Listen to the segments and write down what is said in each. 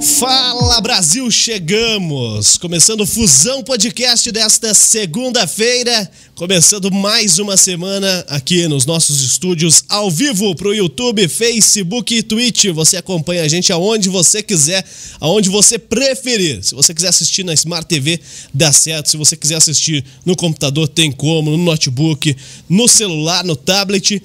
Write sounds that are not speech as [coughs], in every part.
Fala Brasil, chegamos! Começando o Fusão Podcast desta segunda-feira, começando mais uma semana aqui nos nossos estúdios ao vivo para o YouTube, Facebook e Twitch. Você acompanha a gente aonde você quiser, aonde você preferir. Se você quiser assistir na Smart TV, dá certo. Se você quiser assistir no computador, tem como, no notebook, no celular, no tablet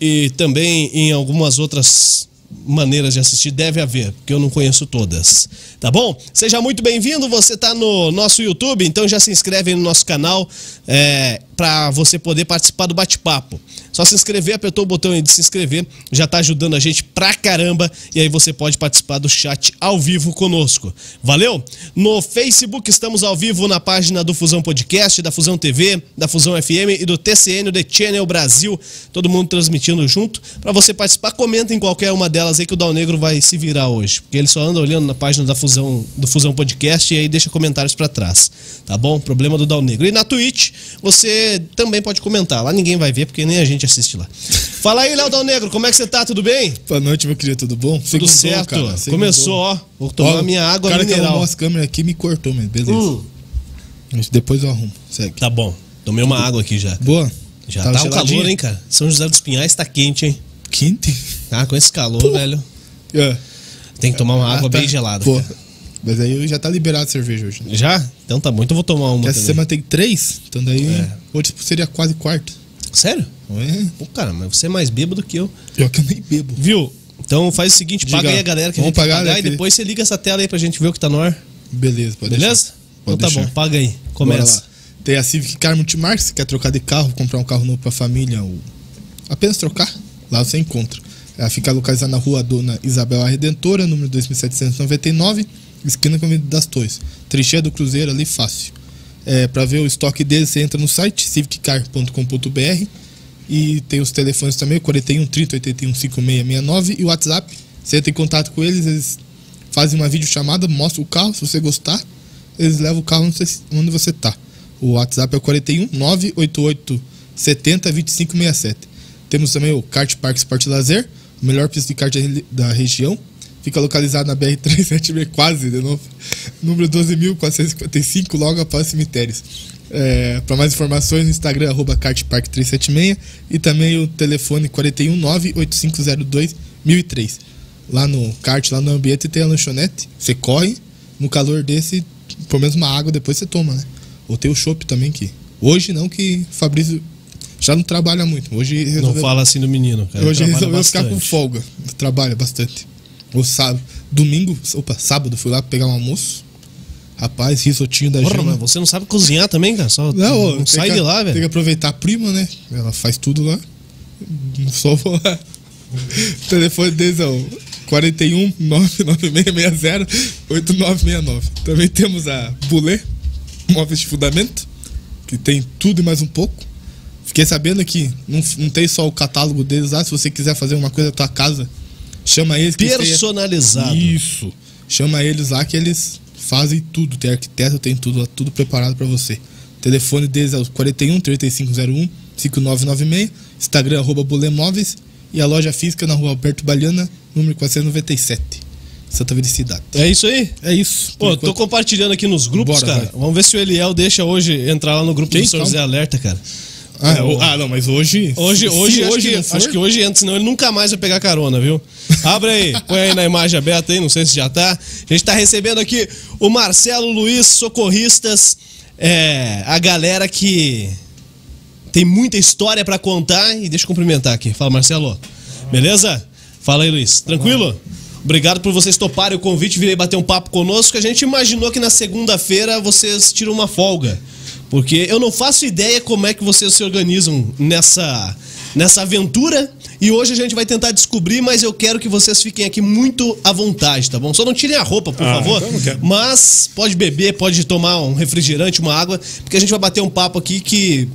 e também em algumas outras maneiras de assistir deve haver, porque eu não conheço todas. Tá bom? Seja muito bem-vindo. Você está no nosso YouTube, então já se inscreve no nosso canal é, para você poder participar do bate-papo. Só se inscrever, apertou o botão aí de se inscrever, já está ajudando a gente pra caramba e aí você pode participar do chat ao vivo conosco. Valeu? No Facebook estamos ao vivo na página do Fusão Podcast, da Fusão TV, da Fusão FM e do TCN, The Channel Brasil, todo mundo transmitindo junto. Para você participar, comenta em qualquer uma delas aí que o Dal Negro vai se virar hoje, porque ele só anda olhando na página da Fusão, do Fusão Podcast e aí deixa comentários para trás, tá bom? Problema do Dal Negro. E na Twitch, você também pode comentar. Lá ninguém vai ver porque nem a gente assiste lá. Fala aí, Léo Dal Negro, como é que você tá? Tudo bem? Boa noite, meu querido, tudo bom? Tudo certo. Cara, Começou, ó. Vou tomar ó, minha água cara mineral. O cara que as câmeras aqui me cortou, mas beleza. Hum. Depois eu arrumo, segue. Tá bom. Tomei uma água aqui já. Boa. Já tá, tá um calor, hein, cara? São José dos Pinhais tá quente, hein? Quente? Ah, com esse calor, Pô. velho. É. Tem que tomar uma água ah, tá. bem gelada. Pô. Cara. Mas aí já tá liberado a cerveja hoje. Né? Já? Então tá bom, então vou tomar uma. essa semana tem três, então daí é. hoje seria quase quarto. Sério? É. Pô, cara, mas você é mais bêbado que eu. Pior que eu nem bebo. Viu? Então faz o seguinte, Diga, paga aí a galera que a gente pagar, pagar e depois você liga essa tela aí pra gente ver o que tá no ar. Beleza, pode Beleza? Pode então tá deixar. bom, paga aí. Começa. Tem a Civic Car Multimark, se quer trocar de carro, comprar um carro novo pra família ou apenas trocar, lá você encontra. Ela fica localizada na rua Dona Isabel a Redentora, número 2799, esquina com a das Torres. Trincheira do Cruzeiro ali, fácil. É, para ver o estoque deles, você entra no site civiccar.com.br e tem os telefones também, 41 30 81 5669 e o WhatsApp. Você entra em contato com eles, eles fazem uma videochamada, mostram o carro, se você gostar, eles levam o carro onde você está. O WhatsApp é o 41 988 70 2567. Temos também o Kart Park Sport Lazer, o melhor pista de kart da região. Fica localizado na BR-376, quase de novo. Número 12.455, logo após cemitérios. É, Para mais informações, no Instagram, arroba kartpark376 e também o telefone 419-8502-1003. Lá no kart, lá no ambiente, tem a lanchonete. Você corre, no calor desse, pelo menos uma água depois você toma, né? Ou tem o chopp também que. Hoje não, que Fabrício já não trabalha muito. Hoje resolveu... Não fala assim do menino, cara. Hoje resolveu bastante. ficar com folga. Trabalha bastante. O sábado, domingo, opa, sábado, fui lá pegar um almoço. Rapaz, risotinho da Porra, mas você não sabe cozinhar também, cara? Só não, não sai que, de lá, velho. Tem que aproveitar a prima, né? Ela faz tudo lá. Só vou lá. [laughs] Telefone deles é o 41 99660 8969. Também temos a Bulê, móveis de fundamento, que tem tudo e mais um pouco. Fiquei sabendo que não, não tem só o catálogo deles lá, se você quiser fazer uma coisa na tua casa, chama eles. Personalizado. Isso. Chama eles lá que eles fazem tudo. Tem arquiteto, tem tudo, tudo preparado para você. O telefone deles é o 41 3501 5996, Instagram arroba Bulemóveis e a loja física na rua Alberto Baliana, número 497. Santa Felicidade. É isso aí? É isso. Pô, tô compartilhando aqui nos grupos, Bora, cara. Vai. Vamos ver se o Eliel deixa hoje entrar lá no grupo Quem? do São José Alerta, cara. Ah, é, ah, não, mas hoje. Hoje, hoje, acho, hoje que, acho que hoje entra, senão ele nunca mais vai pegar carona, viu? Abre aí, põe aí na imagem aberta aí, não sei se já tá. A gente tá recebendo aqui o Marcelo Luiz, socorristas, é, a galera que tem muita história para contar. E deixa eu cumprimentar aqui. Fala, Marcelo. Beleza? Fala aí, Luiz. Tranquilo? Obrigado por vocês toparem o convite, virei bater um papo conosco. A gente imaginou que na segunda-feira vocês tiram uma folga. Porque eu não faço ideia como é que vocês se organizam nessa, nessa aventura. E hoje a gente vai tentar descobrir, mas eu quero que vocês fiquem aqui muito à vontade, tá bom? Só não tirem a roupa, por ah, favor. Então mas pode beber, pode tomar um refrigerante, uma água, porque a gente vai bater um papo aqui que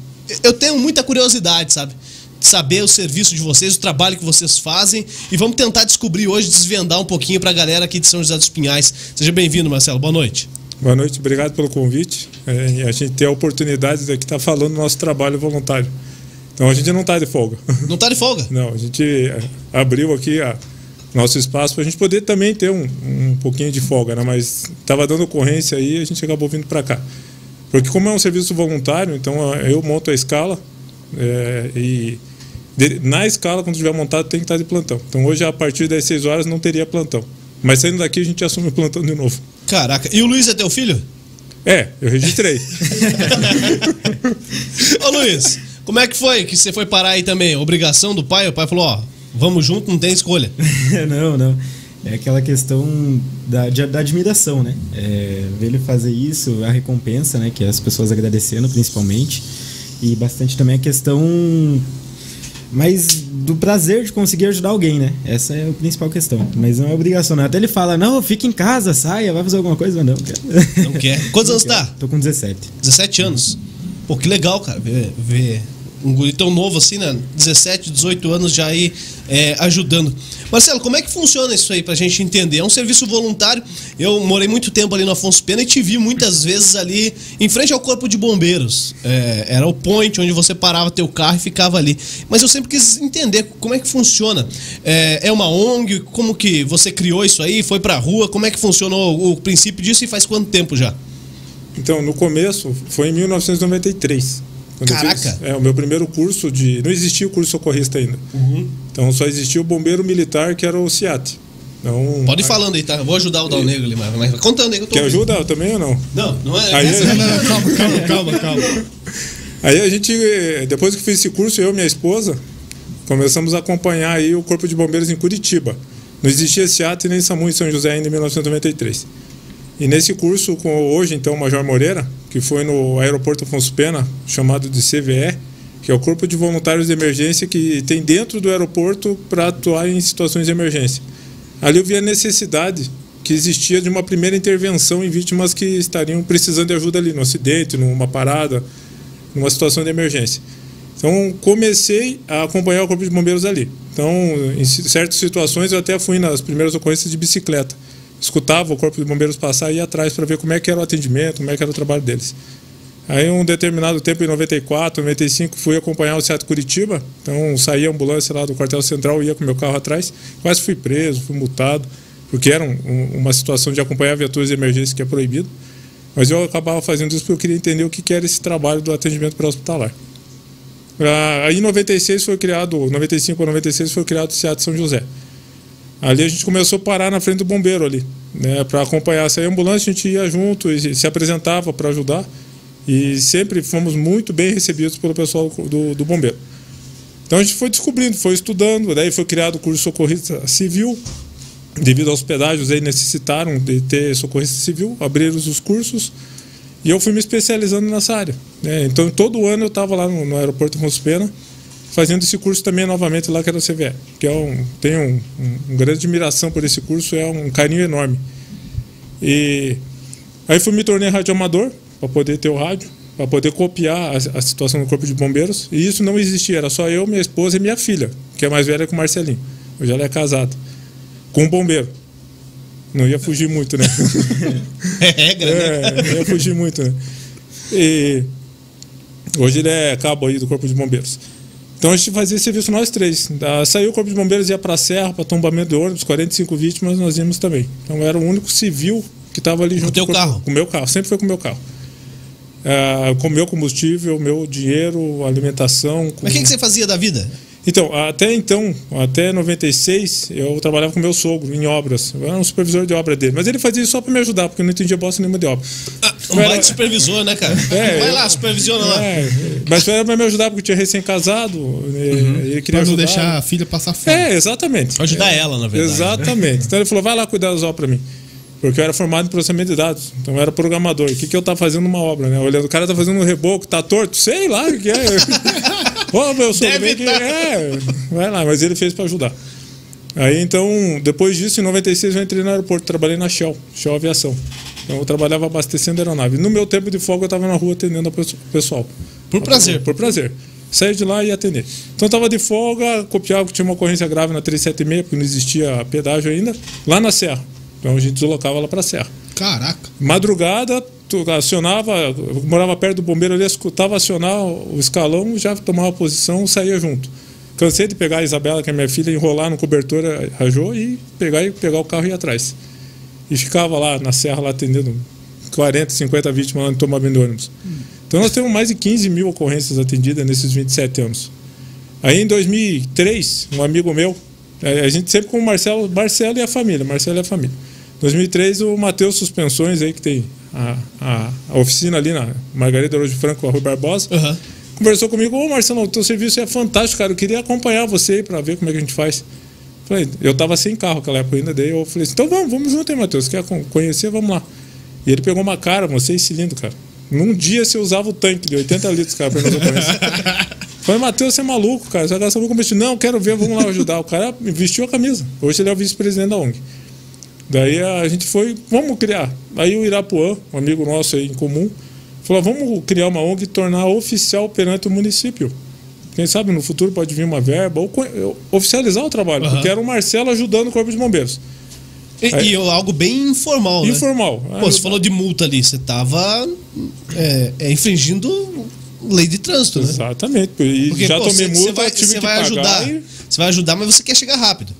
eu tenho muita curiosidade, sabe? saber o serviço de vocês, o trabalho que vocês fazem e vamos tentar descobrir hoje, desvendar um pouquinho para a galera aqui de São José dos Pinhais. Seja bem-vindo, Marcelo. Boa noite. Boa noite, obrigado pelo convite. É, a gente tem a oportunidade de estar tá falando do nosso trabalho voluntário. Então a gente não está de folga. [laughs] Não está de folga? não, a gente é, abriu aqui a nosso espaço para a gente poder também ter um, um pouquinho de folga, né? Mas estava dando ocorrência aí, a gente acabou vindo para cá. Porque como é um serviço voluntário, então eu monto a escala é, e de, na escala, quando tiver montado, tem que estar de plantão. Então hoje, a partir das 6 horas, não teria plantão. Mas saindo daqui, a gente assume o plantão de novo. Caraca, e o Luiz é teu filho? É, eu registrei. [laughs] Ô Luiz, como é que foi que você foi parar aí também? Obrigação do pai? O pai falou, ó, vamos junto, não tem escolha. [laughs] não, não. É aquela questão da, de, da admiração, né? É, ver ele fazer isso, a recompensa, né? Que é as pessoas agradecendo principalmente. E bastante também a questão mas do prazer de conseguir ajudar alguém, né? Essa é a principal questão. Mas não é obrigação, né? Até ele fala, não, fica em casa, saia, vai fazer alguma coisa, mas não, quer. Não quer. Quantos não anos quer. tá? Tô com 17. 17 anos. Pô, que legal, cara, ver, ver um guri tão novo assim, né? 17, 18 anos já aí é, ajudando. Marcelo, como é que funciona isso aí pra gente entender? É um serviço voluntário. Eu morei muito tempo ali no Afonso Pena e te vi muitas vezes ali em frente ao corpo de bombeiros. É, era o point onde você parava teu carro e ficava ali. Mas eu sempre quis entender como é que funciona. É, é uma ONG? Como que você criou isso aí? Foi pra rua? Como é que funcionou o, princípio disso e faz quanto tempo já? Então, no começo, foi em 1993. Caraca! Fiz, é, o meu primeiro curso de. Não existia o curso socorrista ainda. Uhum. Então só existia o bombeiro militar, que era o CIAT. Então, Pode ir falando aí, tá? vou ajudar o Dal Negro ali, mas, mas contando aí que eu tô. Quer ajuda também ou não? Não, não é. Aí, essa... não, não, calma, calma, calma, calma. [laughs] Aí a gente, depois que fiz esse curso, eu e minha esposa, começamos a acompanhar aí o Corpo de Bombeiros em Curitiba. Não existia CIAT nem SAMU em São José ainda em 1993. E nesse curso, com hoje então o Major Moreira, que foi no aeroporto Afonso Pena, chamado de CVE, que é o Corpo de Voluntários de Emergência que tem dentro do aeroporto para atuar em situações de emergência. Ali eu vi a necessidade que existia de uma primeira intervenção em vítimas que estariam precisando de ajuda ali, no acidente, numa parada, numa situação de emergência. Então comecei a acompanhar o Corpo de Bombeiros ali. Então, em certas situações eu até fui nas primeiras ocorrências de bicicleta escutava o corpo de bombeiros passar e ia atrás para ver como é que era o atendimento, como é que era o trabalho deles. Aí, um determinado tempo, em 94, 95, fui acompanhar o Seattle Curitiba. Então, saía a ambulância lá do quartel central, ia com meu carro atrás. Quase fui preso, fui multado, porque era um, uma situação de acompanhar viaturas de emergência que é proibido. Mas eu acabava fazendo isso porque eu queria entender o que era esse trabalho do atendimento pré-hospitalar. Ah, aí, em 96, foi criado, 95 ou 96, foi criado o Seattle São José. Ali a gente começou a parar na frente do bombeiro ali, né, para acompanhar. Se a ambulância a gente ia junto e se apresentava para ajudar. E sempre fomos muito bem recebidos pelo pessoal do, do bombeiro. Então a gente foi descobrindo, foi estudando, daí foi criado o curso de socorrista civil. Devido aos pedágios aí necessitaram de ter socorrista civil, abriram os cursos e eu fui me especializando nessa área. Né? Então todo ano eu estava lá no, no aeroporto Afonso Pena, fazendo esse curso também novamente lá que era o CVE, que é um, tenho um, um, grande admiração por esse curso, é um carinho enorme. E aí fui me tornei radioamador para poder ter o rádio, para poder copiar a, a, situação do corpo de bombeiros. E isso não existia, era só eu, minha esposa e minha filha, que é mais velha que o Marcelinho. Hoje ela é casada com um bombeiro. Não ia fugir muito, né? [laughs] É regra, né? É, não ia fugir muito, né? E hoje ele é cabo aí do corpo de bombeiros. Então a gente fazia esse serviço nós três. Da, saiu o Corpo de Bombeiros, ia para a Serra, para tombamento de ônibus, 45 vítimas, nós íamos também. Então era o único civil que estava ali junto. Com o teu com, carro? Com o meu carro, sempre foi com o meu carro. É, com o meu combustível, meu dinheiro, alimentação. Com... Mas o que, que você fazia da vida? Então, até então, até 96, eu trabalhava com meu sogro em obras. Eu era um supervisor de obra dele. Mas ele fazia isso só para me ajudar, porque eu não entendia bosta nenhuma de obra. Ah, um era... baita supervisor, né, cara? [laughs] É, Vai lá, supervisiona lá. É, mas era para me ajudar, porque eu tinha recém-casado. Uhum. Ele queria pra não ajudar. deixar a filha passar fome. É, exatamente. Pra ajudar é, ela, na verdade. Exatamente. Né? Então ele falou: vai lá cuidar das obras para mim. Porque eu era formado em processamento de dados. Então eu era programador. O que, que eu tava fazendo numa obra, né? Olhando, o cara tá fazendo um reboco, tá torto, sei lá o que é. [laughs] Pô, meu sobrinho que é. Vai lá, mas ele fez para ajudar. Aí então, depois disso, em 96, eu entrei no aeroporto, trabalhei na Shell, Shell Aviação. Então eu trabalhava abastecendo aeronave. No meu tempo de folga, eu estava na rua atendendo o pessoal. Por prazer. Por prazer. Saí de lá e ia atender. Então eu estava de folga, copiava que tinha uma ocorrência grave na 376, porque não existia pedágio ainda, lá na Serra. Então a gente deslocava lá para a Serra. Caraca. Madrugada, acionava, morava perto do bombeiro ali, escutava acionar o escalão, já tomava posição, saía junto. Cansei de pegar a Isabela, que é minha filha, enrolar no cobertor, rajou e pegar, e pegar o carro e ir atrás. E ficava lá na serra, lá atendendo 40, 50 vítimas lá no tomamento de ônibus. Então nós temos mais de 15 mil ocorrências atendidas nesses 27 anos. Aí em 2003, um amigo meu, a gente sempre com o Marcelo, Marcelo e a família, Marcelo e a família. 2003 o Matheus Suspensões aí que tem a, a, a, oficina ali na Margarida Araújo Franco, a Rui Barbosa. Uhum. Conversou comigo, ô Marcelo, o teu serviço é fantástico, cara. Eu queria acompanhar você para ver como é que a gente faz. Falei, eu tava sem carro naquela época ainda, daí eu falei assim, então vamos, vamos junto aí, Matheus. Quer conhecer? Vamos lá. E ele pegou uma cara, mano, seis cilindros, cara. Num dia você usava o tanque de 80 litros, cara, pra nós conhecer. [laughs] Falei, Matheus, você é maluco, cara. Você vai gastar muito combustível. Não, quero ver, vamos lá ajudar. O cara vestiu a camisa. Hoje ele é o vice-presidente da ONG. Daí a gente foi, vamos criar. Aí o Irapuã, um amigo nosso aí em comum, falou: vamos criar uma ONG e tornar oficial perante o município. Quem sabe no futuro pode vir uma verba ou oficializar o trabalho, uhum. porque era o Marcelo ajudando o Corpo de Bombeiros. E, Aí, e algo bem informal, né? Informal. Pô, você falou de multa ali, você estava é, é, infringindo lei de trânsito, né? Exatamente. E porque, já pô, tomei multa, você vai, tive que vai ajudar. E... Você vai ajudar, mas você quer chegar rápido.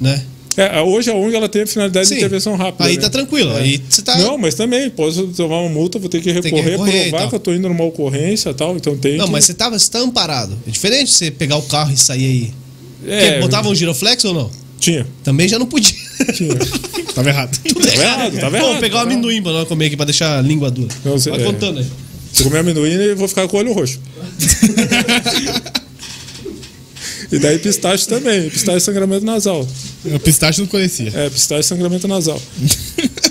Né? É, hoje a ONG ela tem a finalidade Sim. de intervenção rápida. Aí né? tá tranquilo. É. Aí você tá... Não, mas também, posso tomar uma multa, vou ter que recorrer, que recorrer provar que eu tô indo numa ocorrência e tal. Então tem. Não, que... mas você, tava, você tá amparado. É diferente você pegar o carro e sair aí. É, botava um giroflex ou não? Tinha. Também já não podia. Tinha. [laughs] tava errado. Tudo tava errado, errado, tava errado. Vou pegar um amendoim pra nós comer aqui pra deixar a língua dura. Não, você, Vai é. contando aí. Se comer amendoim, eu vou ficar com o olho roxo. [laughs] E daí pistache também, pistache sangramento nasal. O pistache não conhecia. É, pistache sangramento nasal.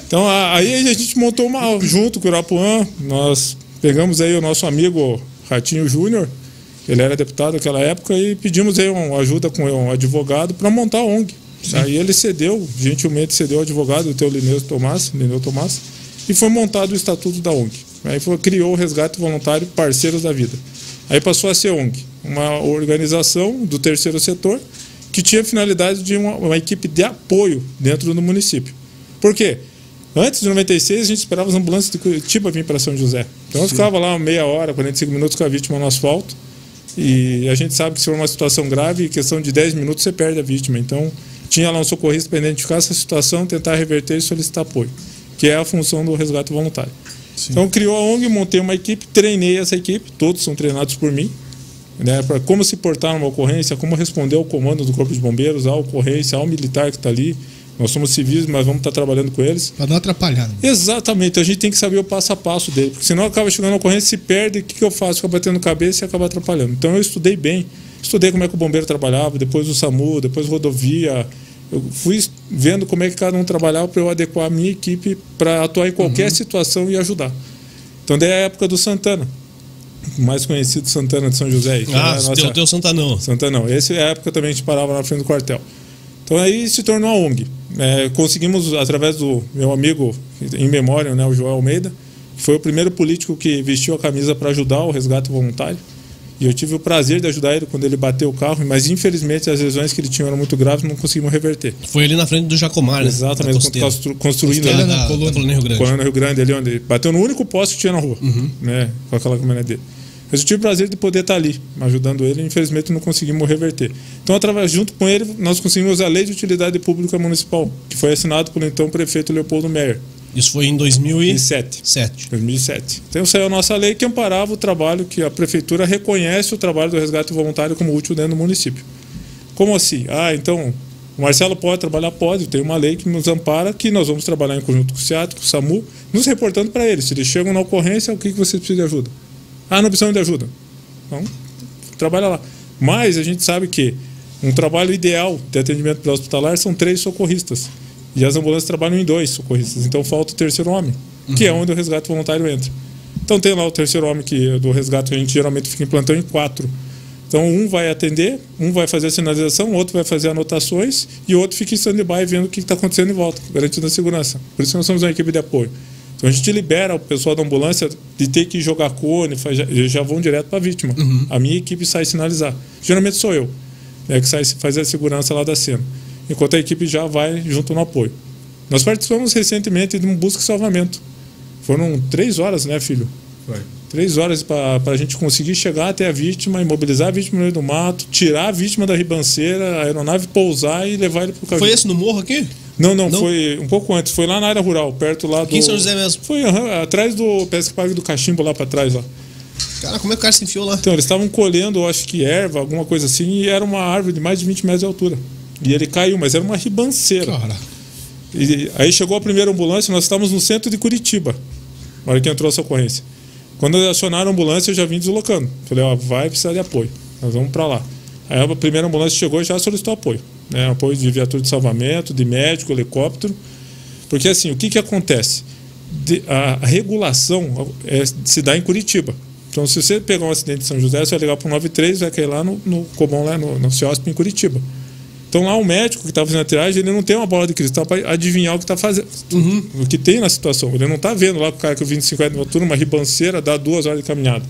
então aí a gente montou uma junto com o Irapuã, nós pegamos aí o nosso amigo Ratinho Júnior, ele era deputado naquela época e pedimos aí uma ajuda com um advogado para montar a ONG. Sim. Aí ele cedeu, gentilmente cedeu o advogado, o teu Lineu Tomás, Lineu Tomás, e foi montado o estatuto da ONG. Aí foi, criou o resgate voluntário Parceiros da Vida. Aí passou a ser ONG, uma organização do terceiro setor que tinha a finalidade de uma, uma equipe de apoio dentro do município. Por quê? Antes de 96, a gente esperava as ambulâncias de Curitiba vir para São José. Então eu ficava lá meia hora, 45 minutos com a vítima no asfalto. E a gente sabe que se for uma situação grave, em questão de 10 minutos você perde a vítima. Então tinha lá um socorrista para identificar essa situação, tentar reverter e solicitar apoio, que é a função do resgate voluntário. Sim. Então criou a ONG, montei uma equipe, treinei essa equipe, todos são treinados por mim, né, para como se portar numa ocorrência, como responder ao comando do Corpo de Bombeiros, à ocorrência, ao militar que está ali. Nós somos civis, mas vamos estar tá trabalhando com eles. Para não atrapalhar. Né? Exatamente, a gente tem que saber o passo a passo dele, porque senão acaba chegando na ocorrência, se perde, o que, que eu faço? Fica batendo cabeça e acaba atrapalhando. Então eu estudei bem, estudei como é que o bombeiro trabalhava, depois o SAMU, depois rodovia, eu fui vendo como é que cada um trabalhava para eu adequar a minha equipe para atuar em qualquer uhum. situação e ajudar. Então, daí é a época do Santana, mais conhecido Santana de São José. Ah, nossa... teu, teu Santanão. Santanão. Essa é a época também a gente parava na frente do quartel. Então aí se tornou a ONG. É, conseguimos, através do meu amigo em memória, né, o João Almeida, que foi o primeiro político que vestiu a camisa para ajudar o resgate voluntário. E eu tive o prazer de ajudar ele quando ele bateu o carro, mas infelizmente as lesões que ele tinha eram muito graves, não conseguimos reverter. Foi ali na frente do Jacomar, né? Exatamente, constru, construindo ali na, coluna Rio Grande. Coluna Rio Grande, ali onde ele bateu no único poste que tinha na rua, uhum. né? Com aquela caminhonete dele. Mas eu tive o prazer de poder estar ali, ajudando ele, e infelizmente não conseguimos reverter. Então, através, junto com ele, nós conseguimos a Lei de Utilidade Pública Municipal, que foi assinado pelo então prefeito Leopoldo Meyer. Isso foi em 2007. 2007. Então saiu a nossa lei que amparava o trabalho que a prefeitura reconhece o trabalho do resgate voluntário como útil dentro do município. Como assim? Ah, então o Marcelo pode trabalhar? Pode. Tem uma lei que nos ampara que nós vamos trabalhar em conjunto com o SEAT, com o SAMU, nos reportando para eles. Se eles chegam na ocorrência, o que, que você precisa de ajuda? Ah, não precisamos de ajuda. Então, trabalha lá. Mas a gente sabe que um trabalho ideal de atendimento pré-hospitalar são três socorristas. E as ambulâncias trabalham em dois socorristas, então falta o terceiro homem, uhum. que é onde o resgate voluntário entra. Então tem lá o terceiro homem que do resgate a gente geralmente fica em plantão em quatro. Então um vai atender, um vai fazer a sinalização, outro vai fazer anotações e outro fica em stand-by vendo o que está acontecendo em volta, garantindo a segurança. Por isso nós somos uma equipe de apoio. Então a gente libera o pessoal da ambulância de ter que jogar cone, faz, já vão direto para a vítima. Uhum. A minha equipe sai sinalizar. Geralmente sou eu, é que sai fazer a segurança lá da cena enquanto a equipe já vai junto no apoio. Nós participamos recentemente de um busca e salvamento. Foram três horas, né, filho? Foi. Três horas para a gente conseguir chegar até a vítima, imobilizar a vítima no meio do mato, tirar a vítima da ribanceira, a aeronave pousar e levar ele para o caminho. Foi esse no morro aqui? Não, não, não, foi um pouco antes. Foi lá na área rural, perto lá do. Aqui em São José mesmo? Foi uhum, atrás do Pesca Parque do Cachimbo, lá para trás. lá. Cara, como é que o cara se enfiou lá? Então, eles estavam colhendo, acho que erva, alguma coisa assim, e era uma árvore de mais de 20 metros de altura. E ele caiu, mas era uma ribanceira. Cara. E aí chegou a primeira ambulância, nós estávamos no centro de Curitiba, na hora que entrou essa ocorrência. Quando acionaram a ambulância, eu já vim deslocando. Falei, ó, vai precisar de apoio. Nós vamos para lá. Aí a primeira ambulância chegou e já solicitou apoio. Né? Apoio de viatura de salvamento, de médico, helicóptero. Porque assim, o que, que acontece? De, a, a, regulação é, se dá em Curitiba. Então, se você pegar um acidente em São José, você vai ligar para o 93, vai cair lá no, no Cobom, lá no, no CIOSP em Curitiba. Então lá o médico que está fazendo a triagem, ele não tem uma bola de cristal para adivinhar o que está fazendo, uhum. o que tem na situação. Ele não está vendo lá o cara que eu vim de 50 de altura, uma ribanceira, dá duas horas de caminhada.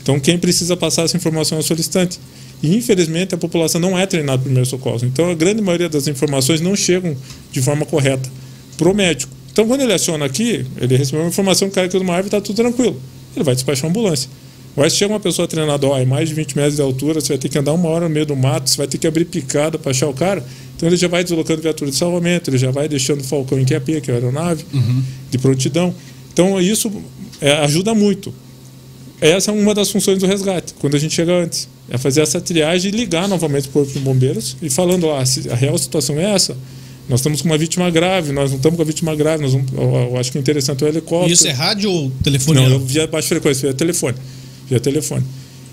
Então quem precisa passar essa informação é o solicitante. E infelizmente a população não é treinada para primeiro socorro. Então a grande maioria das informações não chegam de forma correta para o médico. Então quando ele aciona aqui, ele recebeu uma informação que o cara de uma árvore está tudo tranquilo. Ele vai despachar uma ambulância. Agora, se chega uma pessoa treinada, ó, é mais de 20 metros de altura, você vai ter que andar uma hora no meio do mato, você vai ter que abrir picada para achar o cara. Então ele já vai deslocando viatura de salvamento, ele já vai deixando o Falcão em QAP, que é a aeronave, uhum. de prontidão. Então isso é, ajuda muito. Essa é uma das funções do resgate, quando a gente chega antes. É fazer essa triagem e ligar novamente para o Corpo de Bombeiros e falando, ó, a real situação é essa. Nós estamos com uma vítima grave, nós não estamos com a vítima grave, nós vamos, eu acho que é interessante o helicóptero. Isso é rádio ou telefone? Não, eu via baixa frequência, via telefone via telefone.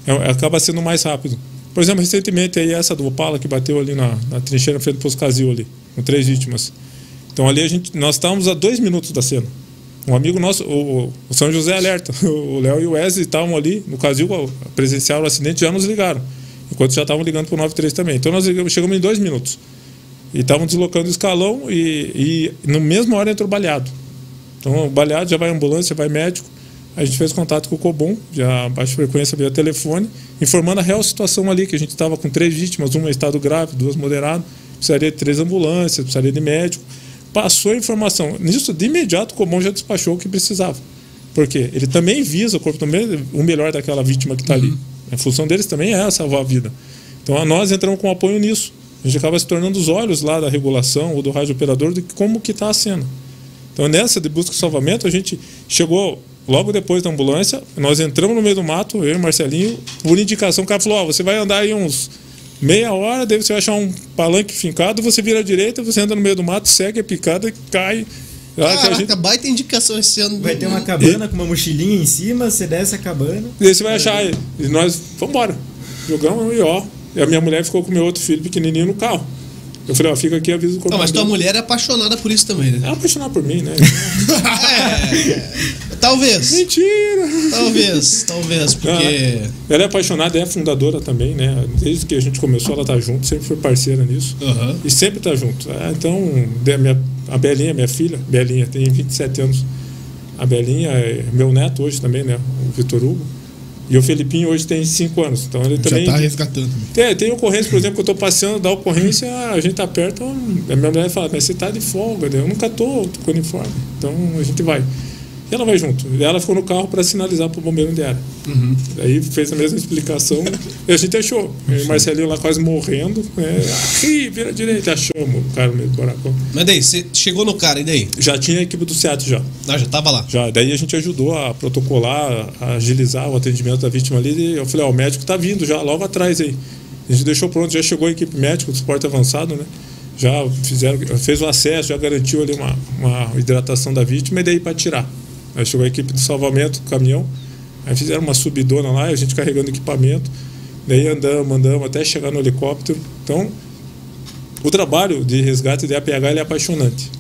É, acaba sendo mais rápido. Por exemplo, recentemente aí essa do Opala que bateu ali na, na trincheira frente do Posto Casil ali, com três vítimas. Então ali a gente, nós estávamos a dois minutos da cena. Um amigo nosso, o, o São José Alerta, [laughs] o Léo e o Wesley estavam ali no Casil, presenciaram o acidente já nos ligaram. Enquanto já estavam ligando para o 93 também. Então nós chegamos em dois minutos. E estavam deslocando o escalão e, e no mesmo hora entrou o baleado. Então o baleado já vai ambulância, vai médico a gente fez contato com o Cobom, já baixa frequência via telefone, informando a real situação ali, que a gente estava com três vítimas, uma em estado grave, duas moderado, precisaria de três ambulâncias, precisaria de médico. Passou a informação. Nisso, de imediato, o Cobom já despachou o que precisava. Por quê? Ele também visa o corpo também, o melhor daquela vítima que está ali. Uhum. A função deles também é salvar a vida. Então, nós entramos com apoio nisso. A gente acaba se tornando os olhos lá da regulação ou do rádio operador de como que está a cena. Então, nessa de busca e salvamento, a gente chegou Logo depois da ambulância, nós entramos no meio do mato, eu e o Marcelinho, por indicação, o cara falou: Ó, você vai andar aí uns meia hora, daí você vai achar um palanque fincado, você vira à direita, você anda no meio do mato, segue a picada e cai. Caraca, a gente... baita indicação esse ano. Vai ter uma cabana e... com uma mochilinha em cima, você desce a cabana. E aí você vai achar, e nós, vambora. Jogamos e ó. E a minha mulher ficou com o meu outro filho pequenininho no carro. Eu falei, ó, fica aqui avisa o corpo. Não, mas tua mulher é apaixonada por isso também, né? É apaixonada por mim, né? [laughs] é, talvez. Mentira! Talvez, talvez, porque. Ela é apaixonada, é fundadora também, né? Desde que a gente começou, ela tá junto, sempre foi parceira nisso. Uhum. E sempre tá junto. Ah, então, a, minha, a Belinha, minha filha, Belinha, tem 27 anos. A Belinha é meu neto hoje também, né? O Vitor Hugo. E o Felipinho hoje tem 5 anos. Então ele também. Já está resgatando. Tem, tem ocorrência, por exemplo, que eu estou passeando, da ocorrência, a gente está perto, a minha mulher fala, mas você está de folga, né? eu nunca estou com uniforme. Então a gente vai. Ela vai junto. E ela ficou no carro para sinalizar para o bombeiro onde era. Uhum. Aí fez a mesma explicação e a gente achou. E o Marcelinho lá quase morrendo. É, Ih, vira direita, achamos o cara meio do buracão. Mas daí, você chegou no cara, e daí? Já tinha a equipe do SEAT já. Ah, já tava lá? Já. Daí a gente ajudou a protocolar, a agilizar o atendimento da vítima ali. E eu falei, ó, o médico tá vindo já, logo atrás aí. A gente deixou pronto, já chegou a equipe médica do suporte avançado, né? Já fizeram, fez o acesso, já garantiu ali uma, uma hidratação da vítima e daí para tirar. Aí chegou a equipe de salvamento, caminhão, aí fizeram uma subidona lá, a gente carregando equipamento, daí andamos, andamos até chegar no helicóptero. Então, o trabalho de resgate de APH é apaixonante.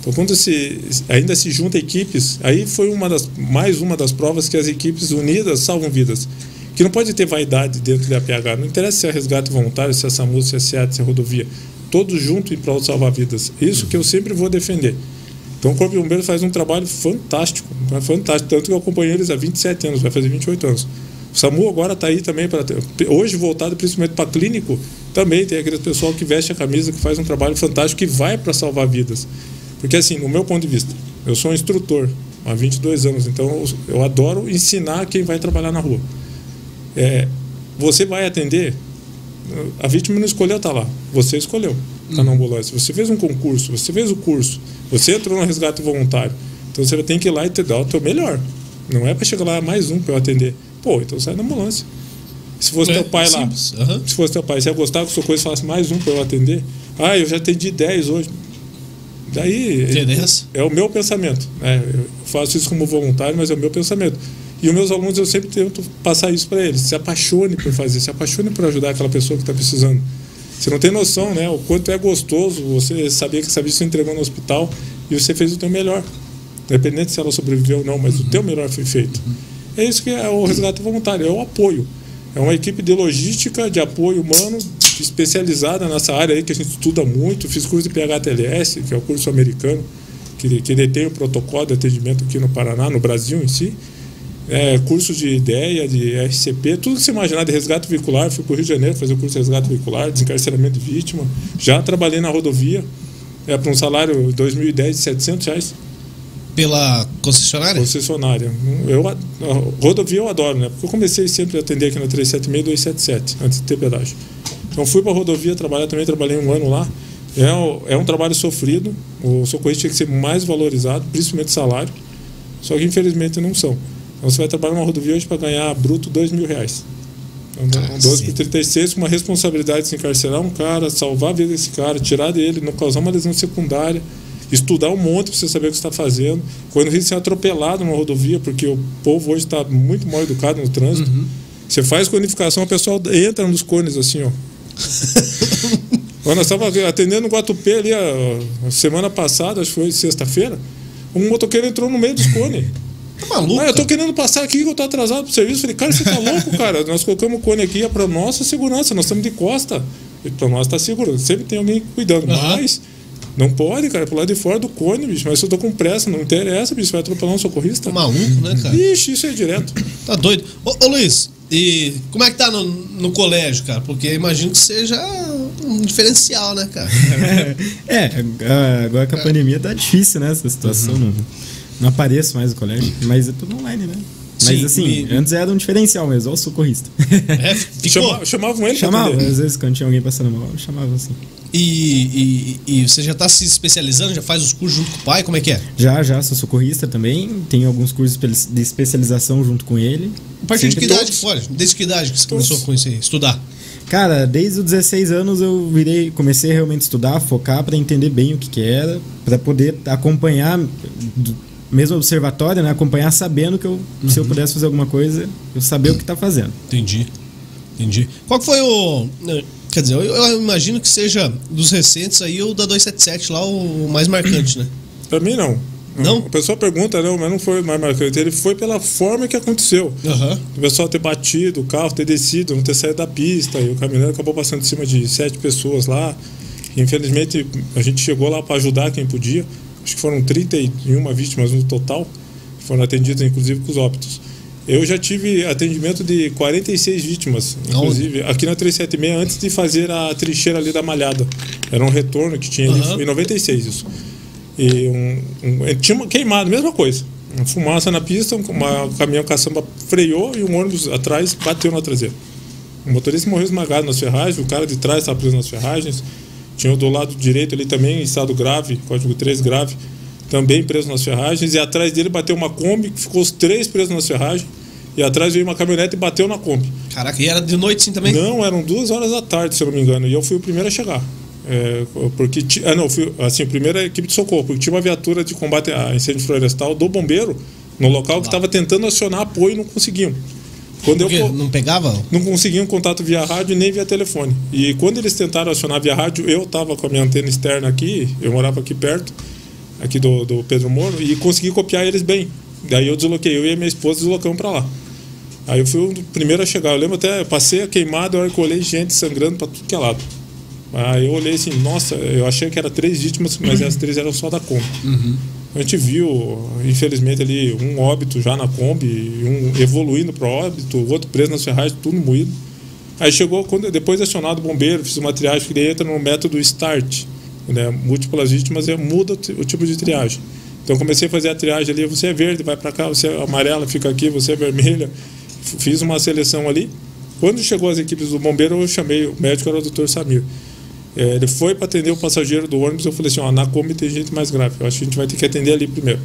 Então, quando se, ainda se junta equipes, aí foi uma das, mais uma das provas que as equipes unidas salvam vidas. Que não pode ter vaidade dentro da APH. Não interessa se é resgate voluntário, se é SAMU, se é SEAT, se é rodovia. Todos juntos em prol de salvar vidas. Isso que eu sempre vou defender. Então o Corpo de Bombeiros faz um trabalho fantástico, é fantástico, tanto que eu acompanhei eles há 27 anos, vai fazer 28 anos. O SAMU agora está aí também para hoje voltado principalmente para clínico, também tem aquele pessoal que veste a camisa, que faz um trabalho fantástico, que vai para salvar vidas. Porque assim, no meu ponto de vista, eu sou um instrutor há 22 anos. Então eu adoro ensinar quem vai trabalhar na rua. É, você vai atender, a vítima não escolheu estar lá, você escolheu estar na ambulância. Você fez um concurso, você fez o curso, você entrou no resgate voluntário. Então você tem que ir lá e te dar o teu melhor. Não é para chegar lá mais um para eu atender. Pô, então sai na ambulância. Se fosse é, teu pai lá, uhum. se fosse teu pai, você ia gostar que sua coisa falasse mais um para eu atender? Ah, eu já atendi 10 hoje. Daí é, é, o meu pensamento. Né? Eu faço isso como voluntário, mas é o meu pensamento. E os meus alunos eu sempre tento passar isso para eles. Se apaixone por fazer, se apaixone por ajudar aquela pessoa que está precisando. Você não tem noção, né? O quanto é gostoso você saber que essa vítima se entregou no hospital e você fez o teu melhor. Independente se ela sobreviveu ou não, mas uhum. o teu melhor foi feito. Uhum. É isso que é o resgate voluntário, é o apoio. É uma equipe de logística, de apoio humano, especializada nessa área aí que a gente estuda muito. Fiz curso de PHTLS, que é o curso americano, que, que detém o protocolo de atendimento aqui no Paraná, no Brasil em si. É, curso de ideia, de RCP, tudo que você imaginar de resgate veicular. Fui para o Rio de Janeiro fazer o curso de resgate veicular, desencarceramento de vítima. Já trabalhei na rodovia, é, para um salário em 2010 de 700 reais. Pela concessionária? Concessionária. Eu, a, rodovia eu adoro, né? Porque eu comecei sempre a atender aqui na 376 e 277, antes de ter pedágio. Então fui para a rodovia trabalhar também, trabalhei um ano lá. É, é um trabalho sofrido, o socorrista tinha que ser mais valorizado, principalmente salário. Só que infelizmente não são. Você vai trabalhar numa rodovia hoje para ganhar bruto dois mil reais. Então, ah, 12 por 36 com uma responsabilidade de se encarcerar um cara, salvar a vida desse cara, tirar dele, não causar uma lesão secundária estudar um monte para você saber o que está fazendo. Quando risco de ser atropelado numa rodovia, porque o povo hoje está muito mal educado no trânsito. Uhum. Você faz codificação, o pessoal entra nos cones assim, ó. [laughs] Quando nós estávamos atendendo no Guatupê ali a, a semana passada, acho que foi sexta-feira, um motoqueiro entrou no meio dos cones. [laughs] Tá maluco? Ah, eu tô querendo passar aqui que eu tô atrasado pro serviço. Falei, cara, você tá louco, [laughs] cara? Nós colocamos o cone aqui, é pra nossa segurança, nós estamos de costa. E pra nós tá seguro. Sempre tem alguém cuidando. Uhum. Mas não pode, cara, pro lado de fora do cone, bicho. Mas eu tô com pressa, não interessa, bicho. Vai atropelar um socorrista. Tá maluco, né, cara? Ixi, isso é direto. Tá doido. Ô, ô Luiz, e como é que tá no, no colégio, cara? Porque imagino que seja um diferencial, né, cara? [laughs] é, agora com a pandemia tá difícil, né, essa situação. Uhum. Não, apareço mais no colégio, mas é tudo online, né? Mas Sim, assim, me... antes era um diferencial mesmo, olha o socorrista. É, [laughs] ficou... chamavam ele Chamavam, às vezes quando tinha alguém passando mal, chamavam assim. E, e, e, você já está se especializando, já faz os cursos junto com o pai? Como é que é? Já, já, sou socorrista também. Tenho alguns cursos de especialização junto com ele. A partir de que idade que pode? Desde que idade que você começou a conhecer, estudar? Cara, desde os 16 anos eu virei, comecei a realmente estudar, focar para entender bem o que, que era, para poder acompanhar mesmo observatório, né? Acompanhar sabendo que eu, uhum. se eu pudesse fazer alguma coisa, eu saber o que está fazendo. Entendi. Entendi. Qual foi o. Né, quer dizer, eu, eu, imagino que seja dos recentes aí o da 277 lá o mais marcante, né? [clears throat] Pra mim não. Não? O pessoal pergunta, não, mas não foi mais marcante. Ele foi pela forma que aconteceu. Uhum. O pessoal ter batido o carro, ter descido, não ter saído da pista. E o caminhoneiro acabou passando em cima de sete pessoas lá. Infelizmente, a gente chegou lá para ajudar quem podia acho que foram 31 vítimas no total, que foram atendidas inclusive com os óbitos. Eu já tive atendimento de 46 vítimas, inclusive, Onde? aqui na 376, antes de fazer a trincheira ali da Malhada. Era um retorno que tinha uhum. em 96 isso. E um, um, tinha uma queimado, mesma coisa. Uma fumaça na pista, uma, um caminhão caçamba freou e um ônibus atrás bateu na traseira. O motorista morreu esmagado nas ferragens, o cara de trás estava preso nas ferragens. Tinha o do lado direito ali também, em estado grave, código 3 grave, também preso nas ferragens. E atrás dele bateu uma Kombi, que ficou os três presos nas ferragens. E atrás veio uma caminhonete e bateu na Kombi. Caraca, e era de noite sim também? Não, eram duas horas da tarde, se eu não me engano. E eu fui o primeiro a chegar. É, porque ah não fui assim a primeira equipe de socorro porque tinha uma viatura de combate a incêndio florestal do bombeiro no local que estava tentando acionar apoio e não conseguiam quando eu, não pegava? Não conseguiam contato via rádio nem via telefone. E quando eles tentaram acionar via rádio, eu estava com a minha antena externa aqui, eu morava aqui perto, aqui do, do Pedro Moro, e consegui copiar eles bem. Daí eu desloquei, eu e a minha esposa deslocamos para lá. Aí eu fui o primeiro a chegar. Eu lembro até, eu passei a queimada, eu olhei gente sangrando para tudo que é lado. Aí eu olhei assim, nossa, eu achei que era três vítimas, mas as três eram só da Kombi. Uhum. A gente viu, infelizmente, ali um óbito já na Kombi, um evoluindo para óbito, outro preso nas ferragens, tudo moído. Aí chegou, quando, depois acionado o bombeiro, fiz uma triagem, que ele entra no método START, né? múltiplas vítimas, e muda o tipo de triagem. Então comecei a fazer a triagem ali, você é verde, vai para cá, você é amarela, fica aqui, você é vermelha. Fiz uma seleção ali. Quando chegou as equipes do bombeiro, eu chamei, o médico era o Dr. Samir. É, ele foi para atender o passageiro do ônibus, eu falei assim, ó, na Kombi tem gente mais grave, eu acho que a gente vai ter que atender ali primeiro.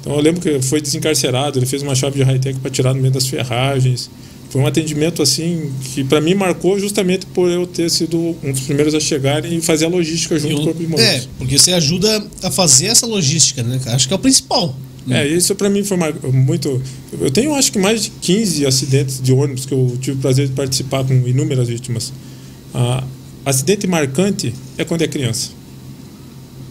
Então eu lembro que foi desencarcerado, ele fez uma chave de high-tech para tirar no meio das ferragens. Foi um atendimento assim que para mim marcou justamente por eu ter sido um dos primeiros a chegar e fazer a logística junto com o Corpo de Bombeiros. É, porque você ajuda a fazer essa logística, né? Acho que é o principal. É, isso para mim foi muito. Eu tenho acho que mais de 15 acidentes de ônibus que eu tive o prazer de participar com inúmeras vítimas. Ah, acidente marcante é quando é criança.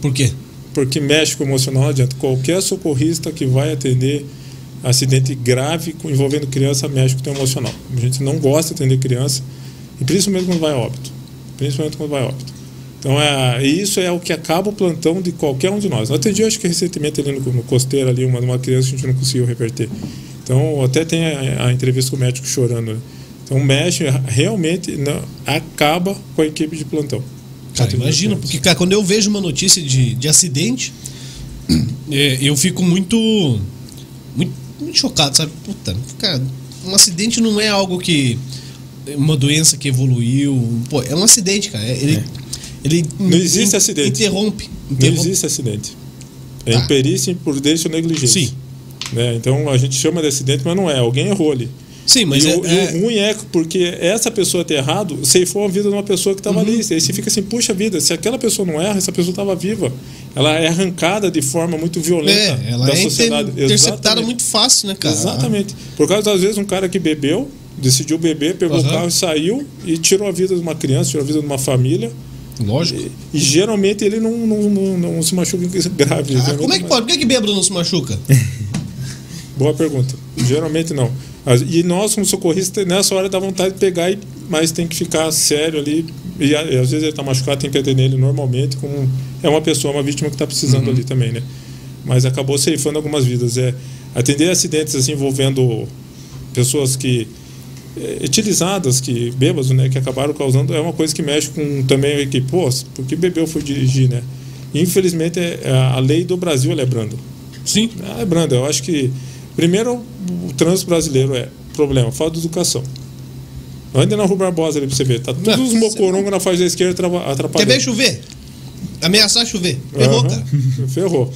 Por quê? Porque mexe com o emocional, não adianta. Qualquer socorrista que vai atender acidente grave envolvendo criança mexe com o emocional. A gente não gosta de atender criança, e principalmente quando vai a óbito. Principalmente quando vai a óbito. Então, é, isso é o que acaba o plantão de qualquer um de nós. Eu atendi, acho que recentemente ali no, no costeiro, ali, uma, uma criança que a gente não conseguiu reverter. Então, até tem a, a entrevista com o médico chorando. Né? Então, mexe, realmente não, acaba com a equipe de plantão. Cara, imagina, porque, cara, quando eu vejo uma notícia de, de acidente, [clears throat] é, eu fico muito, muito muito chocado, sabe? Puta, cara, um acidente não é algo que. Uma doença que evoluiu. Pô, é um acidente, cara. Ele. É. ele não existe in, acidente. Interrompe, interrompe. Não existe acidente. É tá. imperícia, imprudência ou negligência. Sim. Né? Então a gente chama de acidente, mas não é. Alguém errou ali. Sim, mas e, é, o, é... o ruim é porque essa pessoa ter errado ceifou a vida de uma pessoa que estava uhum. ali. Aí você fica assim, puxa vida, se aquela pessoa não erra, essa pessoa estava viva. Ela é arrancada de forma muito violenta é, ela da é sociedade. interceptada muito fácil, né, cara? Exatamente. Por causa, às vezes, um cara que bebeu, decidiu beber, pegou uhum. o carro e saiu e tirou a vida de uma criança, tirou a vida de uma família. Lógico. E, e geralmente ele não, não, não, não, se machuca grave. Ah, como é que pode? Por que, que bêbado não se machuca? [laughs] Boa pergunta. Geralmente não. E nós, como socorristas, nessa hora dá vontade de pegar, mas tem que ficar sério ali. E, às vezes ele está machucado, tem que atender ele normalmente, como é uma pessoa, uma vítima que está precisando uhum. ali também, né? Mas acabou ceifando algumas vidas. É, atender acidentes assim, envolvendo pessoas que é, utilizadas, que bêbados, né, que acabaram causando, é uma coisa que mexe com também que, pô, porque bebeu foi dirigir, né? infelizmente, é, a lei do Brasil é branda. Sim. é branda. Eu acho que Primeiro, o trânsito brasileiro é problema, falta de educação. Ande na Rua Barbosa ali pra você ver. Tá todos os mocorongos na faixa da esquerda atrapalhando. Quer ver chover? Ameaçar chover. Ferrou, uhum. cara. [laughs] Ferrou.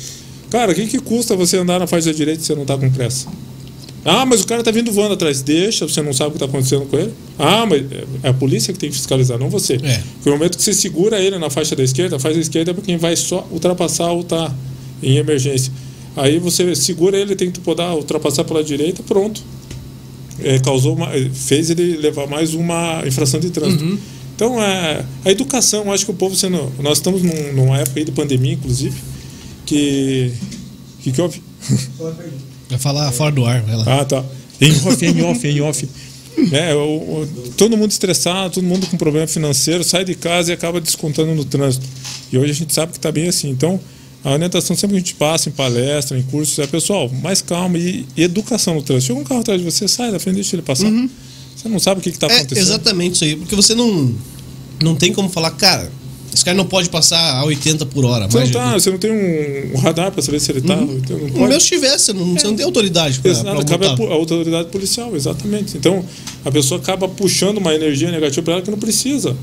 Cara, o que, que custa você andar na faixa da direita se você não tá com pressa? Ah, mas o cara tá vindo voando atrás. Deixa, você não sabe o que tá acontecendo com ele. Ah, mas é a polícia que tem que fiscalizar, não você. É. Porque no momento que você segura ele na faixa da esquerda, a faixa da esquerda é para quem vai só ultrapassar ou tá em emergência. Aí você segura ele, tem que poder ultrapassar pela direita, pronto. É, causou uma, fez ele levar mais uma infração de trânsito. Uhum. Então, é, a educação, acho que o povo sendo. Nós estamos num, numa época aí de pandemia, inclusive, que. O que, que houve? Vai falar fora do ar, vai lá. Ah, tá. Em off, em off, em off. É, o, o, todo mundo estressado, todo mundo com problema financeiro, sai de casa e acaba descontando no trânsito. E hoje a gente sabe que está bem assim. Então, a orientação sempre que a gente passa em palestra, em cursos, é pessoal, mais calma e, e educação no trânsito. Chega um carro atrás de você, sai da frente, deixa ele passar. Uhum. Você não sabe o que está é acontecendo. Exatamente isso aí, porque você não, não tem como falar, cara, esse cara não pode passar a 80 por hora. Você não, tá, você não tem um, radar para saber se ele está. Uhum. Então não Mesmo se tivesse, você não, é. você não tem autoridade para Exato, cabe a, a, autoridade policial, exatamente. Então a pessoa acaba puxando uma energia negativa para ela que não precisa.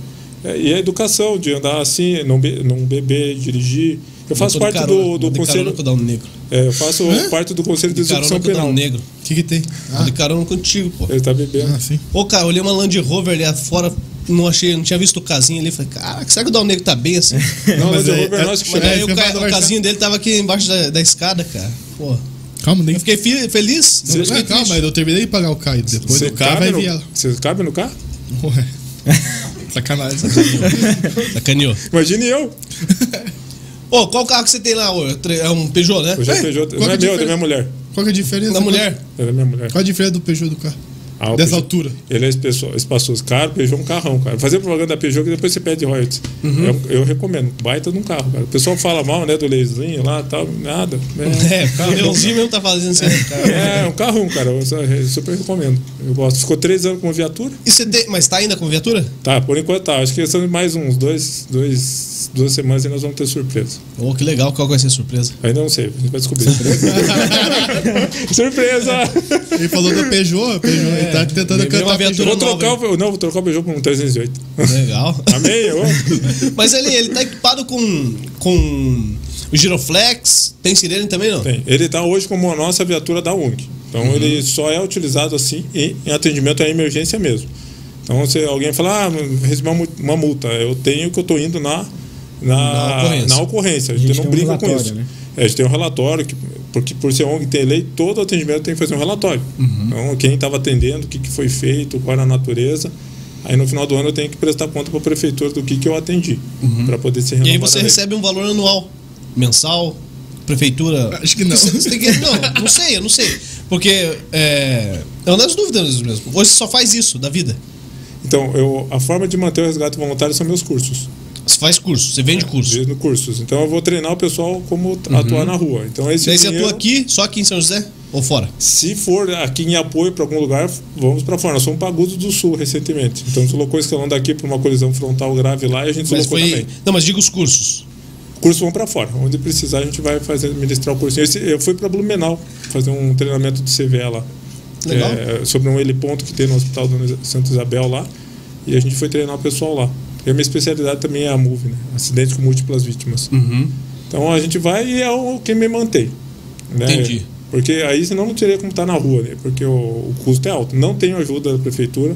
É, e a educação de andar assim, não, be, não beber, dirigir. Eu faço parte carona, do, do conselho. Com o negro. É, eu faço Hã? parte do conselho de, de execução penal. O negro. O que, que tem? Ah. De carona contigo, pô. Ele tá bebendo. Ah, sim. Ô, cara, olhei uma Land Rover ali fora, não achei, não tinha visto o casinho ali. Falei, cara, será que o Dal Negro tá bem assim? [laughs] não, mas Land Rover é, nós que chegamos. Aí o, ca, o casinho dele tava aqui embaixo da, da escada, cara. Pô. Calma, nem. Eu fiquei feliz. Você, não, calma, mas eu terminei de pagar o carro. Depois do carro vai vir ela. Você cabe no carro? Ué. [laughs] Sacanagem. Sacaneou. Imagine eu. [laughs] Ô, qual carro que você tem lá? É um Peugeot, né? Hoje é, Peugeot. Não é, é meu, é da minha mulher. Qual é a diferença? Da mulher? É da minha mulher. Qual a diferença do Peugeot do carro? Ah, Dessa Peugeot- altura. Ele é espaçoso. Cara, Peugeot é um carrão, cara. Fazer propaganda da Peugeot que depois você pede royalties. Uhum. Eu, eu recomendo. Baita de um carro, cara. O pessoal fala mal, né, do laserzinho lá e tal. Nada. É, o Leãozinho mesmo tá fazendo assim. cara. É, é um carrão, cara. Eu super recomendo. Eu gosto. Ficou três anos com viatura. E você tem, mas tá ainda com viatura? Tá, por enquanto tá. Acho que são mais uns dois, dois, duas semanas e nós vamos ter surpresa. Oh, que legal, qual vai ser a surpresa? Ainda não sei, a gente vai descobrir. [laughs] surpresa! Ele falou da Peugeot, Peugeot ele tá tentando Veio cantar uma a viatura. Vou trocar o, não, vou trocar o Peugeot por um 308. Legal. [laughs] Amém? Eu? [laughs] Mas ele, ele tá equipado com, com o Giroflex, tem sirene também não? Tem. Ele está hoje como a nossa viatura da UNG. Então Uhum. ele só é utilizado assim em, em atendimento à emergência mesmo. Então se alguém falar, ah, recebi uma, mu- uma multa, eu tenho que eu estou indo na, na, Na ocorrência. na ocorrência. A gente, gente não tem um brinca com isso. né? É, a gente tem um relatório, que, porque por ser ONG tem lei, todo atendimento tem que fazer um relatório. Uhum. Então quem estava atendendo, o que, que foi feito, qual era a natureza. Aí no final do ano eu tenho que prestar conta para a prefeitura do que, que eu atendi, para poder ser Uhum. E aí você recebe um valor anual, mensal, prefeitura. Acho que não. Você, você tem que, não, não sei, eu não sei. Porque é, é uma das dúvidas mesmo. Hoje você só faz isso da vida. Então, eu, a forma de manter o resgate voluntário são meus cursos. Você faz curso, você vende curso. Vendo cursos. Então eu vou treinar o pessoal como atuar na rua. Então esse Daí você dinheiro, atua aqui, só aqui em São José? Ou fora? Se for aqui em apoio para algum lugar, vamos para fora. Nós fomos para Agudos do Sul recentemente. Então deslocou o escalão daqui para uma colisão frontal grave lá e a gente Mas deslocou foi. também. Não, mas diga os cursos. Cursos vão para fora. Onde precisar a gente vai fazer ministrar o cursinho. Esse, eu fui para Blumenau fazer um treinamento de CVE lá. Legal. É, sobre um heliponto que tem no Hospital Dona Santa Isabel lá. E a gente foi treinar o pessoal lá. E a minha especialidade também é a MOVE, né? Acidentes com múltiplas vítimas. Uhum. Então a gente vai e é o que me mantém. Né? Entendi. Porque aí senão não teria como estar na rua, né? Porque o, o custo é alto. Não tenho ajuda da prefeitura.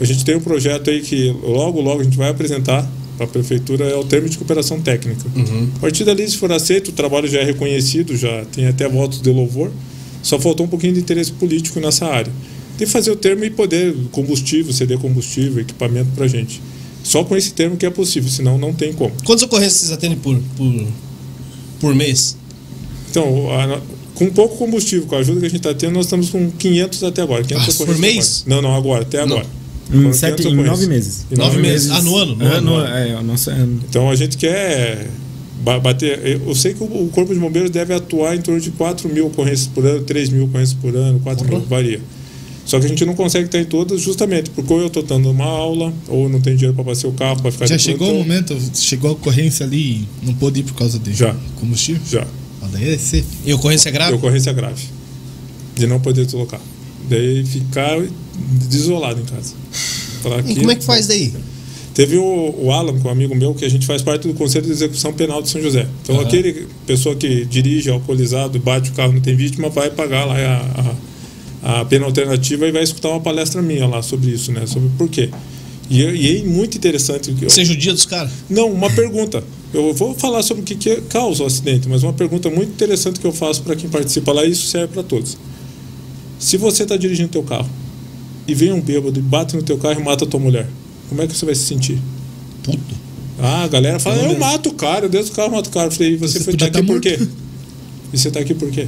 A gente tem um projeto aí que logo, logo a gente vai apresentar para a prefeitura, é o termo de cooperação técnica. A partir dali, se for aceito, o trabalho já é reconhecido, já tem até votos de louvor. Só faltou um pouquinho de interesse político nessa área. De fazer o termo e poder combustível, ceder combustível, equipamento para gente. Só com esse termo que é possível, senão não tem como. Quantas ocorrências vocês atendem por, por, por mês? Então, a- com pouco combustível, com a ajuda que a gente está tendo, nós estamos com 500 até agora. 500 Ah, por mês? agora. Não, não, agora, até agora. Em, sete, 500 em nove meses. Em Nove meses. Ah, no ano? No ano. Ano, é, o nosso ano. Então a gente quer ba- bater. Eu sei que o o Corpo de Bombeiros deve atuar em torno de 4 mil ocorrências por ano, 3 mil ocorrências por ano, 4 mil, varia. Só que a gente não consegue estar em todas justamente porque ou eu estou dando uma aula, ou não tenho dinheiro para passear o carro, para ficar Já chegou o plantão. momento, chegou a ocorrência ali e não pôde ir por causa de Já. combustível? Já. Daí é ser. E ocorrência grave? De ocorrência grave. De não poder deslocar. Daí ficar desolado em casa. Falar E como é que faz daí? Teve o, o Alan, que é um amigo meu, que a gente faz parte do Conselho de Execução Penal de São José. Então, Aham. aquele pessoa que dirige alcoolizado, bate o carro, não tem vítima, vai pagar lá a, a, a pena alternativa e vai escutar uma palestra minha lá sobre isso, né? Sobre por quê. E, e é muito interessante. que eu- Você judia dos caras? não, uma pergunta. Eu vou falar sobre o que, que causa o acidente, mas uma pergunta muito interessante que eu faço para quem participa lá, e isso serve para todos. Se você está dirigindo teu carro e vem um bêbado e bate no teu carro e mata a tua mulher, como é que você vai se sentir? Puto. Ah, a galera fala, eu mato o cara, eu desço o carro, mato o cara. Eu falei, você, Você foi podia tá aqui tá por quê? E você tá aqui por quê?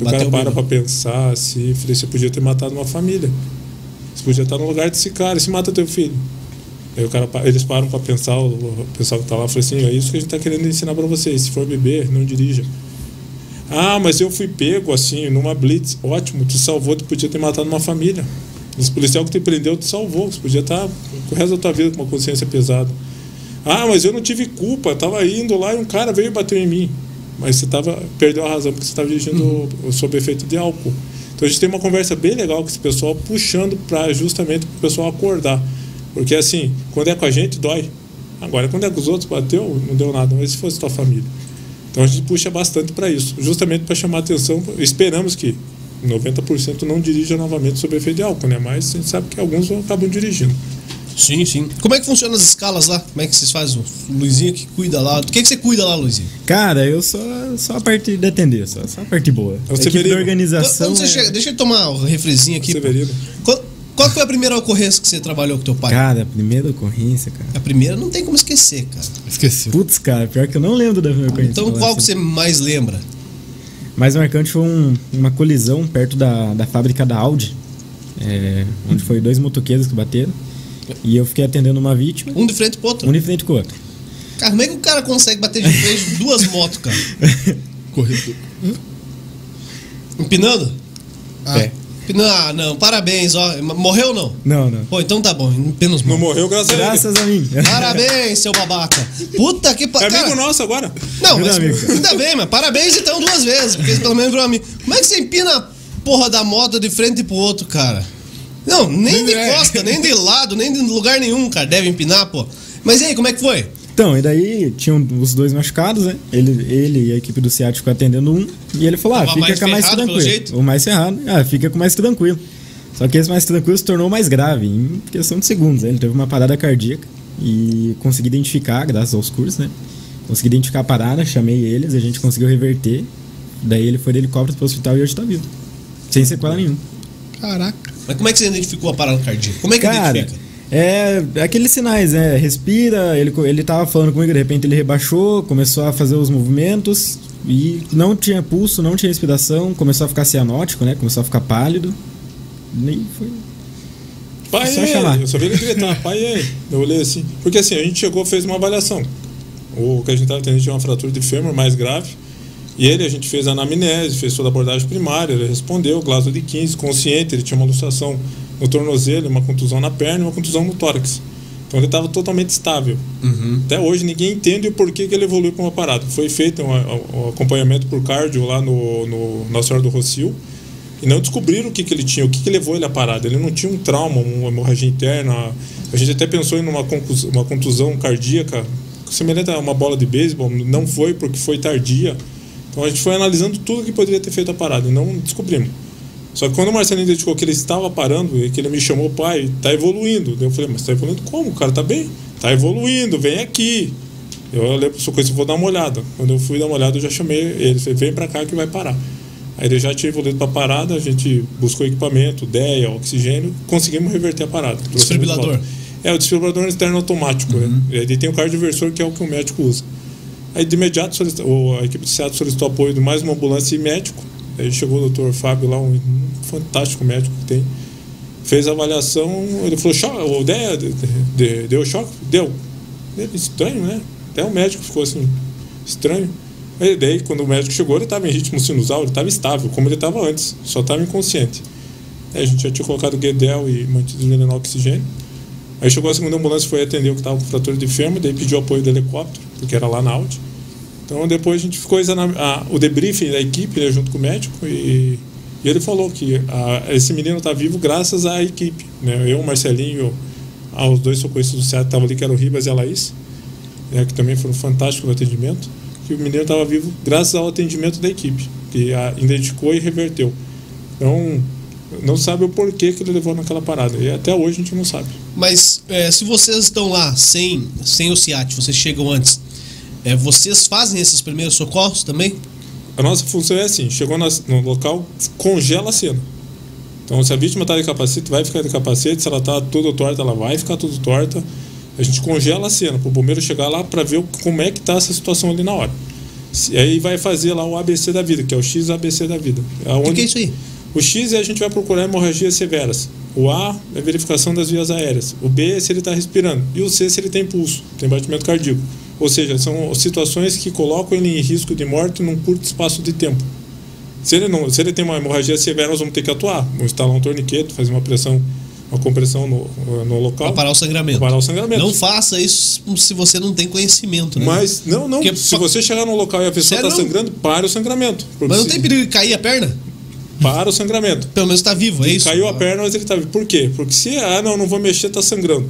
O cara para para pensar assim, falei, você podia ter matado uma família. Você podia estar no lugar desse cara, se mata teu filho. Aí o cara, eles param para pensar, o, pessoal que tá lá, falou assim, é isso que a gente tá querendo ensinar para vocês. Se for beber, não dirija. Ah, mas eu fui pego assim, numa blitz. Ótimo, te salvou, tu podia ter matado uma família. Esse policial que te prendeu te salvou. Você podia estar com o resto da tua vida com uma consciência pesada. Ah, mas eu não tive culpa, tava indo lá e um cara veio e bateu em mim. Mas você tava, perdeu a razão porque você estava dirigindo sob efeito de álcool. Então a gente tem uma conversa bem legal com esse pessoal, puxando para justamente o pessoal acordar. Porque assim, quando é com a gente, dói. Agora, quando é com os outros, bateu, não deu nada. Mas se fosse tua família. Então a gente puxa bastante para isso, justamente para chamar atenção. Esperamos que 90% não dirija novamente sob efeito de álcool, né? Mas a gente sabe que alguns acabam dirigindo. Sim, sim. Como é que funcionam as escalas lá? Como é que vocês fazem? O Luizinho que cuida lá. Do que, que você cuida lá, Luizinho? Cara, eu só, só a parte de atender, só, só a parte boa. É o Severino. da organização. Quando é- chega, deixa eu tomar o refrizinho aqui. Severino. Qual, qual foi a primeira ocorrência que você trabalhou com teu pai? Cara, a primeira ocorrência, cara. A primeira não tem como esquecer, cara. Esqueci. Putz, cara, pior que eu não lembro da primeira ocorrência. Então qual que assim. você mais lembra? Mais marcante foi um- uma colisão perto da, da fábrica da Audi. é, onde foi dois motoqueiros que bateram. E eu fiquei atendendo uma vítima. Um de frente pro outro? Um de frente com o outro. Cara, como é que o cara consegue bater de frente duas motos, cara? [laughs] Corredor. Empinando? Ah, É. Empinando, ah, não, parabéns, ó. Morreu ou não? Não, não. Pô, então tá bom, empina os Não morreu graças. Graças a mim. Parabéns, seu babaca. Puta que É pariu. amigo nosso agora. Não, mas Meu amigo. ainda bem, mas parabéns então duas vezes, porque pelo menos virou amigo. Como é que você empina a porra da moto de frente pro outro, cara? Não, nem de costa, nem de lado, nem de lugar nenhum, cara. Deve empinar, pô. Mas e aí, como é que foi? Então, e daí tinham os dois machucados, né? Ele, ele e a equipe do SEAT ficou atendendo um. E ele falou: ah, fica mais com a mais tranquilo. O mais ferrado. Ah, fica com mais tranquilo. Só que esse mais tranquilo se tornou mais grave, em questão de segundos. né? Ele teve uma parada cardíaca e consegui identificar, graças aos cursos, né? Consegui identificar a parada, chamei eles, a gente conseguiu reverter. Daí ele foi de helicóptero pro hospital e hoje tá vivo. Sem sequela nenhuma. caraca. Mas como é que você identificou a parada cardíaca? Como é que Cara, identifica? é aqueles sinais, né? Respira, ele, ele tava falando comigo, de repente ele rebaixou, começou a fazer os movimentos e não tinha pulso, não tinha respiração, começou a ficar cianótico, né? Começou a ficar pálido. Nem foi. Pai, Só é, chamar. eu só vi ele gritar, pai, é. Eu olhei assim. Porque assim, a gente chegou fez uma avaliação. O que a gente estava tendo tinha uma fratura de fêmur mais grave. E ele, a gente fez a anamnese, fez toda a abordagem primária, ele respondeu, glaso de 15, consciente, ele tinha uma luxação no tornozelo, uma contusão na perna e uma contusão no tórax. Então ele estava totalmente estável. Até hoje ninguém entende o porquê que ele evoluiu para uma parada. Foi feito um, um acompanhamento por cardio lá no, no Nossa Senhora do Rocio e não descobriram o que, que ele tinha, o que, que levou ele à parada. Ele não tinha um trauma, uma hemorragia interna. A gente até pensou em uma, concus- uma contusão cardíaca semelhante a uma bola de beisebol, não foi porque foi tardia. Então a gente foi analisando tudo que poderia ter feito a parada e não descobrimos. Só que quando o Marcelinho identificou que ele estava parando e que ele me chamou, pai, tá evoluindo. Eu falei, mas tá evoluindo como? O cara tá bem. Tá evoluindo, vem aqui. Eu olhei para sua coisa, vou dar uma olhada. Quando eu fui dar uma olhada, eu já chamei ele. Falei, vem para cá que vai parar. Aí ele já tinha evoluído para parada, a gente buscou equipamento, DEA, oxigênio, conseguimos reverter a parada. Desfibrilador. É, o desfibrilador externo automático. Né? Ele tem o cardioversor, que é o que o médico usa. Aí de imediato o- a equipe de SEAT solicitou apoio de mais uma ambulância e médico. Aí chegou o doutor Fábio lá, um, fantástico médico que tem. Fez a avaliação, ele falou, "Cho- o DEA de- de- deu choque? Deu. Ele, estranho, né? Até o médico ficou assim, estranho. Aí daí, quando o médico chegou, ele estava em ritmo sinusal, ele estava estável, como ele estava antes, só estava inconsciente. Aí a gente já tinha colocado Guedel e mantido ele no oxigênio. Aí chegou a segunda ambulância, foi atender o que estava com fratura de fêmur, daí pediu apoio do helicóptero, porque era lá na Audi. Então depois a gente ficou examinando o debriefing da equipe, né, junto com o médico, e, e ele falou que esse menino está vivo graças à equipe. Né? Eu, o Marcelinho, aos dois socorristas do SEAT que estavam ali, que eram o Ribas e a Laís, né, que também foram fantásticos no atendimento, que o menino estava vivo graças ao atendimento da equipe, que a identificou e reverteu. Então, não sabe o porquê que ele levou naquela parada. E até hoje a gente não sabe. Mas é, se vocês estão lá sem, sem o SIAT, vocês chegam antes, é, vocês fazem esses primeiros socorros também? A nossa função é assim: chegou nas- no local, congela a cena. Então, se a vítima está de capacete, vai ficar de capacete. Se ela está toda torta, ela vai ficar toda torta. A gente congela a cena para o bombeiro chegar lá para ver como é que está essa situação ali na hora. Se- Aí vai fazer lá o ABC da vida, que é o XABC da vida. É O que, que é isso aí? O X é a gente vai procurar hemorragias severas. O A é verificação das vias aéreas. O B é se ele está respirando. E o C se ele tem pulso, tem batimento cardíaco. Ou seja, são situações que colocam ele em risco de morte num curto espaço de tempo. Se ele, não, se ele tem uma hemorragia severa, nós vamos ter que atuar. Vamos instalar um torniquete, fazer uma pressão, uma compressão no, no local. Para parar o sangramento. Pra parar o sangramento. Não faça isso se você não tem conhecimento, né? Mas, não, não. Porque se fa- você chegar no local e a pessoa está sangrando, para o sangramento. Mas não tem perigo de cair a perna? Para o sangramento. Pelo menos está vivo, é isso? Caiu a perna, mas ele tá vivo. Por quê? Porque se, ah, não, não vou mexer, tá sangrando.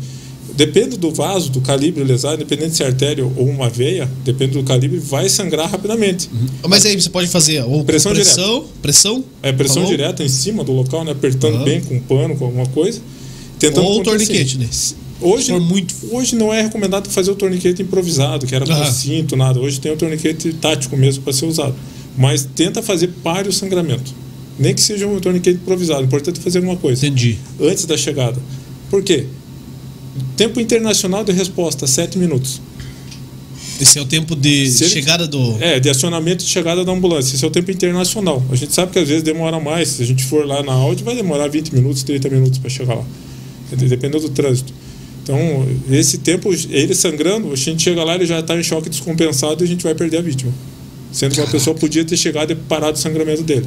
Depende do vaso, do calibre lesado, independente se é artéria ou uma veia, depende do calibre, vai sangrar rapidamente. Mas aí você pode fazer ou Pressão pressão, pressão, É pressão Falou? direta em cima do local, né? Apertando Aham. bem com um pano, com alguma coisa. Tentando ou conter, torniquete, né? Hoje, muito- hoje não é recomendado fazer o torniquete improvisado, que era com cinto, nada. Hoje tem o torniquete tático mesmo para ser usado. Mas tenta fazer pare o sangramento. Nem que seja um torniquete improvisado. O importante é fazer alguma coisa Entendi. antes da chegada. Por quê? Tempo internacional de resposta, 7 minutos. Esse é o tempo de ele- chegada do. É, de acionamento e chegada da ambulância. Esse é o tempo internacional. A gente sabe que às vezes demora mais. Se a gente for lá na Audi, vai demorar 20 minutos, 30 minutos para chegar lá. Dependendo do trânsito. Então, esse tempo, ele sangrando, a gente chega lá, ele já está em choque descompensado e a gente vai perder a vítima. Sendo que a pessoa podia ter chegado e parado o sangramento dele.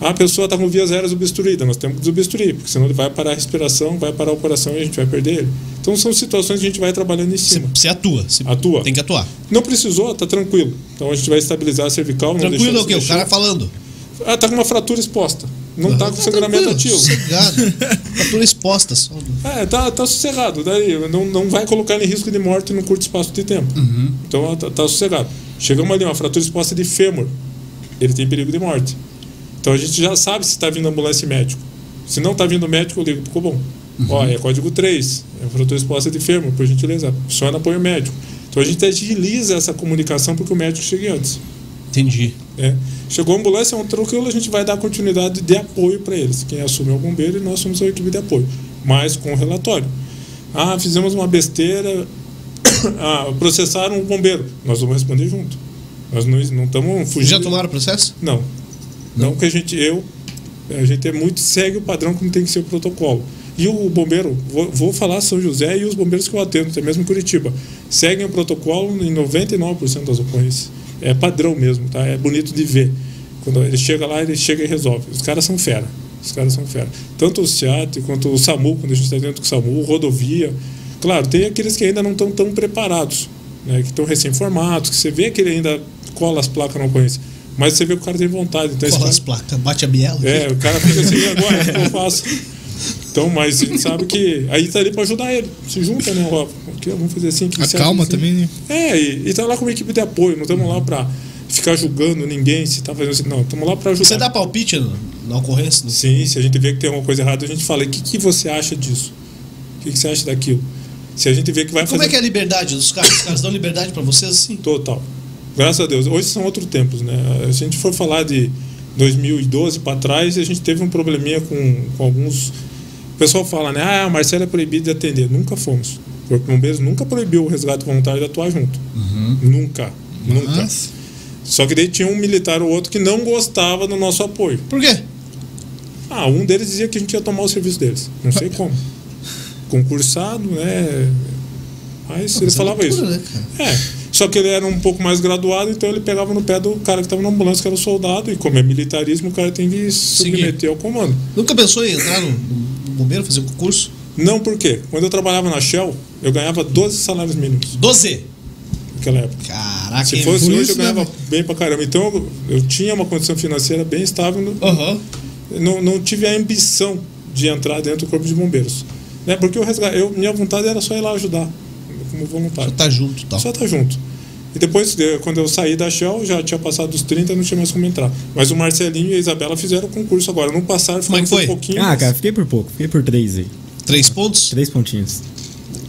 Ah, A pessoa está com vias aéreas obstruídas, nós temos que desobstruir, porque senão ele vai parar a respiração, vai parar o coração e a gente vai perder ele. Então são situações que a gente vai trabalhando em cima. você atua. Você Atua. Tem que atuar. Não precisou, tá tranquilo. Então a gente vai estabilizar a cervical. Tranquilo é o quê? O cara falando. Ah, tá com uma fratura exposta. Não tá com Ah, sangramento ativo. Sossegado. Fratura exposta. só. [laughs] É, tá, tá sossegado. Daí não, não vai colocar em risco de morte num curto espaço de tempo. Uhum. Então tá, tá sossegado. Chegamos ali, uma fratura exposta de fêmur. Ele tem perigo de morte. Então a gente já sabe se está vindo ambulância e médico. Se não está vindo médico, eu ligo pro Cobom. Uhum. Ó, é código 3. É fratura exposta de fêmur, por gentileza. Funciona apoio médico. Então a gente agiliza essa comunicação para que o médico chegue antes. Entendi. né? Chegou a ambulância, é um tranquilo, a gente vai dar continuidade de apoio para eles. Quem assume é o bombeiro e nós somos a equipe de apoio, mas com relatório. Ah, fizemos uma besteira, [coughs] ah, processaram o bombeiro. Nós vamos responder junto. Nós não não estamos fugindo. Já tomaram o processo? Não. Não que a gente, eu, a gente é muito, segue o padrão como tem que ser o protocolo. E o bombeiro, vou, vou falar São José e os bombeiros que eu atendo, até mesmo Curitiba, seguem o protocolo em 99% das ocorrências. É padrão mesmo, tá? É bonito de ver. Quando ele chega lá, ele chega e resolve. Os caras são fera. Os caras são fera. Tanto o SEAT quanto o SAMU, quando a gente está dentro do SAMU, rodovia. Claro, tem aqueles que ainda não estão tão preparados, né? que estão recém-formados, que você vê que ele ainda cola as placas na ocorrência. Mas você vê que o cara tem vontade. Então, Cola cara- as placas, bate a biela. é, o cara fica assim, "E agora, o que eu faço? Então, mas a gente sabe que aí tá ali para ajudar ele. Se junta, né? Ó, aqui, vamos fazer assim. que serve Acalma assim. também, né? É, e, e tá lá com uma equipe de apoio. Não estamos lá para ficar julgando ninguém se tá fazendo assim. Não, estamos lá para ajudar. Você dá palpite no- na ocorrência? No... Sim, se a gente vê que tem alguma coisa errada, a gente fala, o que, que você acha disso? O que, que você acha daquilo? Se a gente vê que vai Como fazer... é que é a liberdade dos caras? Os caras dão liberdade pra vocês assim? Total. Graças a Deus. Hoje são outros tempos, né? Se a gente for falar de 2012 para trás, a gente teve um probleminha com, com alguns. O pessoal fala, né? Ah, Marcelo é proibido de atender. Nunca fomos. O Corpo de Bombeiros nunca proibiu o resgate voluntário de atuar junto. Nunca. Nunca. Mas, Só que daí tinha um militar ou outro que não gostava do nosso apoio. Por quê? Ah, um deles dizia que a gente ia tomar o serviço deles. Não sei [laughs] como. Concursado, né? Mas ele Mas é falava loucura, isso. né? É. Só que ele era um pouco mais graduado, então ele pegava no pé do cara que estava na ambulância, que era o soldado, e como é militarismo, o cara tem que se submeter ao comando. Nunca pensou em entrar no, no bombeiro, fazer um concurso? Não por quê? Quando eu trabalhava na Shell, eu ganhava 12 salários mínimos 12! naquela época. Caraca, Se hein? fosse hoje, isso, eu ganhava né, bem pra caramba. Então eu, eu tinha uma condição financeira bem estável. no- Aham. não, não tive a ambição de entrar dentro do corpo de bombeiros. Né? Porque eu, resga- eu, minha vontade era só ir lá ajudar, como voluntário. Só tá junto tal. Só tá junto. E depois, de- quando eu saí da Shell, já tinha passado dos 30, não tinha mais como entrar. Mas o Marcelinho e a Isabela fizeram o concurso agora. Não passaram, é ficaram foi? um pouquinho. Ah, cara, fiquei por pouco. Fiquei por três aí. Três pontos? Três pontinhos.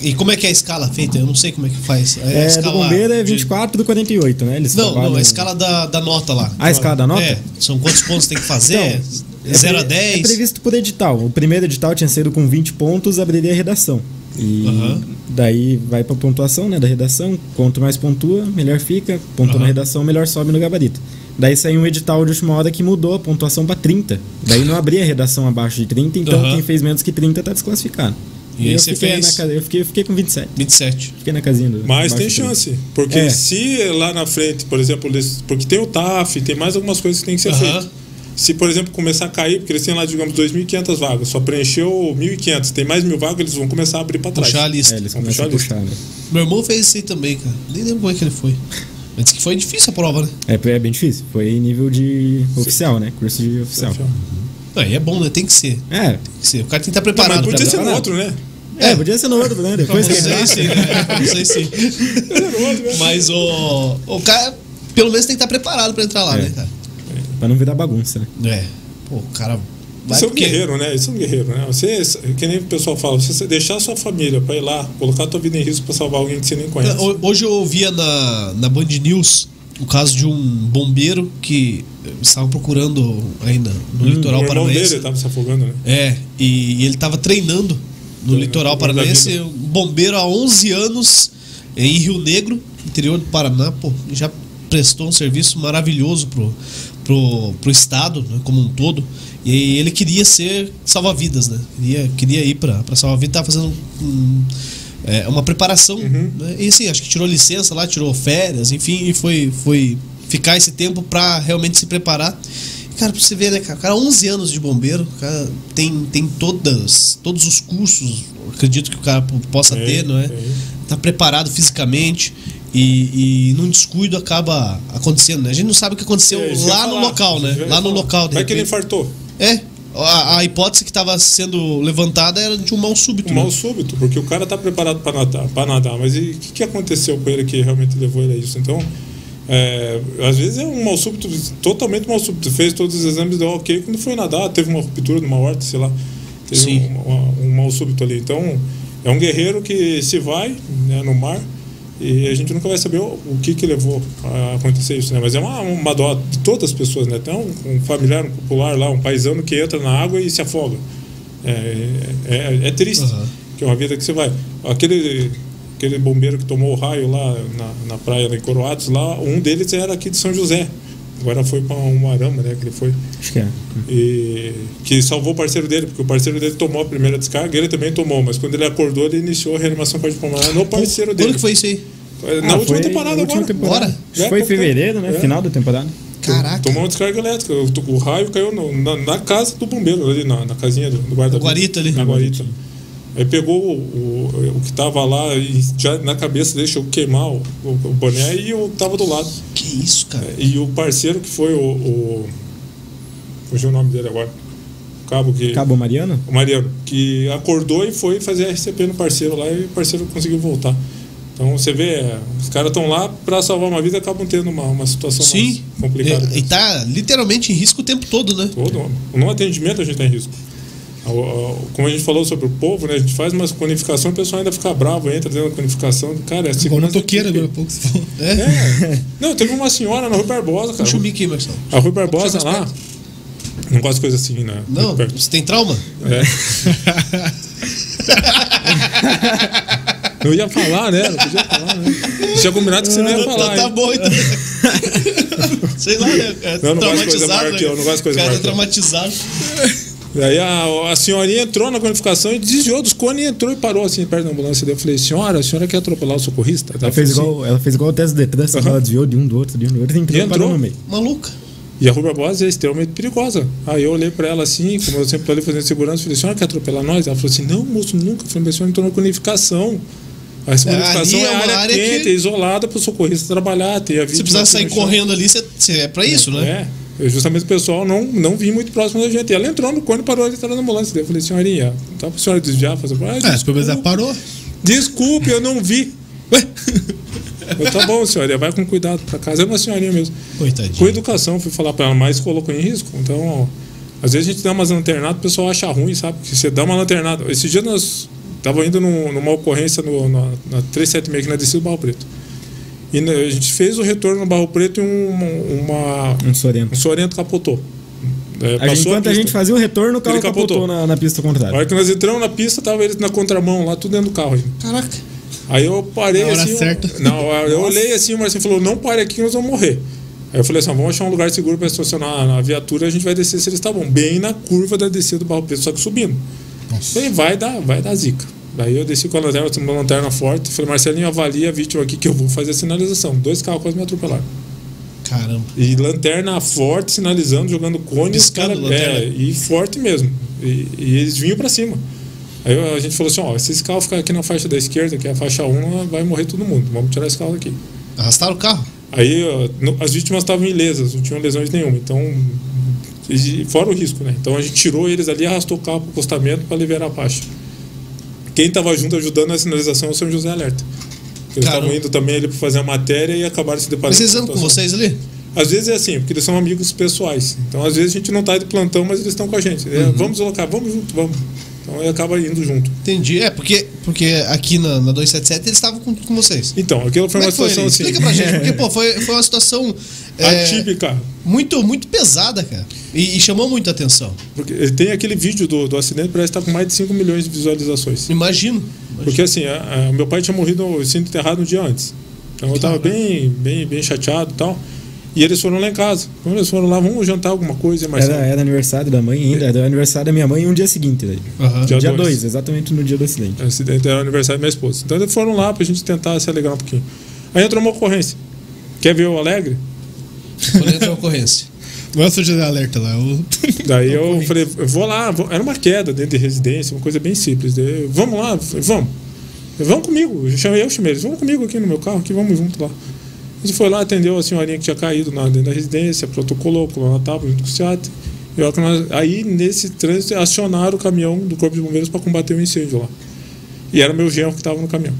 E como é que é a escala feita? Eu não sei como é que faz. É, a do escala bombeiro é de- 24 do 48, né? Eles Não, trabalham- não, a escala da, da nota lá. Ah, a escala da nota? É, são quantos pontos tem que fazer? Então, 0 a pre- 10? É previsto por edital. O primeiro edital tinha sido com 20 pontos, abriria a redação. E Aham. daí vai pra pontuação né, da redação. Quanto mais pontua, melhor fica. Pontua Aham. na redação, melhor sobe no gabarito. Daí saiu um edital de última hora que mudou a pontuação pra 30. Daí não abria a redação abaixo de 30, então Aham. quem fez menos que 30 tá desclassificado. E aí eu você fiquei fez? na eu fiquei, eu fiquei com 27. 27. Fiquei na casinha do. Mas tem de 30. chance. Porque É. se lá na frente, por exemplo, porque tem o TAF, tem mais algumas coisas que tem que ser Aham. feito. Se, por exemplo, começar a cair, porque eles têm lá, digamos, 2.500 vagas, só preencheu 1.500, tem mais mil vagas, eles vão começar a abrir para trás. Puxar a lista. É, eles a puxar a puxar, né? Meu irmão fez isso aí também, cara. Nem lembro como é que ele foi. Mas disse que foi difícil a prova, né? É, é bem difícil. Foi nível de oficial, né? Curso de oficial. Aí é bom, né? Tem que ser. É. Tem que ser. O cara tem que estar Não, mas preparado. podia pra- ser no preparado. outro, né? É, podia ser no outro, né? Depois que Não sei sim, né? Não sei sim. Mas o, o cara, pelo menos, tem que estar preparado pra entrar lá, É. né, cara? Pra não virar bagunça, né? É. Pô, o cara. Vai Isso é um guerreiro, né? Isso é um guerreiro, né? Você, que nem o pessoal fala, você deixar a sua família para ir lá, colocar a tua vida em risco para salvar alguém que você nem conhece. Ho- Hoje eu ouvia na, na Band News o caso de um bombeiro que estava procurando ainda no o litoral irmão dele paranaense. estava se afogando, né? É, e, e ele estava treinando no litoral paranaense, um bombeiro há 11 anos em Rio Negro, interior do Paraná, pô, já prestou um serviço maravilhoso pro, pro, pro estado né, como um todo. E ele queria ser salva-vidas, né? Queria, queria ir para salva-vidas, tava fazendo um, é, uma preparação. Uhum. Né? E assim, acho que tirou licença lá, tirou férias, enfim, e foi, foi ficar esse tempo para realmente se preparar. Cara, pra você ver, né, cara? O cara, 11 anos de bombeiro, cara tem, tem todas, todos os cursos, acredito que o cara possa Tem, ter, não é? tem. Tá preparado fisicamente. E, e num descuido acaba acontecendo, né? A gente não sabe o que aconteceu É, ia lá no local, né? Lá no local, é que ele infartou? É, a, a hipótese que estava sendo levantada era de um mal súbito. Um né? mal súbito, porque o cara tá preparado para nadar, pra nadar, mas o que, que aconteceu com ele que realmente levou ele a isso? Então, é, às vezes é um mal súbito, totalmente mal súbito. Fez todos os exames, deu ok, quando foi nadar, teve uma ruptura numa horta, sei lá, teve Sim. um, uma- um mal súbito ali. Então, é um guerreiro que se vai né, no mar e a gente nunca vai saber o, o que que levou a acontecer isso, né? Mas é uma, uma dó de todas as pessoas, né? Tem um, um familiar, um popular lá, um paisano que entra na água e se afoga. É, é, é triste, Aham. que é uma vida que você vai. Aquele, aquele bombeiro que tomou o raio lá na, na praia em Coroados, lá, um deles era aqui de São José. Agora foi para um arama, né? Que ele foi. Acho que é. E que salvou o parceiro dele, porque o parceiro dele tomou a primeira descarga, ele também tomou, mas quando ele acordou, ele iniciou a reanimação cardiopulmonar no parceiro Quando dele. que foi isso aí? Na Ah, última temporada na última agora. temporada. É, foi em fevereiro, né? É. Final da temporada. Caraca. Tomou uma descarga elétrica. O, o raio caiu no- na, na casa do bombeiro, ali na, na casinha do, do guarda Na guarita ali. Na guarita. Aí pegou o, o, o que tava lá e já na cabeça deixou queimar o, o, o boné e que tava do lado. Que isso, cara? E o parceiro que foi o. o fugiu o nome dele agora. O cabo que. Cabo Mariano? O Mariano, que acordou e foi fazer RCP no parceiro lá e o parceiro conseguiu voltar. Então você vê, é, os caras estão lá para salvar uma vida e acabam tendo uma, uma situação Sim. mais complicada. E, e tá literalmente em risco o tempo todo, né? Todo. No atendimento a gente tem risco. Como a gente falou sobre o povo, né? A gente faz uma conificação e o pessoal ainda fica bravo, entra dentro da conificação. Cara, é Igual na toqueira agora há pouco você falou. É. É. Não, teve uma senhora na Rui Barbosa, cara. O mic aí, Marcelo. A Rui Barbosa lá. perto. Não gosto de coisa assim, né? Não, você tem trauma? É. [laughs] Não ia falar, né? Não podia falar, né? Tinha combinado que você não ia falar. tá hein? bom, então. Sei lá, né? cara? Não, não gosto de coisa maior que eu, né? não gosto de coisa O cara maior tá que eu. traumatizado. Daí a, a senhorinha entrou na qualificação e desviou dos cones e entrou e parou assim perto da ambulância. Daí eu falei, senhora, a senhora quer atropelar o socorrista? Ela fez, falou igual, ela fez igual o teste de trânsito, Aham. ela desviou de um do outro, de um do outro, entrou E e parou entrou. no meio. Maluca. assim. E a Rui Barbosa é extremamente perigosa. Aí eu olhei pra ela assim, como eu sempre tô ali fazendo segurança, falei, senhora quer atropelar nós? Ela falou assim, não, moço, nunca. Eu falei, mas a senhora entrou na conificação. Essa É, qualificação ali é, é uma área, área quente, que- é isolada para o socorrista trabalhar, ter a Se precisar sair correndo ali, você, você é pra isso, né? É. Justamente o pessoal não, não vinha muito próximo da gente. E ela entrou no cone e parou ali, estava na ambulância. Eu falei, senhorinha, dá pra senhora desviar? Fazer... Ah, É, pelo menos ela parou. Desculpe, eu não vi. Ué? [laughs] Eu, tá bom, senhoria, vai com cuidado pra casa. É uma senhorinha mesmo. Coitadinho. Com educação, fui falar pra ela, mas colocou em risco. Então, às vezes a gente dá umas lanternadas, o pessoal acha ruim, sabe? Que você dá uma lanternada. Esse dia nós tava indo num- numa ocorrência no, na, na 376 aqui na descida do Preto. E né, a gente fez o retorno no Barro Preto e um, uma, Um Sorento. um Sorento capotou. É, A gente, enquanto a pista. gente fazia o retorno, o carro Ele capotou. capotou, na, na pista A contrária. hora que nós entramos na pista, tava eles na contramão lá, tudo dentro do carro. ainda. Caraca. Aí eu parei Na hora assim. eu- certa. Não, eu olhei assim, o Marcinho falou: não pare aqui nós vamos morrer. Aí eu falei assim: vamos achar um lugar seguro para estacionar a viatura a gente vai descer se eles estavam. Bem na curva da descida do Barro Preto, só que subindo. Falei: vai dar, vai dar zica. Daí eu desci com a lanterna, uma lanterna forte. Falei: Marcelinho, avalia a vítima aqui que eu vou fazer a sinalização. Dois carros quase me atropelaram. Caramba. E lanterna forte, sinalizando, jogando cone. Piscando cara-. É, e forte mesmo. E, e eles vinham para cima. Aí a gente falou assim: ó, se esse carro ficar aqui na faixa da esquerda, que é a faixa 1, vai morrer todo mundo. Vamos tirar esse carro daqui. Arrastaram o carro? Aí ó, no- as vítimas estavam ilesas, não tinham lesões nenhuma. Então, e fora o risco, né? Então a gente tirou eles ali e arrastou o carro para o acostamento para liberar a faixa. Quem estava junto ajudando na sinalização é o São José Alerta. Eles estavam indo também ali para fazer a matéria e acabaram se deparando Mas vocês com vocês ali? Às vezes é assim, porque eles são amigos pessoais. Então, às vezes a gente não está de plantão, mas eles estão com a gente. É, Vamos deslocar, vamos junto, vamos. Então, ele acaba indo junto. Entendi. É, porque, porque aqui na, na 277 eles estavam com, com vocês. Então, aquilo foi Como é uma que foi situação assim. Explica pra gente, porque, [laughs] pô, foi, foi uma situação é, Atípica. muito, muito pesada, cara. E, e chamou muita atenção. Porque tem aquele vídeo do, do acidente, parece que está com mais de 5 milhões de visualizações. Imagino. Porque assim, a- a- meu pai tinha morrido sendo enterrado um dia antes. Então eu tava bem, bem, bem chateado e tal. E eles foram lá em casa. Quando eles foram lá, vamos jantar alguma coisa, mas. Era, era aniversário da mãe ainda, era aniversário da minha mãe um dia seguinte. Daí. Aham. Dia Dia dois. 2, exatamente no dia do acidente. O acidente era o aniversário da minha esposa. Então eles foram lá pra gente tentar se alegrar um pouquinho. Aí entrou uma ocorrência. Quer ver o alegre? Quando entra ocorrência. Não é o José Alerta lá. O... Daí eu falei, eu vou lá, vou- era uma queda dentro de residência, uma coisa bem simples. Daí, vamos lá, Eu vamos. Vamos comigo. Eu chamei, eu chamei eles, vamos comigo aqui no meu carro, aqui, vamos junto lá. Gente foi lá, atendeu a senhorinha que tinha caído na, dentro da residência, protocolou, colou na tábua junto com o SEAT. Que aí, nesse trânsito, acionaram o caminhão do Corpo de Bombeiros para combater o incêndio lá. E era meu genro que estava no caminhão.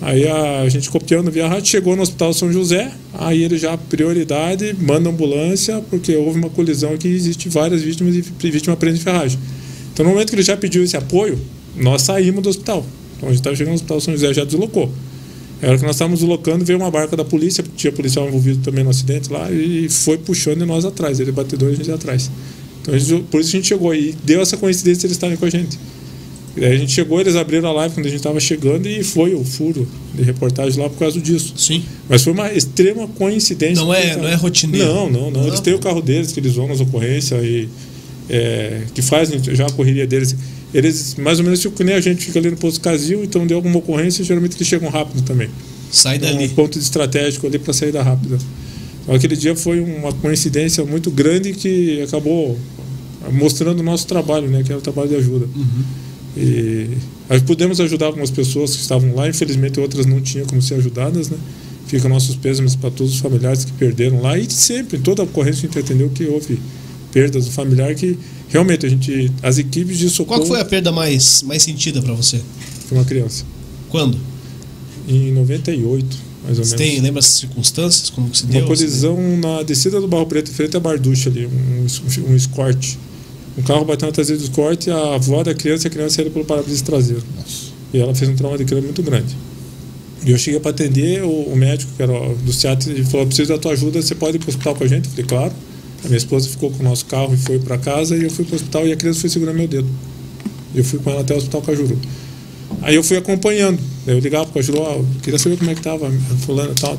Aí a gente copiando via rádio, chegou no Hospital São José, aí ele já, prioridade, manda ambulância, porque houve uma colisão aqui e existe várias vítimas e vítima presa em ferragem. Então, no momento que ele já pediu esse apoio, nós saímos do hospital. Então, a gente estava chegando no Hospital São José, já deslocou. Na hora que nós estávamos deslocando, veio uma barca da polícia, tinha policial envolvido também no acidente lá, e foi puxando nós atrás. Ele batedor e a gente atrás. Então, gente- por isso a gente chegou aí. Deu essa coincidência de eles estarem com a gente. E aí a gente chegou, eles abriram a live quando a gente estava chegando e foi o furo de reportagem lá por causa disso. Sim. Mas foi uma extrema coincidência. Não é- não é rotineiro. Não, não, não. Eles têm o carro deles, que eles vão nas ocorrências e é, que fazem já a correria deles. Eles, mais ou menos, tipo, que nem a gente fica ali no posto Casil, então deu alguma ocorrência, geralmente eles chegam rápido também. Sai Então, dali. um ponto estratégico ali para saída rápida. Então, aquele dia foi uma coincidência muito grande que acabou mostrando o nosso trabalho, né, que era o trabalho de ajuda. E nós pudemos ajudar algumas pessoas que estavam lá, infelizmente outras não tinham como ser ajudadas, né? Ficam nossos pêsames para todos os familiares que perderam lá e sempre, em toda a ocorrência a gente entendeu que houve perdas do familiar que realmente a gente, as equipes de socorro Qual que foi a perda mais, mais sentida pra você? foi uma criança. Quando? Em 98, mais ou Você menos. tem, lembra as circunstâncias? Como que se Uma deu? colisão na descida do Barro Preto, em frente à Barducha ali, um, um, escorte. Um carro bateu na traseira do escorte, a avó da criança e a criança saíram pelo para-brisa traseiro. E ela fez um trauma de crânio muito grande. E eu cheguei para atender, o, o médico, que era do SEAT, ele falou: preciso da tua ajuda, você pode ir para o hospital com a gente? Eu falei: claro. A minha esposa ficou com o nosso carro e foi para casa, e eu fui para o hospital e a criança foi segurar meu dedo. Eu fui com ela até o hospital Cajuru. Aí eu fui acompanhando. Eu ligava pro Cajuru, ó, eu queria saber como é que tava a fulana e tal.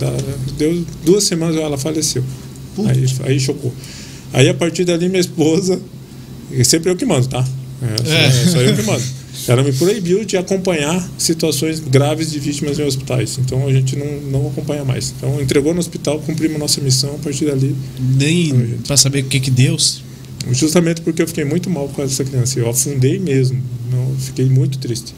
Deu duas semanas ela faleceu. Aí, aí chocou. Aí a partir dali minha esposa, sempre eu que mando, tá? É, só, é só eu que mando. [laughs] Ela me proibiu de acompanhar situações graves de vítimas em hospitais. Então a gente não, não acompanha mais. Então entregou no hospital, cumprimos nossa missão. A partir dali, Nem pra saber o que que deu. Justamente porque eu fiquei muito mal com essa criança. Eu afundei mesmo. Não, fiquei muito triste.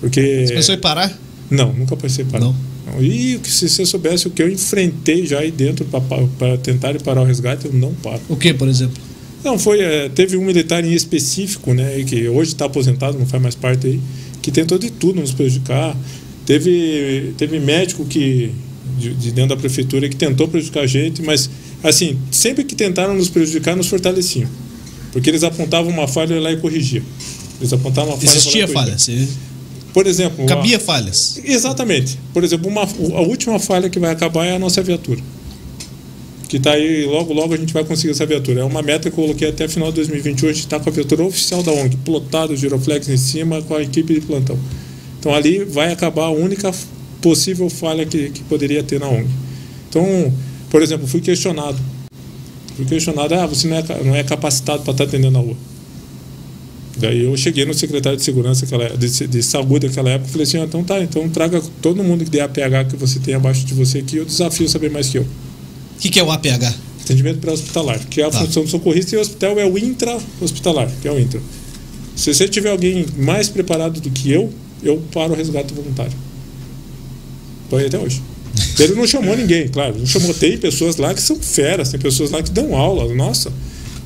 Porque. Você pensou em parar? Não, nunca pensei em parar. Não. Não. E se você soubesse o que eu enfrentei já aí dentro para tentar parar o resgate, eu não paro. O que, por exemplo? Não, foi. é, teve um militar em específico, né, que hoje está aposentado, não faz mais parte aí, que tentou de tudo nos prejudicar. Teve, teve médico que de, de dentro da prefeitura que tentou prejudicar a gente, mas assim, sempre que tentaram nos prejudicar, nos fortaleciam. Porque eles apontavam uma falha e lá e corrigia. Eles apontavam uma falha. Existia falha. Por exemplo, a- Cabia falhas. Exatamente. Por exemplo, uma, a última falha que vai acabar é a nossa viatura. Que está aí, logo, logo a gente vai conseguir essa viatura. É uma meta que eu coloquei até final de 2021. A gente está com a viatura oficial da ONG, plotado, giroflex em cima, com a equipe de plantão. Então ali vai acabar a única possível falha que, que poderia ter na ONG. Então, por exemplo, fui questionado. Fui questionado, ah, você não é, não é capacitado para estar atendendo na rua. Daí eu cheguei no secretário de segurança aquela, de, de saúde daquela época e falei assim, ah, então tá, então traga todo mundo que der APH que você tem abaixo de você aqui, eu desafio saber mais que eu. O que, que é o APH? Atendimento pré-hospitalar, que é a Tá. função do socorrista e o hospital é o intra-hospitalar, que é o intra. Se você tiver alguém mais preparado do que eu, eu paro o resgate voluntário. Estou aí até hoje. [laughs] Ele não chamou ninguém, claro. Não chamou. Tem pessoas lá que são feras, tem pessoas lá que dão aula. Nossa,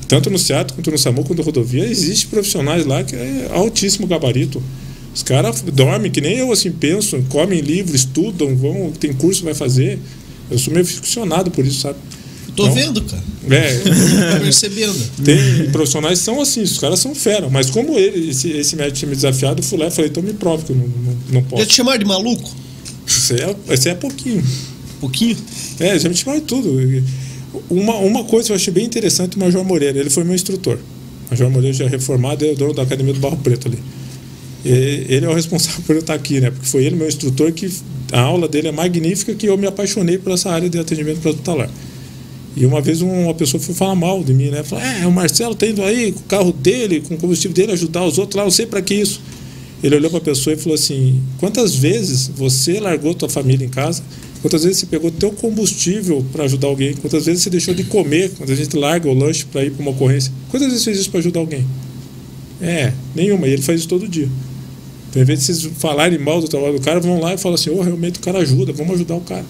tanto no SEAT quanto no SAMU, quanto na rodovia, existe profissionais lá que é altíssimo gabarito. Os caras dormem, que nem eu assim penso, comem livro, estudam, vão, tem curso, vai fazer. Eu sou meio ficcionado por isso, sabe? Tô Não. vendo, cara. É, Tô percebendo. tem profissionais que são assim, os caras são fera. Mas como ele, esse, esse médico tinha me desafiado, eu fui lá e falei, então me prove que eu não, não, não Já posso. te chamaram de maluco? Isso aí é, isso é pouquinho. Pouquinho? É, já me chamaram de tudo. Uma, uma coisa que eu achei bem interessante, o Major Moreira, ele foi meu instrutor. O Major Moreira já é reformado, é o dono da Academia do Barro Preto ali. Ele é o responsável [laughs] por eu estar aqui, né? Porque foi ele meu instrutor que a aula dele é magnífica que eu me apaixonei por essa área de atendimento para hospitalar. E uma vez uma pessoa foi falar mal de mim, né? Falou: "É, o Marcelo tá indo aí com o carro dele, com o combustível dele ajudar os outros lá, eu sei para que isso". Ele olhou para a pessoa e falou assim: "Quantas vezes você largou tua família em casa? Quantas vezes você pegou teu combustível para ajudar alguém? Quantas vezes você deixou de comer? A gente larga o lanche para ir para uma ocorrência? Quantas vezes fez isso para ajudar alguém?" É, nenhuma. E ele faz isso todo dia. Então, ao invés de vocês falarem mal do trabalho do cara, vão lá e falam assim: oh, realmente o cara ajuda, vamos ajudar o cara.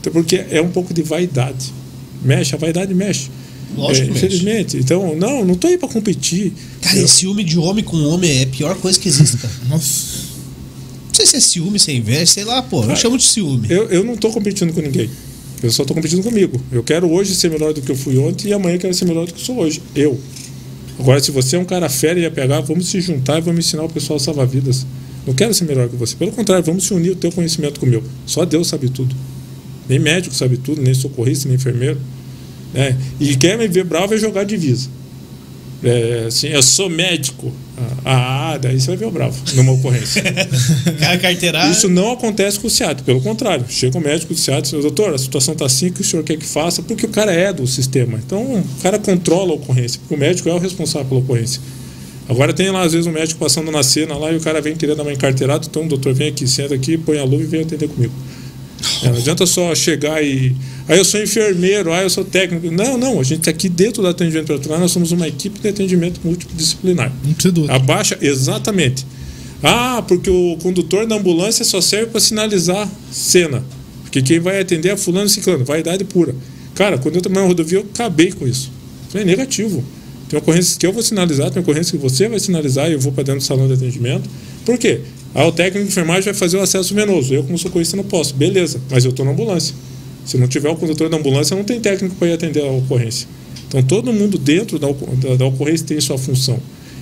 Então, porque é um pouco de vaidade. Mexe, a vaidade mexe. Lógico é, Infelizmente. Então, não, não tô aí para competir. Cara, eu... ciúme de homem com homem é a pior coisa que existe, cara. [laughs] Nossa. Não sei se é ciúme, se é inveja, sei lá, pô. Eu chamo de ciúme. Eu, eu não tô competindo com ninguém. Eu só tô competindo comigo. Eu quero hoje ser melhor do que eu fui ontem e amanhã eu quero ser melhor do que eu sou hoje. Eu. Agora, se você é um cara fera e ia pegar, vamos se juntar e vamos ensinar o pessoal a salvar vidas. Não quero ser melhor que você. Pelo contrário, vamos se unir o teu conhecimento com o meu. Só Deus sabe tudo. Nem médico sabe tudo, nem socorrista, nem enfermeiro. É. E quer me ver bravo é jogar divisa. É, assim, eu sou médico. Ah, ah, daí você vai ver o bravo numa ocorrência. [laughs] Carteirada. Isso não acontece com o CIAT, pelo contrário. Chega o médico do CIAT e diz, doutor, a situação está assim, que o senhor quer que faça? Porque o cara é do sistema. Então, o cara controla a ocorrência, porque o médico é o responsável pela ocorrência. Agora tem lá, às vezes, um médico passando na cena lá e o cara vem querendo dar uma encarteirada, então, doutor, vem aqui, senta aqui, põe a luva e vem atender comigo. É, não adianta só chegar e. Aí ah, eu sou enfermeiro, ah, eu sou técnico. Não, não, a gente está aqui dentro do atendimento protocolo, nós somos uma equipe de atendimento multidisciplinar. Um Abaixa, exatamente. Ah, porque o condutor da ambulância só serve para sinalizar cena. Porque quem vai atender é fulano e ciclano, vaidade pura. Cara, quando eu tomei uma rodovia, eu acabei com isso. Falei, negativo. Tem ocorrências que eu vou sinalizar, tem ocorrências que você vai sinalizar e eu vou para dentro do salão de atendimento. Por quê? Ah, o técnico de enfermagem vai fazer o acesso venoso. Eu, como socorrista, não posso. Beleza, mas eu estou na ambulância. Se não tiver o condutor da ambulância, não tem técnico para ir atender a ocorrência. Então, todo mundo dentro da, da, da, ocorrência tem sua função.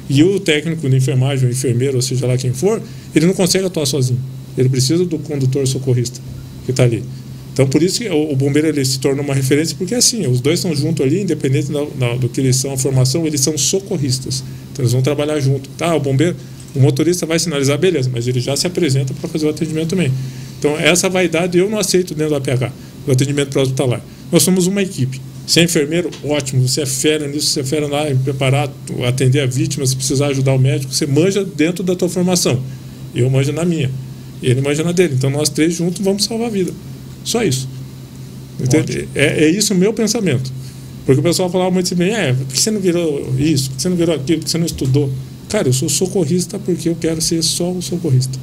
E o técnico de enfermagem, o enfermeiro, ou seja lá quem for, ele não consegue atuar sozinho. Ele precisa do condutor socorrista que está ali. Então, por isso que o, o bombeiro ele se torna uma referência, porque é assim, os dois estão juntos ali, independente da, da, do que eles são, a formação, eles são socorristas. Então, eles vão trabalhar junto. Tá, o bombeiro o motorista vai sinalizar, beleza, mas ele já se apresenta para fazer o atendimento também. Então, essa vaidade eu não aceito dentro do APH, do atendimento pré-hospitalar. Nós somos uma equipe. Se é enfermeiro, ótimo, você é fera nisso, você é fera lá em preparar, atender a vítima, se precisar ajudar o médico, você manja dentro da tua formação. Eu manjo na minha, ele manja na dele. Então, nós três juntos vamos salvar a vida. Só isso. É, é isso o meu pensamento. Porque o pessoal falava muito assim, é, por que você não virou isso? Por que você não virou aquilo? Por que você não estudou? Cara, eu sou socorrista porque eu quero ser só um socorrista.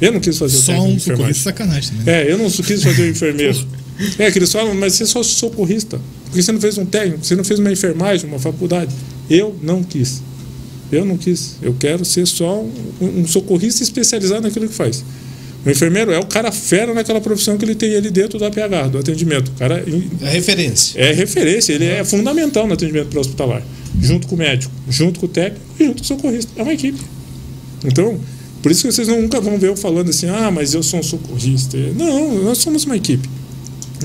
Eu não quis fazer só o um socorrista sacanagem, né? É, eu não quis fazer o enfermeiro. [laughs] é, que eles falam, mas você é só socorrista. Porque você não fez um técnico, você não fez uma enfermagem, uma faculdade. Eu não quis. Eu não quis. Eu quero ser só um, um socorrista especializado naquilo que faz. O enfermeiro é o cara fera naquela profissão que ele tem ali dentro do APH, do atendimento. O cara é referência. É referência, ele é fundamental no atendimento pré-hospitalar junto com o médico, junto com o técnico e junto com o socorrista. É uma equipe. Então, por isso que vocês nunca vão ver eu falando assim, ah, mas eu sou um socorrista. Não, nós somos uma equipe.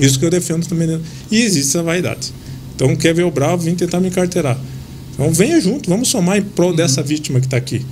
Isso que eu defendo também. Né? E existe essa vaidade. Então, quer ver o bravo, vem tentar me encarteirar. Então, venha junto, vamos somar em prol dessa vítima que está aqui.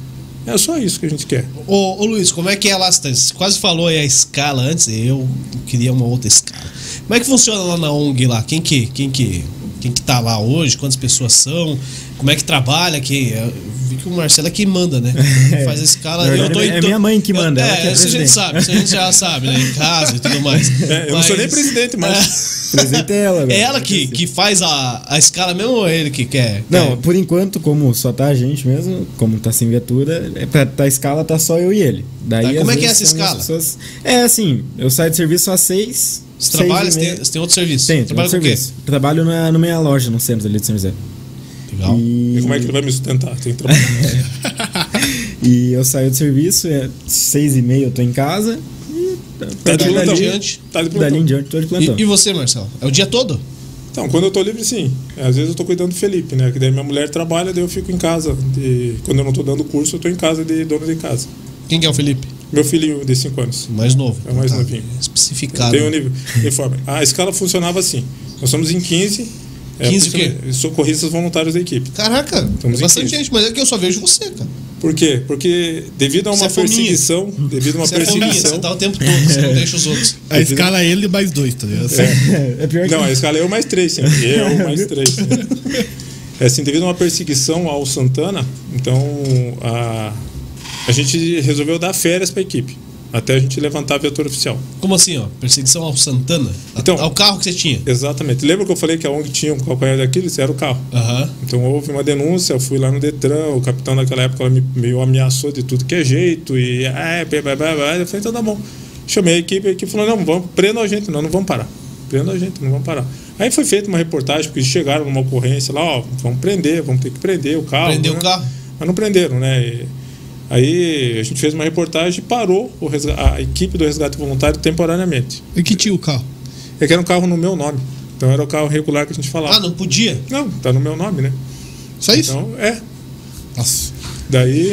É só isso que a gente quer. Ô, ô, Luiz, como é que é lá? Você quase falou aí a escala antes, eu queria uma outra escala. Como é que funciona lá na ONG lá? Quem que, quem que quem que tá lá hoje, quantas pessoas são, como é que trabalha, que eu vi que o Marcelo é quem manda, né? [laughs] É. Faz a escala. Verdade, eu tô, é minha mãe que manda. Eu, é, é isso a gente sabe, isso a gente já [laughs] sabe, né? Em casa e tudo mais. É, [laughs] eu Mas, não sou nem presidente, mas. É. presidente é ela, É ela que, que faz a, a escala mesmo ou é ele que quer? Não, quer? por enquanto, como só tá a gente mesmo, como tá sem viatura, é pra, pra escala tá só eu e ele. Daí, tá, como é que é essa escala? Pessoas... É assim, eu saio de serviço às seis você trabalha, você tem, você tem outro serviço? Tem, trabalha com o quê? Trabalho na, na minha loja, no centro ali de São José. Legal. E... e como é que ele vai me sustentar? Tem que trabalhar. [laughs] e eu saio do serviço, é seis e meia eu tô em casa. E tá de plantão. Diante, tá de plantão. Dali em diante, tô de plantão. E, e você, Marcelo? É o dia todo? Então, quando eu tô livre, sim. Às vezes eu tô cuidando do Felipe, né? Que daí minha mulher trabalha, daí eu fico em casa. De... Quando eu não tô dando curso, eu tô em casa de dono de casa. Quem que é o Felipe? Meu filhinho de 5 anos. Mais novo. É mais ah, novinho. Especificado. Tem um nível uniforme. A escala funcionava assim. Nós somos em 15. 15 é, o quê? Socorristas voluntários da equipe. Caraca, Estamos é bastante gente, mas é que eu só vejo você, cara. Por quê? Porque devido a uma Você é fominha. perseguição, devido a uma Você é fominha, perseguição, você tá o tempo todo, você não [laughs] deixa os outros. A escala é ele mais dois, tá ligado? É pior que Não, a escala é eu mais três, sempre. Eu mais três. [laughs] É assim, devido a uma perseguição ao Santana, então a, a gente resolveu dar férias para a equipe, até a gente levantar a viatura oficial. Como assim, ó? Perseguição ao Santana? Então- ao carro que você tinha? Exatamente. Lembra que eu falei que a ONG tinha um calcanhar daqueles? Era o carro. Aham. Então houve uma denúncia, eu fui lá no Detran, o capitão naquela época me meio ameaçou de tudo que é jeito, e é, blá, blá, blá, eu falei, então tá bom. Chamei a equipe, a equipe falou, não, vamos, prendam a gente, não, não vamos parar. Prendam a gente, não vamos parar. Aí foi feita uma reportagem, porque chegaram numa ocorrência lá, ó, vamos prender, vamos ter que prender o carro. Prendeu né? o carro? Mas não prenderam, né? E aí a gente fez uma reportagem e parou a equipe do resgate voluntário temporariamente. E que tinha o carro? É que era um carro no meu nome. Então era o carro regular que a gente falava. Ah, não podia? Não, tá no meu nome, né? Só isso? Então, é. Nossa. Daí.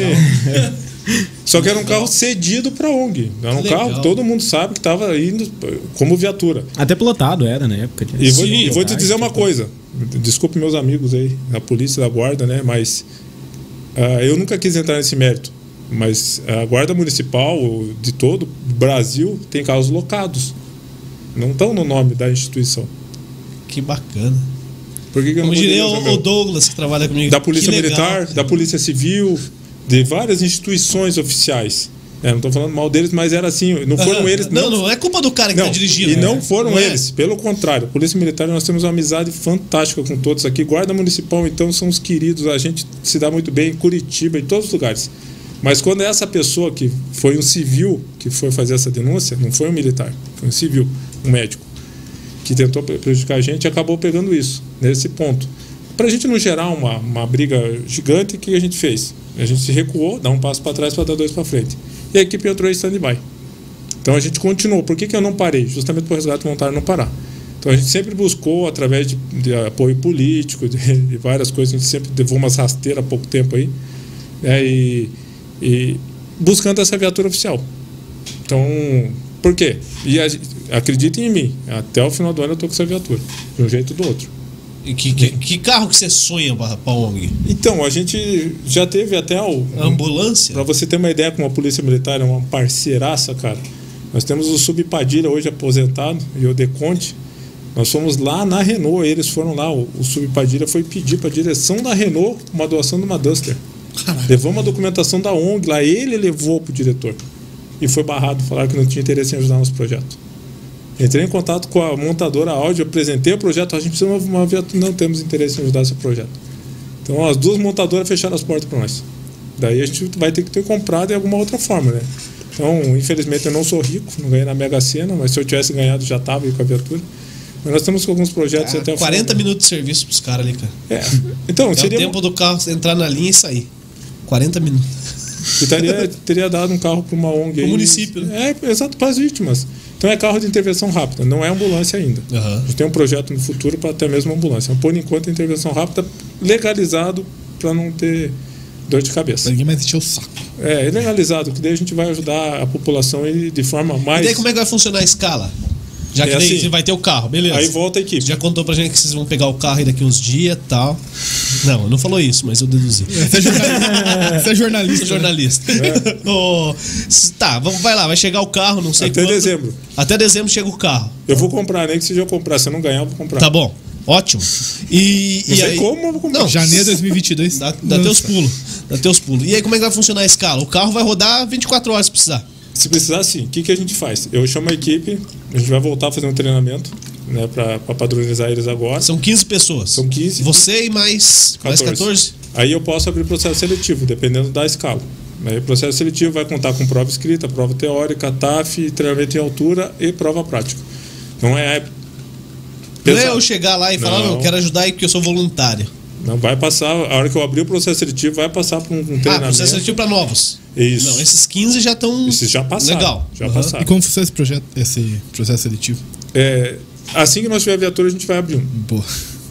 [laughs] Só que era um carro cedido para ONG. Era um Legal. carro que todo mundo sabe que estava indo como viatura. Até pilotado era na época. E vou, Sim, e vou te dizer uma tipo- coisa. Desculpe meus amigos aí, da polícia, da guarda, né? Mas ah, eu nunca quis entrar nesse mérito. Mas a guarda municipal de todo o Brasil tem carros locados. Não estão no nome da instituição. Que bacana. Por que, que eu Como não diria o, meu? Douglas, que trabalha comigo. da Polícia legal, Militar, cara. da Polícia Civil, de várias instituições oficiais. É, não estou falando mal deles, mas era assim. Não foram eles. Não, não é culpa do cara que não, tá dirigindo. E não né? foram Não é? eles, pelo contrário. Polícia Militar, nós temos uma amizade fantástica com todos aqui. Guarda Municipal, então, são os queridos. A gente se dá muito bem em Curitiba, em todos os lugares. Mas quando é essa pessoa que foi um civil que foi fazer essa denúncia, não foi um militar, foi um civil, um médico, que tentou pre- prejudicar a gente acabou pegando isso, nesse ponto. Para a gente não gerar uma, uma briga gigante, o que a gente fez? A gente se recuou, dá um passo para trás para dar dois para frente. E a equipe entrou em stand-by. Então a gente continuou. Por que, que eu não parei? Justamente o resgate voluntário não parar. Então a gente sempre buscou, através de, de apoio político, de, de várias coisas, a gente sempre levou umas rasteiras há pouco tempo aí, né, e, e buscando essa viatura oficial. Então, por quê? E a, acreditem em mim, até o final do ano eu estou com essa viatura, de um jeito ou do outro. E que, que, que carro que você sonha pra, pra ONG? Então, a gente já teve até o. Ambulância? Para você ter uma ideia, como a Polícia Militar é uma parceiraça, cara. Nós temos o Subpadilha hoje aposentado e o Deconte. Nós fomos lá na Renault, eles foram lá. O, o Subpadilha foi pedir para a direção da Renault uma doação de uma Duster. Levamos a documentação da ONG lá, ele levou para o diretor. E foi barrado, falaram que não tinha interesse em ajudar nosso projeto. Entrei em contato com a montadora áudio, apresentei o projeto, a gente precisa de uma viatura, não temos interesse em ajudar esse projeto. Então as duas montadoras fecharam as portas para nós. Daí a gente vai ter que ter comprado de alguma outra forma, né? Então, infelizmente eu não sou rico, não ganhei na Mega Sena, mas se eu tivesse ganhado já estava aí com a viatura. Mas nós temos alguns projetos Ah, até o 40 final. minutos de serviço pros caras ali, cara. É. Então, É seria o tempo do carro entrar na linha e sair. 40 minutos. E teria, dado um carro para uma ONG aí. município, É, exato, para as vítimas. Então é carro de intervenção rápida, não é ambulância ainda. Aham. A gente tem um projeto no futuro para até mesmo ambulância. Por enquanto, intervenção rápida legalizado para não ter dor de cabeça. Ninguém mais encheu o saco. É, é legalizado, que daí a gente vai ajudar a população de forma mais. E daí como é que vai funcionar a escala? Já que É daí assim. você vai ter o carro, beleza. Aí volta a equipe. Você já contou pra gente que vocês vão pegar o carro aí daqui uns dias e tal. Não, não falou isso, mas eu deduzi. Você é jornalista. Você é jornalista. [laughs] Ô, s- tá, vamos, vai lá, vai chegar o carro, não sei É. Até quando. dezembro. Até dezembro chega o carro. Eu vou comprar, nem que seja eu comprar. Se eu não ganhar, eu vou comprar. Tá bom, ótimo. E, Não e aí, como, eu vou comprar. Não, Janeiro de 2022. Dá, dá teus pulos. Dá teus pulos. E aí, como é que vai funcionar a escala? O carro vai rodar 24 horas se precisar. Se precisar, sim. O que, que a gente faz? Eu chamo a equipe, a gente vai voltar a fazer um treinamento né, para padronizar eles agora. São 15 pessoas. São 15. Você e mais 14. Mais 14? Aí eu posso abrir processo seletivo, dependendo da escala. Aí o processo seletivo vai contar com prova escrita, prova teórica, TAF, treinamento em altura e prova prática. Então é. Não é pesado. eu chegar lá e falar, Não. não, eu quero ajudar aí porque eu sou voluntário. Não vai passar, a hora que eu abrir o processo seletivo, vai passar por um, um treinamento. Ah, processo seletivo pra novos. Isso. Não, esses 15 já estão. Esses já passaram. Legal. Já Aham. passaram. E como funciona esse projeto, esse processo seletivo? É, assim que nós tiver a viatura, a gente vai abrir um. Boa.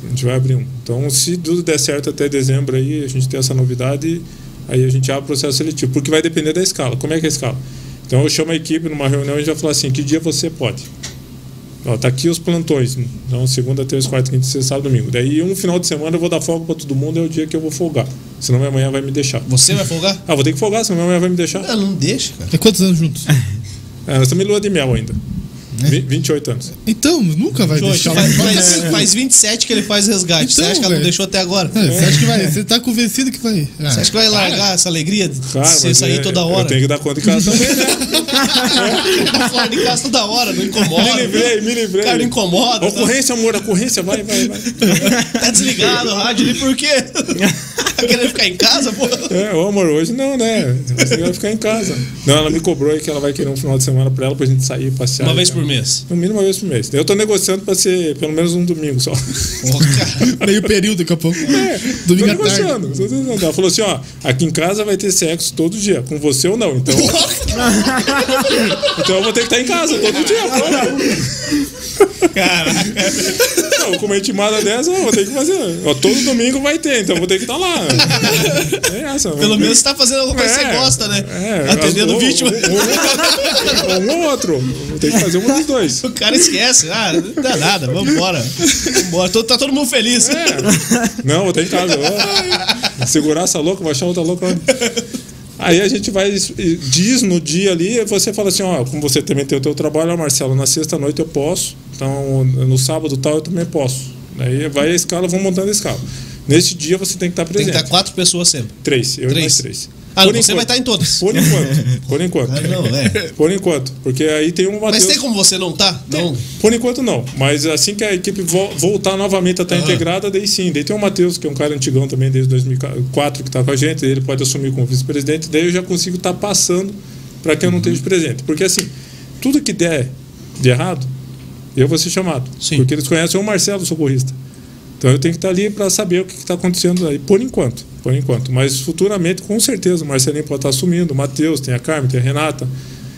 A gente vai abrir um. Então, se tudo der certo até dezembro aí, a gente tem essa novidade, aí a gente abre o processo seletivo, porque vai depender da escala. Como é que é a escala? Então, eu chamo a equipe numa reunião e já falo assim: que dia você pode? Ó, tá aqui os plantões. Então, segunda, terça, quarta, quinta, sexta, sábado, domingo. Daí, um final de semana eu vou dar folga pra todo mundo, é o dia que eu vou folgar. Senão minha manhã vai me deixar. Você vai folgar? Ah, vou ter que folgar, senão minha manhã vai me deixar. Ah, não deixa, cara. É quantos anos juntos? É, [laughs] nós estamos em lua de mel ainda. Vi- 28 anos. Então, nunca vai Hoje, deixar. faz, faz, faz 27 que ele faz resgate. Então, você acha que ela não deixou até agora? É, Você acha que vai? Você tá convencido que vai? Ah, Você acha que vai largar essa alegria de Cara, você sair é- toda Eu hora? tenho que dar conta de casa também, né? Tá [laughs] fora de casa toda hora, não incomoda. me livrei, me livrei. Cara, não incomoda. Tá, Ocorrência, amor, ocorrência, vai, vai, vai. tá desligado o rádio ali, por quê? Tá querendo ficar em casa, pô? É, ô amor, hoje não, né? Você vai ficar em casa. Não, ela me cobrou aí que ela vai querer um final de semana pra ela pra gente sair, passear. Uma vez por mês. No mínimo uma vez por mês. Eu tô negociando pra ser pelo menos um domingo só. Cara. [laughs] Meio período daqui a pouco. Domingo tô à tarde. negociando. tô negociando. Ela falou assim, ó, aqui em casa vai ter sexo todo dia, com você ou não. Então, [laughs] então eu vou ter que estar em casa todo dia. Caraca. Não, com uma intimada dessa, eu vou ter que fazer. Ó, todo domingo vai ter, então vou ter que estar lá. É essa. Pelo menos você tá fazendo alguma coisa que você É, gosta, né? É, Atendendo vítima. Um, ou outro. Vou ter que fazer um dos dois. O cara esquece. Ah, não dá nada, vambora. Vambora. Tá todo mundo feliz. É. Não, vou ter em casa. Segurar essa louca, vou achar outra louca. Aí a gente vai, diz no dia ali, você fala assim, ó, como você também tem o teu trabalho, Marcelo, na sexta-noite eu posso, então no sábado tal eu também posso. Aí vai a escala, vão montando a escala. Nesse dia você tem que estar Tem que presente. estar quatro pessoas sempre. Três, eu Três. e mais três. Ah, Por você enquanto. vai estar em todas. Por enquanto. Por [laughs] enquanto. Ah, não, é. [laughs] Por enquanto. Porque aí tem um Mas Matheus. tem como você não tá? Não. Por enquanto não, mas assim que a equipe vo- voltar novamente a estar Aham. integrada, daí sim. Daí tem o Matheus, que é um cara antigão também, desde 2004 que está com a gente, ele pode assumir como vice-presidente, daí eu já consigo estar passando para que eu não Uhum. esteja presente. Porque assim, tudo que der de errado, eu vou ser chamado. Sim. Porque eles conhecem o Marcelo, socorrista. Então eu tenho que estar ali para saber o que está acontecendo aí, por enquanto. Por enquanto. Mas futuramente, com certeza, o Marcelinho pode estar assumindo, o Matheus, tem a Carmen, tem a Renata.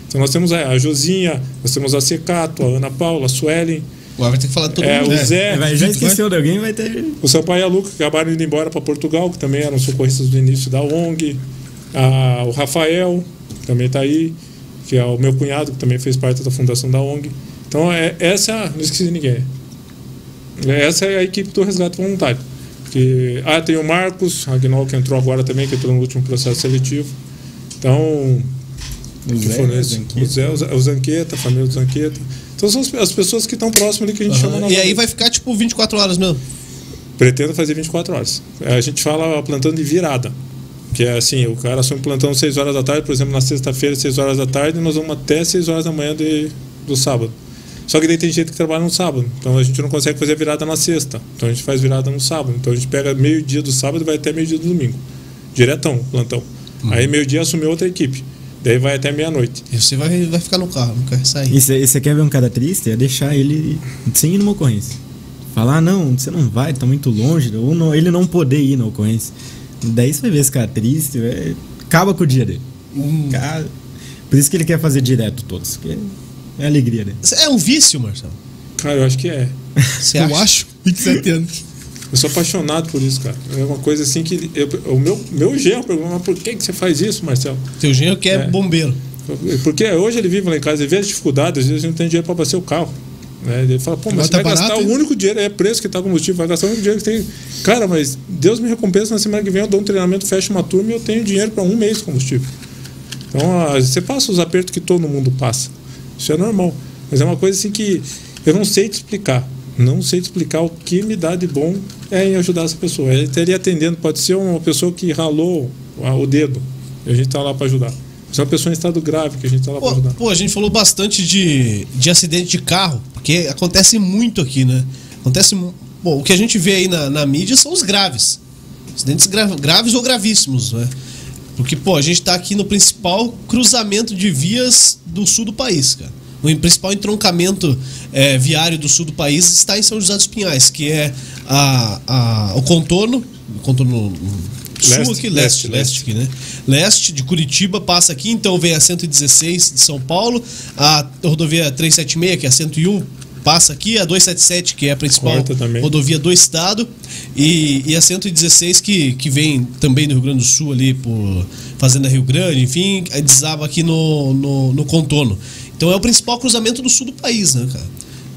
Então nós temos a a Josinha, nós temos a Secato, a Ana Paula, a Suelen, Agora vai ter que falar de todo é, mundo. o Zé, Vai, já esqueceu de alguém, vai ter. o Sampaio e a Luca, que acabaram indo embora para Portugal, que também eram socorristas do início da ONG. Ah, o Rafael, que também está aí, que é o meu cunhado, que também fez parte da fundação da ONG. Então, é, essa, não esqueci de ninguém. Essa é a equipe do resgate voluntário. Que, ah, tem o Marcos Agnol, que entrou agora também, que entrou no último processo seletivo. Então, O que Zé, foram o Zé, o Zé- o Zanqueta, a família do Zanqueta. Então, são as, as pessoas que estão próximas ali que a gente chama Aham. E aí vai ficar tipo 24 horas mesmo. Pretendo fazer 24 horas. A gente fala plantão de virada. Que é assim, o cara assume plantão 6 horas da tarde, por exemplo, na sexta-feira, 6 horas da tarde, e nós vamos até 6 horas da manhã de, do sábado. Só que daí tem gente que trabalha no sábado. Então a gente não consegue fazer a virada na sexta. Então a gente faz virada no sábado. Então a gente pega meio-dia do sábado e vai até meio-dia do domingo. Diretão, plantão. Aí meio-dia assume outra equipe. Daí vai até meia-noite. E você vai, vai ficar no carro, não quer sair. E você quer ver um cara triste? É deixar ele sem ir numa ocorrência. Falar, ah, não, você não vai, tá muito longe, ou não- ele não poder ir na ocorrência. Daí você vai ver esse cara triste, é, acaba com o dia dele. Hum. Cara, por isso que ele quer fazer direto todos, porque é alegria dele. É um vício, Marcelo. Cara, eu acho que é. Você Eu acha? acho. 27 anos. Eu sou apaixonado por isso, cara. É uma coisa assim que. eu- o meu, meu genro perguntou, mas por que, que você faz isso, Marcelo? Teu genro que é, É. bombeiro. Porque hoje ele vive lá em casa, ele vê as dificuldades, às vezes não tem dinheiro para abastecer o carro. Né? Ele fala, pô, mas Agora você tá vai gastar barato, o hein? único dinheiro, é preço que tá combustível, vai gastar o único dinheiro que tem. Cara, mas Deus me recompensa na semana que vem, eu dou um treinamento, fecho uma turma e eu tenho dinheiro para um mês de combustível. Então, você passa os apertos que todo mundo passa. Isso é normal. Mas é uma coisa assim que eu não sei te explicar. Não sei te explicar o que me dá de bom é em ajudar essa pessoa. Ele estaria atendendo, pode ser uma pessoa que ralou o dedo. E a gente está lá para ajudar. Se é uma pessoa em estado grave que a gente está lá para ajudar. pô, a gente falou bastante de, de acidente de carro, porque acontece muito aqui, né? Acontece. Bom, o que a gente vê aí na, na mídia são os graves. Acidentes gra- graves ou gravíssimos, né? Porque, pô, a gente tá aqui no principal cruzamento de vias do sul do país, cara. O principal entroncamento eh, viário do sul do país está em São José dos Pinhais, que é a, a- o contorno, o contorno sul Leste, aqui, leste, leste, leste, aqui, né? Leste de Curitiba passa aqui, então vem a 116 de São Paulo, a rodovia 376, que é a 101, passa aqui, a 277, que é a principal rodovia do estado, e, e a 116, que, que vem também do Rio Grande do Sul, ali por Fazenda Rio Grande, enfim, desaba aqui no, no, no contorno. Então é o principal cruzamento do sul do país, né, cara?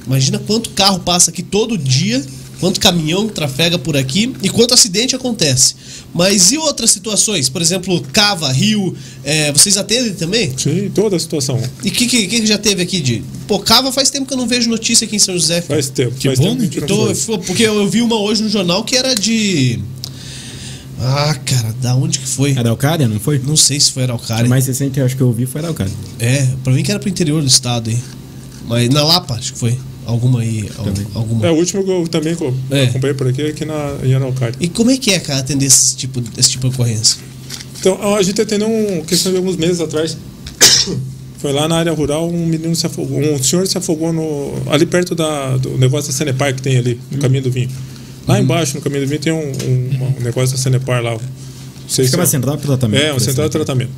Imagina quanto carro passa aqui todo dia, quanto caminhão trafega por aqui e quanto acidente acontece. Mas e outras situações? Por exemplo, cava, rio, é, vocês atendem também? Sim, toda a situação. E o que, que, que, já teve aqui de. Pô, cava faz tempo que eu não vejo notícia aqui em São José. Faz tempo. Que faz bom, tempo né? Então, foi. porque eu vi uma hoje no jornal que era de. Ah, cara, da onde que foi? Araucária, não foi? Não sei se foi Araucária. O mais recente, eu acho que eu ouvi, foi Araucária. É, pra mim que era pro interior do estado aí. Mas na Lapa, acho que foi. Alguma aí. Também. Alguma. É, o último que eu também É. acompanhei por aqui é aqui na, Araucária. E como é que é, cara, atender esse tipo, esse tipo de ocorrência? Então, a gente atendeu um questão de alguns meses atrás. [coughs] Foi lá na área rural, um menino se afogou, um senhor se afogou no, ali perto da, do negócio da Sanepar que tem ali, no caminho do vinho. Lá embaixo, no caminho do vinho, tem um, um- um negócio da Sanepar lá. Não sei Acho que é uma se central de tratamento. É, uma central de tratamento.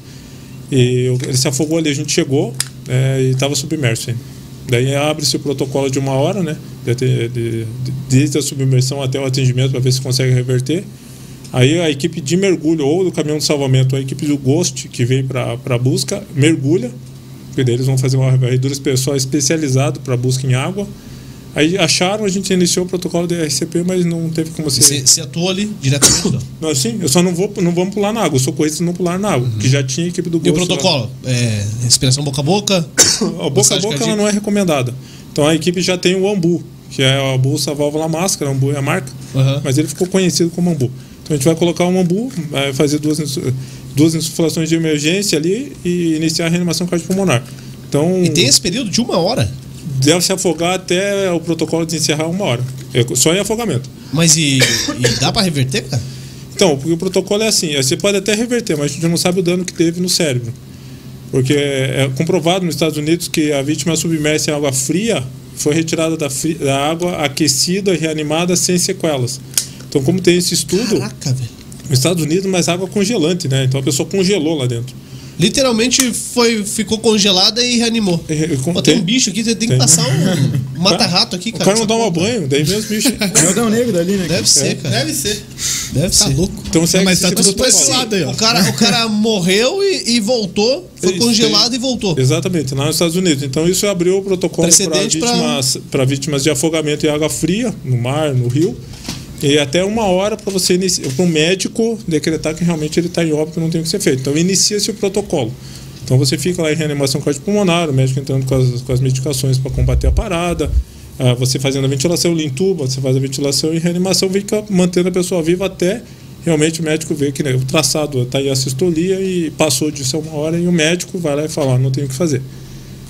E eu- ele se afogou ali, a gente chegou é, e estava submerso ainda. Daí abre-se o protocolo de uma hora, né? de- de- de- Desde a submersão até o atendimento para ver se consegue reverter. Aí a equipe de mergulho, ou do caminhão de salvamento, a equipe do Ghost, que veio para a busca, mergulha. Porque daí eles vão fazer uma varredura pessoal especializado para busca em água. Aí acharam, a gente iniciou o protocolo de RCP, mas não teve como ser. Você, você atuou ali diretamente, não? [coughs] Não, sim, eu só não vou não vamos pular na água, os socorristas não pularam na água, que já tinha a equipe do Uhum. E o protocolo? É, respiração boca a boca? [coughs] A boca a boca ela não é recomendada. Então a equipe já tem o Ambu, que é a bolsa válvula máscara, Ambu é a marca, Aham. mas ele ficou conhecido como Ambu. Então a gente vai colocar o Ambu, vai fazer duas, duas insuflações de emergência ali e iniciar a reanimação cardiopulmonar. Então E tem esse período de uma hora. Deve se afogar até o protocolo de encerrar uma hora. É só em afogamento. Mas e, e dá pra reverter, cara? Então, porque o protocolo é assim, você pode até reverter, mas a gente não sabe o dano que teve no cérebro. Porque é comprovado nos Estados Unidos que a vítima submersa em água fria foi retirada da, fri- da água aquecida e reanimada sem sequelas. Então, como tem esse estudo, Caraca, velho. nos Estados Unidos, mas água congelante, né? Então a pessoa congelou lá dentro. Literalmente foi, ficou congelada e reanimou. É, é, com- Pô, tem tem- um bicho aqui, tem que tem. passar um [laughs] mata-rato aqui, O cara. cara não toma porra. banho, daí mesmo bicho. É [laughs] o Dão Negro ali, né? Deve ser, cara. Deve ser. Deve Tá ser. louco. Então segue mas tá tudo pra esse lado aí, ó. O cara, o cara morreu e, e voltou, foi Isso, congelado tem- e voltou. Exatamente, lá nos Estados Unidos. Então isso abriu o protocolo para vítimas, pra vítimas de afogamento em água fria, no mar, no rio. E até uma hora para você para um médico decretar que realmente ele está em óbito e não tem o que ser feito. Então inicia-se o protocolo. Então você fica lá em reanimação cardiopulmonar, o médico entrando com as, com as medicações para combater a parada, ah, você fazendo a ventilação, ele entuba, você faz a ventilação e reanimação, fica mantendo a pessoa viva até realmente o médico ver que né, o traçado está aí a sistolia e passou disso a uma hora e o médico vai lá e fala, "Ah, não tem o que fazer.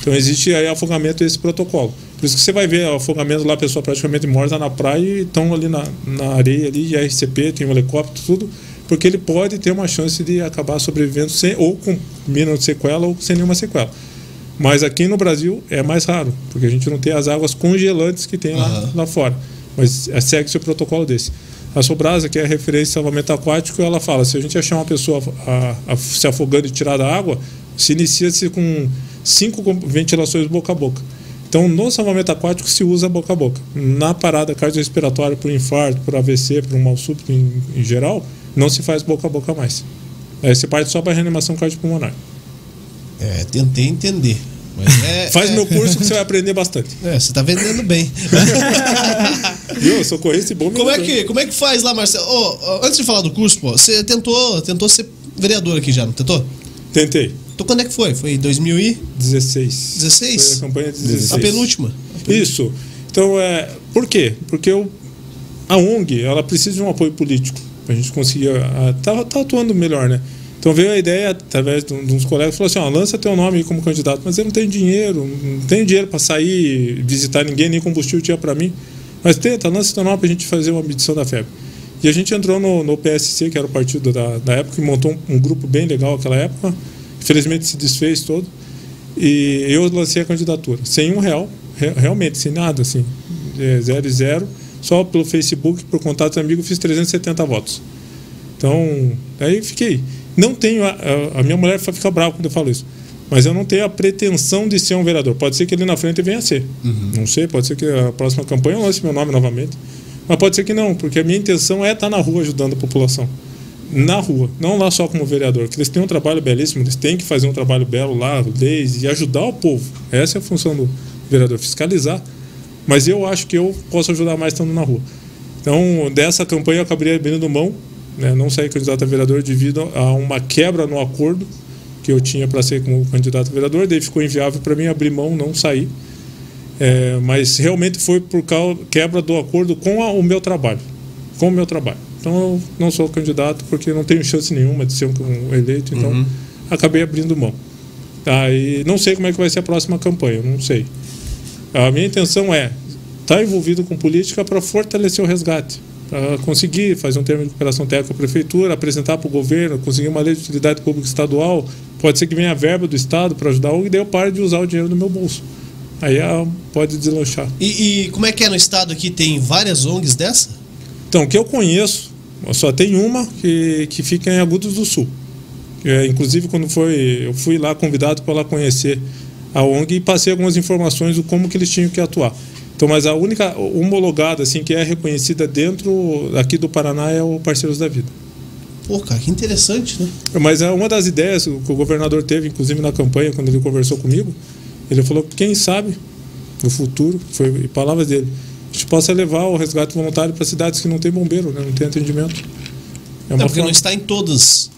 Então existe aí afogamento esse protocolo. Por isso que você vai ver afogamento lá, a pessoa praticamente morta na praia e estão ali na, na areia ali, e RCP, tem um helicóptero, tudo, porque ele pode ter uma chance de acabar sobrevivendo sem, ou com mínimo sequela ou sem nenhuma sequela. Mas aqui no Brasil é mais raro, porque a gente não tem as águas congelantes que tem lá, Aham. lá fora. Mas é, segue-se o protocolo desse. A Sobrasa, que é a referência de salvamento aquático, ela fala: se a gente achar uma pessoa a- a- se afogando e tirar da água, se inicia-se com cinco ventilações boca a boca. Então, no salvamento aquático se usa boca a boca. Na parada cardiorrespiratória por infarto, por AVC, por um mal súbito em, em geral, não se faz boca a boca mais. Aí você parte só para reanimação cardiopulmonar. É, tentei entender. É, [laughs] Faz é, meu curso que você vai aprender bastante. É, você tá vendendo bem. [laughs] Viu? Socorrista e bom como, é que, como é que faz lá, Marcelo? Ô, ô, antes de falar do curso, pô, você tentou, tentou ser vereador aqui já, não tentou? Tentei. Então quando é que foi? Foi em 2016? 16. Foi a campanha de 16. A penúltima. Isso. Então, é, por quê? Porque o, a ONG ela precisa de um apoio político para a gente conseguir. a- Tá, tá atuando melhor, né? Então veio a ideia, através de, um- de uns colegas, falou assim: ó, lança teu nome como candidato, mas eu não tenho dinheiro, não tenho dinheiro para sair, visitar ninguém, nem combustível tinha para mim. Mas tenta, lança teu nome para a gente fazer uma medição da febre. E a gente entrou no, no PSC, que era o partido da, da época, e montou um, um grupo bem legal naquela época. Infelizmente se desfez todo. E eu lancei a candidatura, sem um real, re- realmente, sem nada, assim, é, zero e zero. Só pelo Facebook, por contatos amigos, fiz 370 votos. Então, aí fiquei. Não tenho. A, a- a minha mulher vai ficar brava quando eu falo isso. Mas eu não tenho a pretensão de ser um vereador. Pode ser que ele na frente venha a ser. Não sei, pode ser que a próxima campanha eu lance meu nome novamente. Mas pode ser que não, porque a minha intenção é estar na rua ajudando a população. Na rua, não lá só como vereador, que eles têm um trabalho belíssimo, eles têm que fazer um trabalho belo lá, leis, e ajudar o povo. Essa é a função do vereador, fiscalizar. Mas eu acho que eu posso ajudar mais estando na rua. Então, dessa campanha eu acabaria abrindo mão, né, não sair candidato a vereador devido a uma quebra no acordo que eu tinha para ser como candidato a vereador, daí ficou inviável para mim abrir mão, não sair. É, mas realmente foi por causa quebra do acordo com a, o meu trabalho, com o meu trabalho. Então eu não sou candidato porque não tenho chance nenhuma de ser um eleito, então uhum. acabei abrindo mão. Tá, e não sei como é que vai ser a próxima campanha, não sei. A minha intenção é estar tá envolvido com política para fortalecer o resgate, para conseguir fazer um termo de cooperação técnica com a prefeitura, apresentar para o governo, conseguir uma lei de utilidade pública estadual, pode ser que venha a verba do Estado para ajudar, e daí eu pare de usar o dinheiro do meu bolso. Aí ah, pode deslanchar. E, e, como é que é no estado aqui? Tem várias ONGs dessa? Então, que eu conheço, só tem uma que, que fica em Agudos do Sul. É, inclusive, quando foi, eu fui lá convidado para lá conhecer a ONG e passei algumas informações do como que eles tinham que atuar. Então, mas a única homologada assim que é reconhecida dentro aqui do Paraná é o Parceiros da Vida. Pô, cara, que interessante, né? Mas é uma das ideias que o governador teve, inclusive na campanha, quando ele conversou comigo, ele falou: quem sabe no futuro, foi palavras dele, gente possa levar o resgate voluntário para cidades que não tem bombeiro, né? não tem atendimento. É não, porque forma... não está em todas.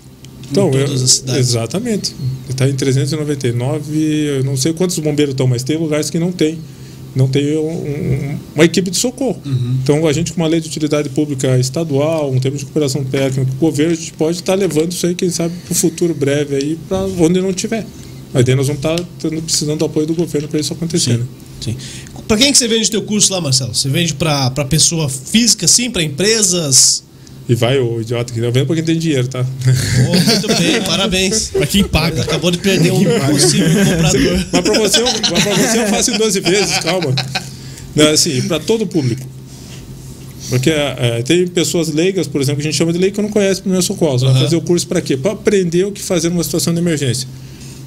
Então, em todas eu, as cidades. Exatamente. Está em 399, eu não sei quantos bombeiros estão, mas tem lugares que não tem. Não tem um, uma equipe de socorro. Uhum. Então, a gente, com uma lei de utilidade pública estadual, um termo de cooperação técnica, o governo, a gente pode estar levando isso aí, quem sabe, para o futuro breve aí, para onde não tiver. Mas daí nós vamos estar precisando do apoio do governo para isso acontecer. Sim. Né? Sim. Para quem que você vende teu curso lá, Marcelo? Você vende para pessoa física, sim, para empresas? E vai o idiota que tá vendo para quem tem dinheiro, tá? Oh, muito bem, parabéns. Para quem paga. Acabou de perder um possível comprador. Mas para você, você eu faço em 12 vezes, calma. Não, assim, para todo o público. Porque é, tem pessoas leigas, por exemplo, que a gente chama de leigo que não conhece primeiro socorro. Uhum. Vai fazer o curso para quê? Para aprender o que fazer numa situação de emergência.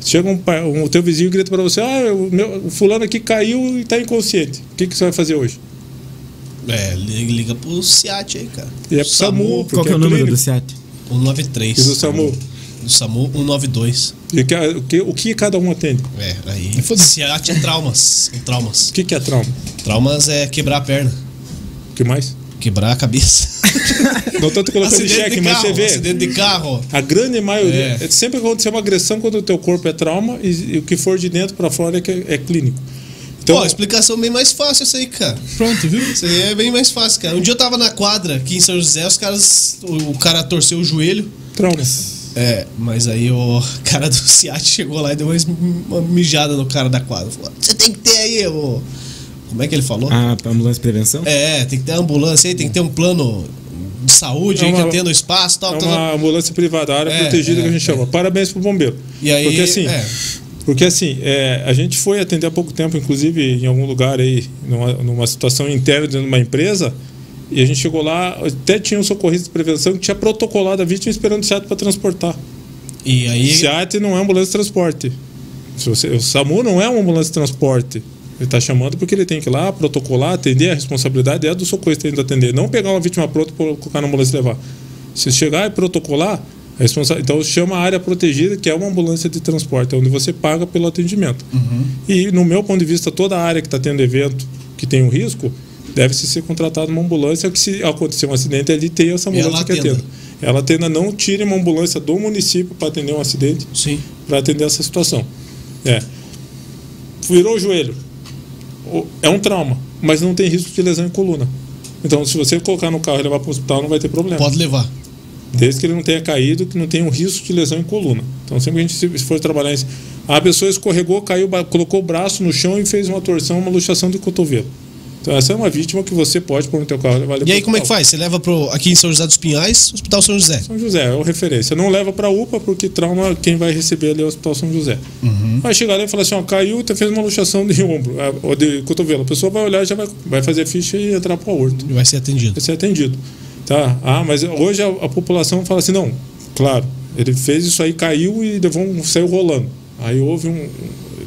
Chega um, um, o teu vizinho e grita para você: Ah, o, meu, o fulano aqui caiu e está inconsciente. O que, que você vai fazer hoje? É, liga, liga pro SIAT aí, cara. E é pro SAMU. SAMU Qual que é, é o número do SIAT? 193. E do SAMU? Do SAMU, 192. E que, o, que, o que cada um atende? É, aí. SIAT é traumas. traumas. O que, que é trauma? Traumas é quebrar a perna. O que mais? Quebrar a cabeça. [laughs] Não tanto colocando em xeque, mas você vê. Acidente de carro. A grande maioria. É. Sempre que acontecer uma agressão quando o teu corpo é trauma e, e o que for de dentro para fora é, que é clínico. Então, Pô, explicação bem mais fácil essa aí, cara. Pronto, viu? Isso aí é bem mais fácil, cara. Um dia eu tava na quadra aqui em São José, os caras. O, o cara torceu o joelho. Traumas. É, mas aí o cara do SIAT chegou lá e deu uma mijada no cara da quadra. Falou: Você tem que ter aí, ô. Como é que ele falou? Ah, ambulância de prevenção? É, tem que ter ambulância aí, tem que ter um plano de saúde é uma, aí que atenda o espaço tal. É uma ambulância privada, área é, protegida é, que a gente chama. É. Parabéns pro bombeiro. E aí, Porque assim. É. Porque assim, é, a gente foi atender há pouco tempo, inclusive em algum lugar aí, numa, numa situação interna de uma empresa, e a gente chegou lá, até tinha um socorrista de prevenção que tinha protocolado a vítima esperando o SEAT para transportar. E aí. O SEAT não é ambulância de transporte. Você, o SAMU não é uma ambulância de transporte. Ele está chamando porque ele tem que ir lá, protocolar, atender, a responsabilidade é do socorrista de atender, não pegar uma vítima pronta para colocar na ambulância e levar. Se chegar e protocolar, responsa... então chama a área protegida, que é uma ambulância de transporte, é onde você paga pelo atendimento. Uhum. E no meu ponto de vista, toda a área que está tendo evento que tem um risco, deve-se ser contratada uma ambulância que se acontecer um acidente ali tem essa ambulância que atenda. Ela atenda, não tire uma ambulância do município para atender um acidente, para atender essa situação. É. Virou o joelho é um trauma, mas não tem risco de lesão em coluna. Então, se você colocar no carro e levar para o hospital, não vai ter problema. Pode levar. Desde que ele não tenha caído, que não tenha um risco de lesão em coluna. Então, sempre que a gente se for trabalhar isso, a pessoa escorregou, caiu, colocou o braço no chão e fez uma torção, uma luxação de cotovelo. Então, essa é uma vítima que você pode pôr no teu carro e levar E aí, como é que faz? Você leva pro, aqui em São José dos Pinhais, Hospital São José? São José, é o referência. Não leva para UPA, porque trauma, quem vai receber ali é o Hospital São José. Uhum. Vai chegar lá e falar assim: ó, caiu, tá, fez uma luxação de ombro, é, ou de cotovelo. A pessoa vai olhar, já vai, vai fazer a ficha e entrar para o aorto. E vai ser atendido. Vai ser atendido. Tá? Ah, mas hoje a, a população fala assim: não, claro, ele fez isso aí, caiu e levou um, saiu rolando. Aí houve um.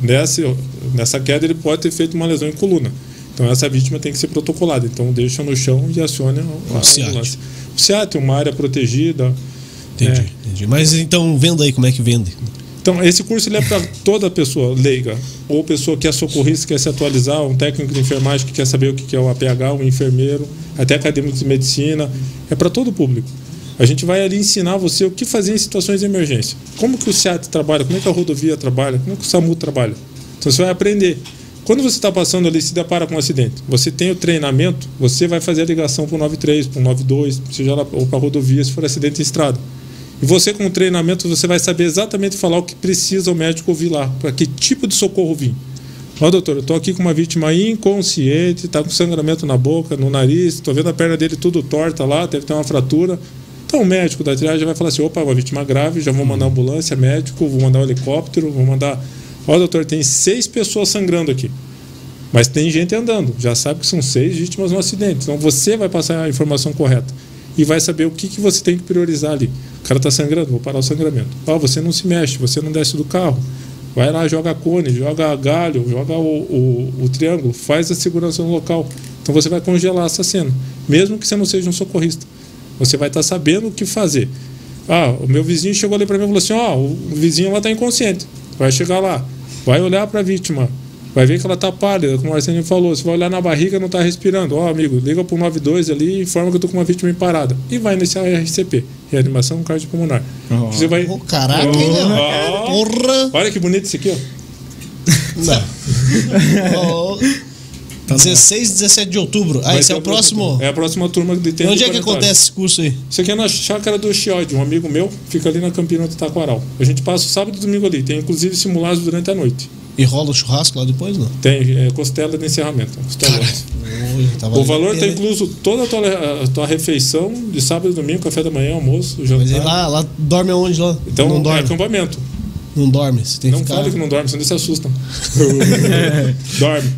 Nessa, nessa queda, ele pode ter feito uma lesão em coluna. Então essa vítima tem que ser protocolada. Então deixa no chão e acione a, a ambulância. O SEAT, uma área protegida. Entendi, é. entendi. Mas então venda aí, como é que vende? Então, esse curso ele é para toda pessoa leiga, ou pessoa que é socorrista, quer se atualizar, um técnico de enfermagem que quer saber o que é o APH, um enfermeiro, até acadêmico de medicina, é para todo o público. A gente vai ali ensinar você o que fazer em situações de emergência. Como que o SEAT trabalha, como é que a rodovia trabalha, como que o SAMU trabalha. Então você vai aprender. Quando você está passando ali se depara com um acidente, você tem o treinamento, você vai fazer a ligação para o 93, para o 92, seja lá, ou para a rodovia se for acidente em estrada. E você, com o treinamento, você vai saber exatamente falar o que precisa o médico ouvir lá, para que tipo de socorro vir. Ó, doutor, eu estou aqui com uma vítima inconsciente, está com sangramento na boca, no nariz, estou vendo a perna dele tudo torta lá, deve ter uma fratura. Então o médico da triagem vai falar assim: opa, uma vítima grave, já vou mandar ambulância, médico, vou mandar um helicóptero, vou mandar. Ó, doutor, tem seis pessoas sangrando aqui. Mas tem gente andando, já sabe que são seis vítimas no acidente. Então você vai passar a informação correta e vai saber o que, que você tem que priorizar ali. O cara está sangrando, vou parar o sangramento. Ó, você não se mexe, você não desce do carro. Vai lá, joga cone, joga galho, joga o, o, o triângulo, faz a segurança no local. Então você vai congelar essa cena, mesmo que você não seja um socorrista. Você vai estar tá sabendo o que fazer. Ah, o meu vizinho chegou ali para mim e falou assim: Ó, oh, o vizinho lá está inconsciente. Vai chegar lá, vai olhar para a vítima, vai ver que ela está pálida, como o Marcelinho falou. Você vai olhar na barriga não está respirando. Ó, oh, amigo, liga para o 92 ali e informa que eu estou com uma vítima em parada. E vai nesse RCP, reanimação cardiopulmonar. Oh. Você vai. Oh, caraca, oh. Porra! Olha que bonito isso aqui, ó. Não. [laughs] 16 e 17 de outubro. Ah, esse é o próximo. É a próxima turma de tempo. Onde é que acontece esse curso aí? Isso aqui é na chácara do Chiode, um amigo meu, fica ali na Campina do Taquaral. A gente passa o sábado e domingo ali. Tem inclusive simulados durante a noite. E rola o churrasco lá depois, não? Tem, é costela de encerramento. Costela o valor está incluso toda a tua, a tua, refeição de sábado e domingo, café da manhã, almoço, jantar. Mas lá, lá dorme aonde lá? Então, não dorme. é acampamento. Não dorme, você tem não que ficar... fale que não dorme, senão eles se assustam. [laughs] [laughs] dorme.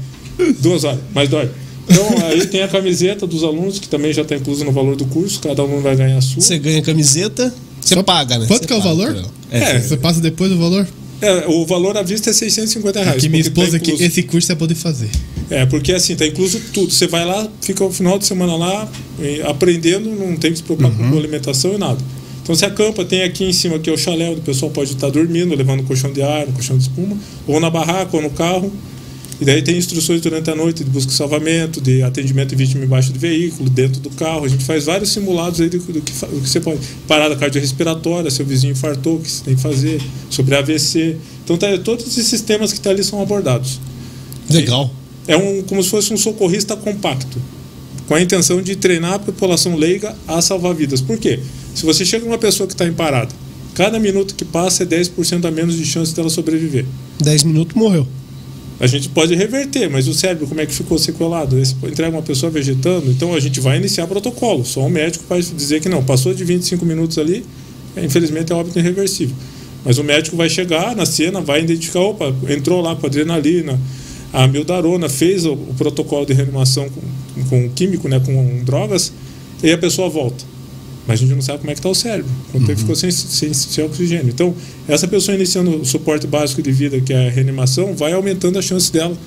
[laughs] Duas horas, mas dorme. Então, aí tem a camiseta dos alunos, que também já está incluso no valor do curso, cada aluno vai ganhar a sua. Você ganha a camiseta, você Só paga, né? Quanto que é o valor? É, é, Você passa depois o valor? É, o valor à vista é 650 reais. Que minha tá esposa, tá que esse curso é poder fazer. É, porque assim, tá incluso tudo. Você vai lá, fica o final de semana lá, aprendendo, não tem que se preocupar uhum. com alimentação e nada. Então você acampa, tem aqui em cima aqui o chalé, onde o pessoal pode estar dormindo, levando colchão de ar, colchão de espuma, ou na barraca, ou no carro. E daí tem instruções durante a noite de busca e salvamento, de atendimento de vítima embaixo do veículo, dentro do carro. A gente faz vários simulados aí do, do, que, do que, você pode. Parada cardiorrespiratória, seu vizinho infartou, o que você tem que fazer, sobre AVC. Então tá, todos esses sistemas que estão tá ali são abordados. Legal. É um, como se fosse um socorrista compacto, com a intenção de treinar a população leiga a salvar vidas. Por quê? Se você chega uma pessoa que está em parada, cada minuto que passa é 10% a menos de chance dela sobreviver. 10 minutos morreu. A gente pode reverter, mas o cérebro, como é que ficou sequelado? Entrega uma pessoa vegetando, então a gente vai iniciar protocolo. Só um médico vai dizer que não, passou de 25 minutos ali, é, infelizmente é óbito irreversível. Mas o médico vai chegar na cena, vai identificar, opa, entrou lá com adrenalina, a mildarona, fez o, o protocolo de reanimação com, com químico, né, com drogas, e a pessoa volta mas a gente não sabe como é que está o cérebro, quanto tempo uhum. ficou sem, sem, sem, oxigênio. Então, essa pessoa iniciando o suporte básico de vida, que é a reanimação, vai aumentando a chance dela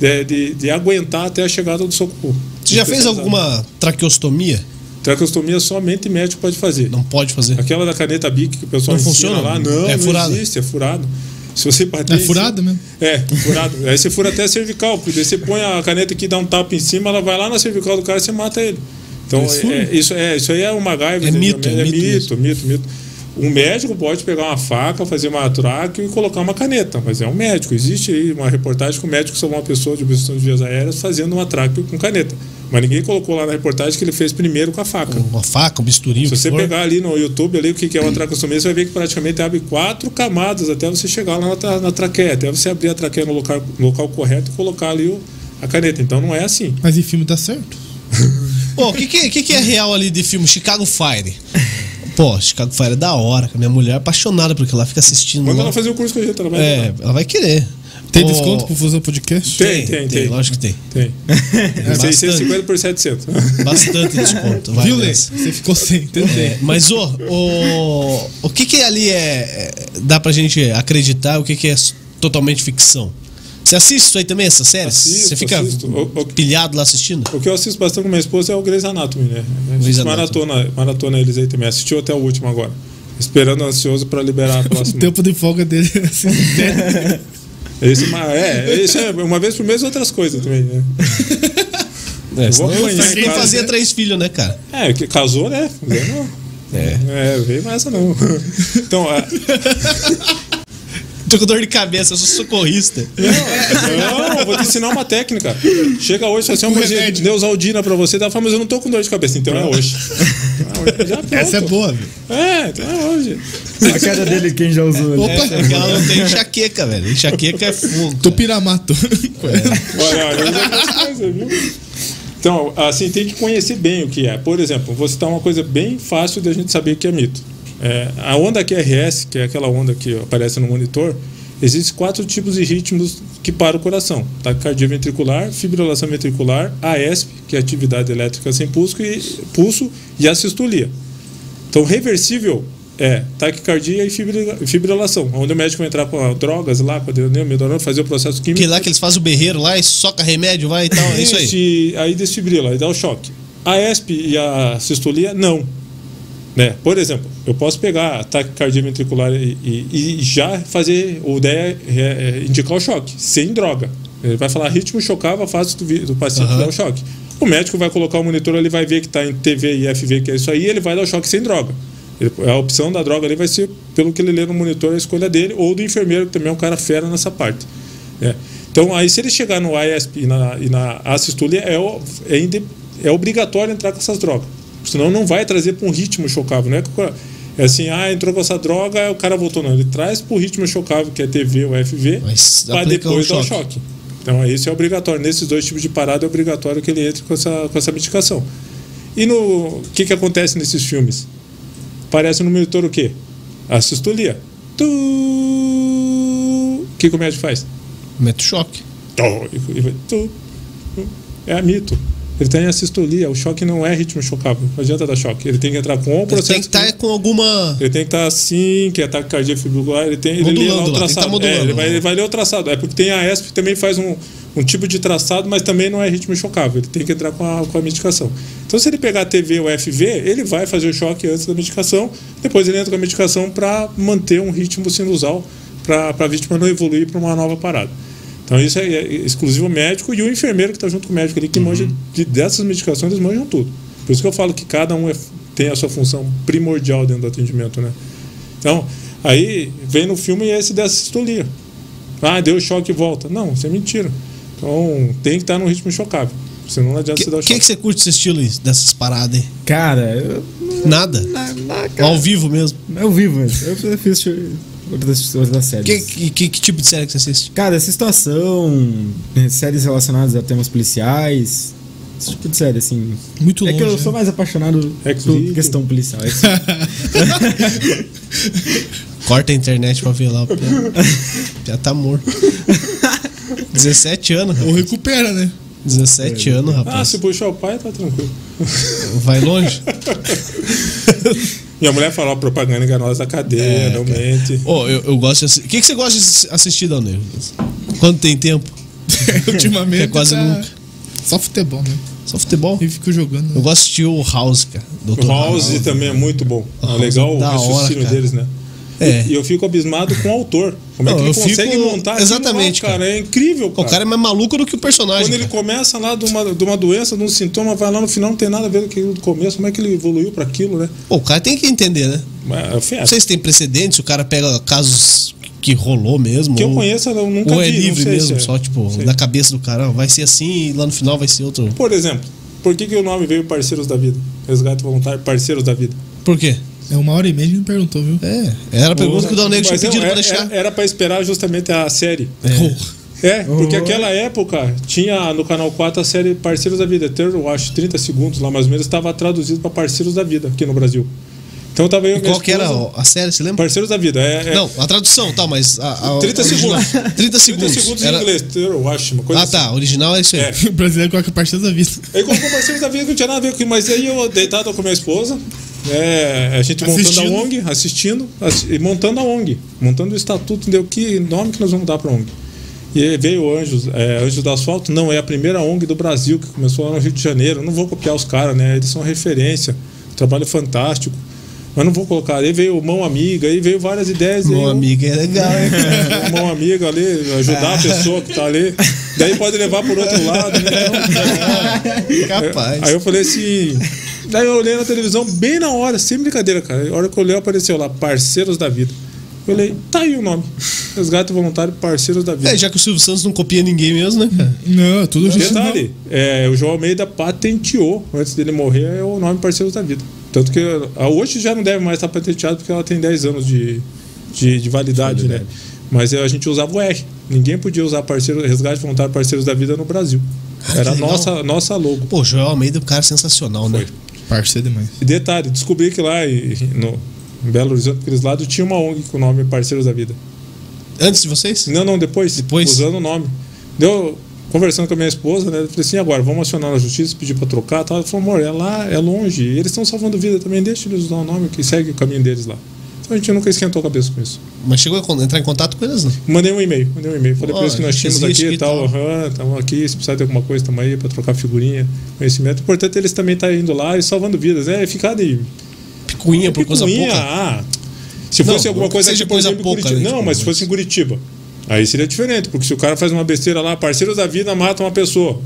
de, de, de aguentar até a chegada do socorro. Você já fez alguma traqueostomia? Traqueostomia somente médico pode fazer. Não pode fazer. Aquela da caneta BIC que o pessoal não funciona lá, não, é não furado. existe, é furado. Se você bater é furado mesmo? É, furado. Aí você fura até a cervical, porque você põe a caneta aqui, dá um tapa em cima, ela vai lá na cervical do cara e você mata ele. Então, é, isso, é, isso aí é uma MacGyver. É mito, é, é mito, mito, mito, Um médico pode pegar uma faca, fazer uma traque e colocar uma caneta, mas é um médico. Existe aí uma reportagem que o médico salvou uma pessoa de obstrução de vias aéreas fazendo uma traque com caneta. Mas ninguém colocou lá na reportagem que ele fez primeiro com a faca. Uma faca, um bisturi. Se você for. pegar ali no YouTube ali, o que é uma traqueostomia, você vai ver que praticamente abre quatro camadas até você chegar lá na, na traqueia, até você abrir a traqueia no local, no local correto e colocar ali o, a caneta. Então não é assim. Mas em filme dá certo. Pô, o que, que, que, que é real ali de filme Chicago Fire? Pô, Chicago Fire é da hora, minha mulher é apaixonada porque ela fica assistindo. Lá. ela fazer o curso com a gente, vai. É, ela vai querer. Tem Pô, desconto pro Fusão Podcast? Tem, tem, tem. tem. Lógico que tem. Tem. É, 650 por 700. Bastante desconto. Vai Viu, Lê? Você ficou sem, entendeu? É, mas, ô, o, o que que ali é, é. Dá pra gente acreditar, o que que é totalmente ficção? Você assiste isso aí também, essa série? Você fica assisto. pilhado lá assistindo? O que eu assisto bastante com minha esposa é o Grey's Anatomy, né? A gente maratona, maratona eles aí também. Assistiu até o último agora. Esperando ansioso para liberar a [laughs] O próxima. tempo de folga dele [laughs] Esse, é, esse é uma vez por mês outras coisas também, né? É, Vou apanhar em quem casa, fazia né? três filhos, né, cara? É, que casou, né? Eu não. É. É, veio mais essa não. Então, a- [laughs] [laughs] Tô com dor de cabeça, eu sou socorrista. não, vou te ensinar uma técnica. Chega hoje, fala assim, uma remédio. Neusaldina pra você, dá fala, mas eu não tô com dor de cabeça, então é hoje. Ah. Essa é boa, velho. É, então é hoje. A cara dele, quem já usou ali. É, é que ela não tem enxaqueca, velho. Enxaqueca é fundo. Tupiramato. Olha, olha, coisa, viu? Então, assim, tem que conhecer bem o que é. Por exemplo, vou citar uma coisa bem fácil da gente saber que é mito. É, a onda QRS, que é aquela onda que aparece no monitor, existem quatro tipos de ritmos que param o coração: taquicardia ventricular, fibrilação ventricular, AESP, que é atividade elétrica sem pulso, e, pulso, e a sistolia. Então, reversível é taquicardia e fibri- fibrilação, onde o médico vai entrar com drogas lá, com a medorona, fazer o processo químico. Que lá que eles fazem o berreiro lá e soca remédio, vai e tal. É isso aí. Aí desfibrila, aí dá o choque. A ESP e a sistolia, não. Né? Por exemplo, eu posso pegar ataque cardíaco ventricular e, e- e já fazer, o ideia é, é indicar o choque, sem droga. Ele vai falar ritmo chocava a fase do, do paciente Aham. dar o choque. O médico vai colocar o monitor, ele vai ver que está em TV e FV, que é isso aí, e ele vai dar o choque sem droga. Ele- a opção da droga ali vai ser, pelo que ele lê no monitor, a escolha dele, ou do enfermeiro, que também é um cara fera nessa parte. né? Então, aí se ele chegar no ISP e na, e na é, é, é obrigatório entrar com essas drogas. Senão não vai trazer para um ritmo chocável. Não é, é assim, ah, entrou com essa droga, o cara voltou. Não, ele traz para o ritmo chocável, que é TV ou FV, para depois o dar o choque. Então, isso é obrigatório. Nesses dois tipos de parada, é obrigatório que ele entre com essa, com essa medicação. E no o que, que acontece nesses filmes? Aparece no monitor o quê? A sistolia. Tu... O que, que o médico faz? Mete choque. Tu. É a mito. Ele tem a sistolia. O choque não é ritmo chocável. Não adianta dar choque. Ele tem que entrar com o Ele processo. tem que estar com alguma. Ele tem que estar assim, que é ataque cardíaco fibrilar, ele tem ele lê lá Modulando o lá, tem que tá traçado. modulando. É, ele, vai, ele vai ler o traçado. É porque tem a ESP que também faz um, um tipo de traçado, mas também não é ritmo chocável. Ele tem que entrar com a, com a medicação. Então, se ele pegar a TV ou FV, ele vai fazer o choque antes da medicação, depois ele entra com a medicação para manter um ritmo sinusal, para a vítima não evoluir para uma nova parada. Então, isso é, é exclusivo médico e o enfermeiro que está junto com o médico ali, que manja de, dessas medicações, eles manjam tudo. Por isso que eu falo que cada um é- tem a sua função primordial dentro do atendimento, né? Então, aí vem no filme esse dessa sistolia. Ah, deu choque e volta. Não, isso é mentira. Então, tem que estar num ritmo chocável. Senão não adianta O você dar o que, choque. que você curte esse estilo aí, dessas paradas aí? Cara, eu, Nada? na, na, cara, Ao vivo mesmo. eu vivo, eu prefiro assistir outras, outras séries. Que, que, que- que tipo de série que você assiste? Cara, essa situação, né, séries relacionadas a temas policiais, esse tipo de série, assim. Muito é longe. que eu né? sou mais apaixonado por questão policial. É [laughs] Corta a internet pra ver lá. o Pia. Já tá morto. 17 anos, Ou rapaz. recupera, né? 17 anos, Ah, rapaz. se puxar o pai, tá tranquilo. Vai longe? [laughs] Minha mulher fala ó, propaganda enganosa da cadeia, É, não cara. mente. Ô, eu, eu gosto de assistir. O que, que você gosta de assi- assistir, Dalneiro? Quando tem tempo? [laughs] Ultimamente. É quase tá nunca. Só futebol, né? Só futebol? E fico jogando. Eu gosto de assistir o House, cara. O Dr. House também é muito bom. É House legal o da hora, raciocínio deles, né? É. E eu fico abismado com o autor. Como é Não, que ele consegue fico- montar aquilo Exatamente, cara? cara. É incrível, O cara. cara é mais maluco do que o personagem. Quando ele cara. começa lá de uma, de uma doença, de um sintoma, vai lá no final, não tem nada a ver com aquilo do começo, como é que ele evoluiu para aquilo, né? Pô, o cara tem que entender, né? É, Não fera. sei se tem precedentes, o cara pega casos que rolou mesmo. Que eu ou- conheça, eu nunca Ou é vi, não livre sei mesmo, é. só tipo, Sei. na cabeça do cara, vai ser assim e lá no final vai ser outro. Por exemplo, por que, que o nome veio Parceiros da Vida? Resgate Voluntário, Parceiros da Vida. Por quê? É uma hora e meia ele me perguntou, viu? É, era a pergunta que o Dal Negro tinha pedido pra é- deixar. é- Era para esperar justamente a série. É. É, porque Oh. aquela época tinha no canal 4 a série Parceiros da Vida, ter, eu acho, 30 segundos lá mais ou menos, estava traduzido para Parceiros da Vida aqui no Brasil. Então tava eu e qual que era a série, você lembra? Parceiros da Vida. É, é Não, a tradução, tá, mas. A, a, 30 a original- segundos. [laughs] 30 segundos. 30 segundos Era- em inglês, ter, eu acho, uma coisa Ah, tá. assim. Original é isso aí. É. O [laughs] brasileiro coloca parceiro da vida. Aí colocou Parceiros da Vida que não tinha nada a ver com mas aí eu deitado com a minha esposa, é, a gente montando Assistindo. a ONG, assistindo, assi- e montando a ONG, montando o estatuto, entendeu? Que nome que nós vamos dar para a ONG. E aí veio o Anjos, é, Anjos do Asfalto, não, é a primeira ONG do Brasil que começou lá no Rio de Janeiro. Eu não vou copiar os caras, né? Eles são referência, trabalho fantástico. Mas não vou colocar. Aí veio mão amiga, aí veio várias ideias. Mão amiga é legal, hein? É, mão amiga ali, ajudar a pessoa que tá ali. Daí pode levar por outro lado, né? [laughs] Capaz. Aí eu falei assim. Daí eu olhei na televisão bem na hora, sem brincadeira, cara. A hora que eu olhei, apareceu lá, Parceiros da Vida. Eu falei, tá aí o nome. Resgate Voluntário Parceiros da Vida. É, já que o Silvio Santos não copia ninguém mesmo, né, cara? Não, tudo justo. Detalhe, é, o João Almeida patenteou, antes dele morrer, é o nome Parceiros da Vida. Tanto que a hoje já não deve mais estar patenteado porque ela tem 10 anos de, de, de validade, né? Mas a gente usava o R. Ninguém podia usar parceiro, resgate voluntário parceiros da vida no Brasil. Cara, Era a nossa, nossa logo. Pô, Joel Almeida é um cara sensacional, né? Parceiro demais. E detalhe, descobri que lá em- no em Belo Horizonte, aqueles lados, tinha uma ONG com o nome Parceiros da Vida. Antes de vocês? Não, não, depois. Depois? Usando o nome. Deu, conversando com a minha esposa, né? Eu falei assim, agora, vamos acionar na justiça, pedir pra trocar. Tal. Ela falou, amor, é lá, é longe. E eles estão salvando vida também, deixa eles usar o nome que segue o caminho deles lá. Então a gente nunca esquentou a cabeça com isso. Mas chegou a entrar em contato com eles, não? Mandei um e-mail, mandei um e-mail. Falei Ó, pra eles que nós tínhamos aqui e e tal, aham, estamos aqui, se precisar de alguma coisa, estamos aí pra trocar figurinha, conhecimento. O importante é eles também estarem indo lá e salvando vidas, né? Ficar de Picuinha por coisa picuinha, pouca. ah, se Não, fosse alguma não coisa que seja aqui, por coisa pouca, Curitiba. né, Não, tipo, mas se fosse em Curitiba. Aí seria diferente, porque se o cara faz uma besteira lá, parceiros da vida matam uma pessoa.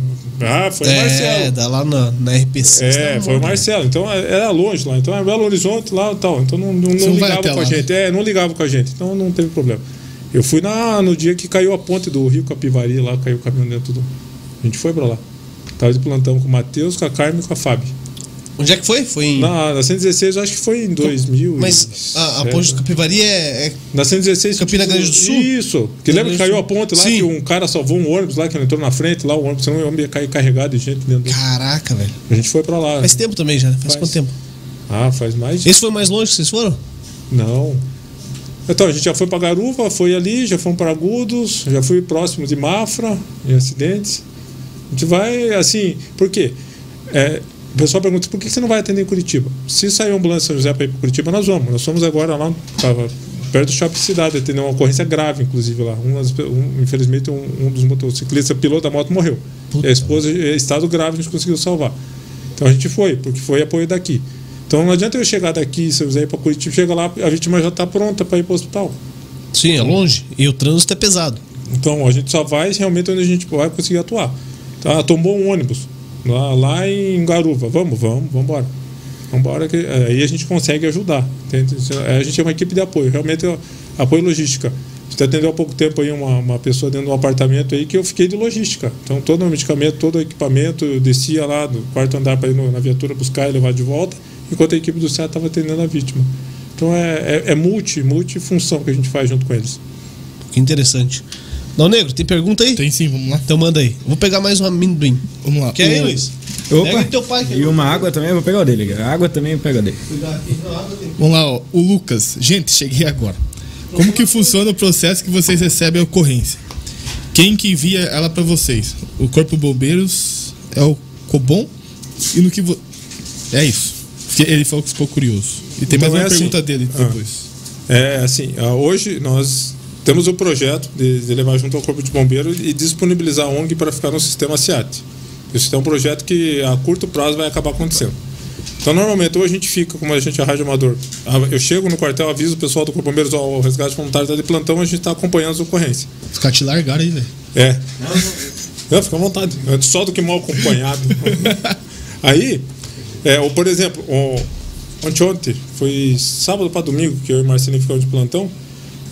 Ah, foi o É, Marcelo. dá lá na, na RPC. É, foi o Marcelo. Então era longe lá. Então é Belo Horizonte lá e tal. Então não, não, não ligava com a lá, né? gente. É, não ligava com a gente. Então não teve problema. Eu fui na, no dia que caiu a ponte do Rio Capivari, lá caiu o caminhão dentro do. A gente foi pra lá. Tava de plantão com o Matheus, com a Carmen e com a Fábio. Onde é que foi? Foi em. Na, na 116, eu acho que foi em 2000. Mas a, a ponte do Capivari é, é- Na 116. Campina Grande do Sul? Isso. Que lembra que caiu a ponte lá, Sim. que um cara salvou um ônibus lá, que ele entrou na frente lá, o ônibus, senão o ônibus ia cair carregado de gente dentro. do- Caraca, velho. A gente foi pra lá. Faz tempo também já, né? Faz, Faz. quanto tempo? Ah, faz mais de Esse foi mais longe que vocês foram? Não. Então, a gente já foi para Garuva, foi ali, já fomos para Agudos, já fui próximo de Mafra, em acidentes. A gente vai, assim, por quê? É, o pessoal pergunta, por que você não vai atender em Curitiba? Se sair uma ambulância São José para ir para Curitiba, nós vamos. Nós fomos agora lá, perto do Shopping Cidade, atender uma ocorrência grave, inclusive, lá. Um, um- infelizmente, um, um dos motociclistas, piloto da moto, morreu. E a esposa, estado grave, a gente conseguiu salvar. Então a gente foi, porque foi apoio daqui. Então não adianta eu chegar daqui, se eu quiser ir para Curitiba, chega lá, a vítima já está pronta para ir para o hospital. Sim, é longe. E o trânsito é pesado. Então a gente só vai realmente onde a gente vai conseguir atuar. Tá, tombou um ônibus lá, lá em Garuva. Vamos, vamos, vamos embora. Vamos embora que aí a gente consegue ajudar. entende? A gente é uma equipe de apoio, realmente é apoio logística. A gente atendeu há pouco tempo aí uma, uma pessoa dentro de um apartamento aí que eu fiquei de logística. Então todo o medicamento, todo o equipamento, eu descia lá do quarto andar para ir na viatura buscar e levar de volta, enquanto a equipe do CEA estava atendendo a vítima. Então é, é, é multi, multifunção que a gente faz junto com eles. Que interessante. Não, Negro, tem pergunta aí? Tem sim, vamos lá. Então manda aí. Vou pegar mais um amendoim. Vamos lá. Quer aí, O- Luiz? Opa. Teu pai. que E uma água também, eu vou pegar o dele. A água também eu pego a dele. Vamos lá, ó. O Lucas. Gente, cheguei agora. Como que funciona o processo que vocês recebem a ocorrência? Quem que envia ela pra vocês? O Corpo Bombeiros é o Cobom? E no que vo... É isso. Ele falou que ficou curioso. E tem Então mais uma é assim. pergunta dele Ah. depois. É assim, ah, hoje nós temos o projeto de, de levar junto ao Corpo de Bombeiros e disponibilizar a ONG para ficar no sistema SIAT. Isso é um projeto que a curto prazo vai acabar acontecendo. Então, normalmente, ou a gente fica, como a gente é rádio amador, eu chego no quartel, aviso o pessoal do Corpo de Bombeiros, ó, o resgate voluntário está de plantão, a gente está acompanhando as ocorrências. Os caras te largaram aí, velho. É. Não, fica à vontade. Antes só do que mal acompanhado. [laughs] Aí, é, ou, por exemplo, ontem, ontem, foi sábado para domingo que eu e Marcelinho ficamos de plantão.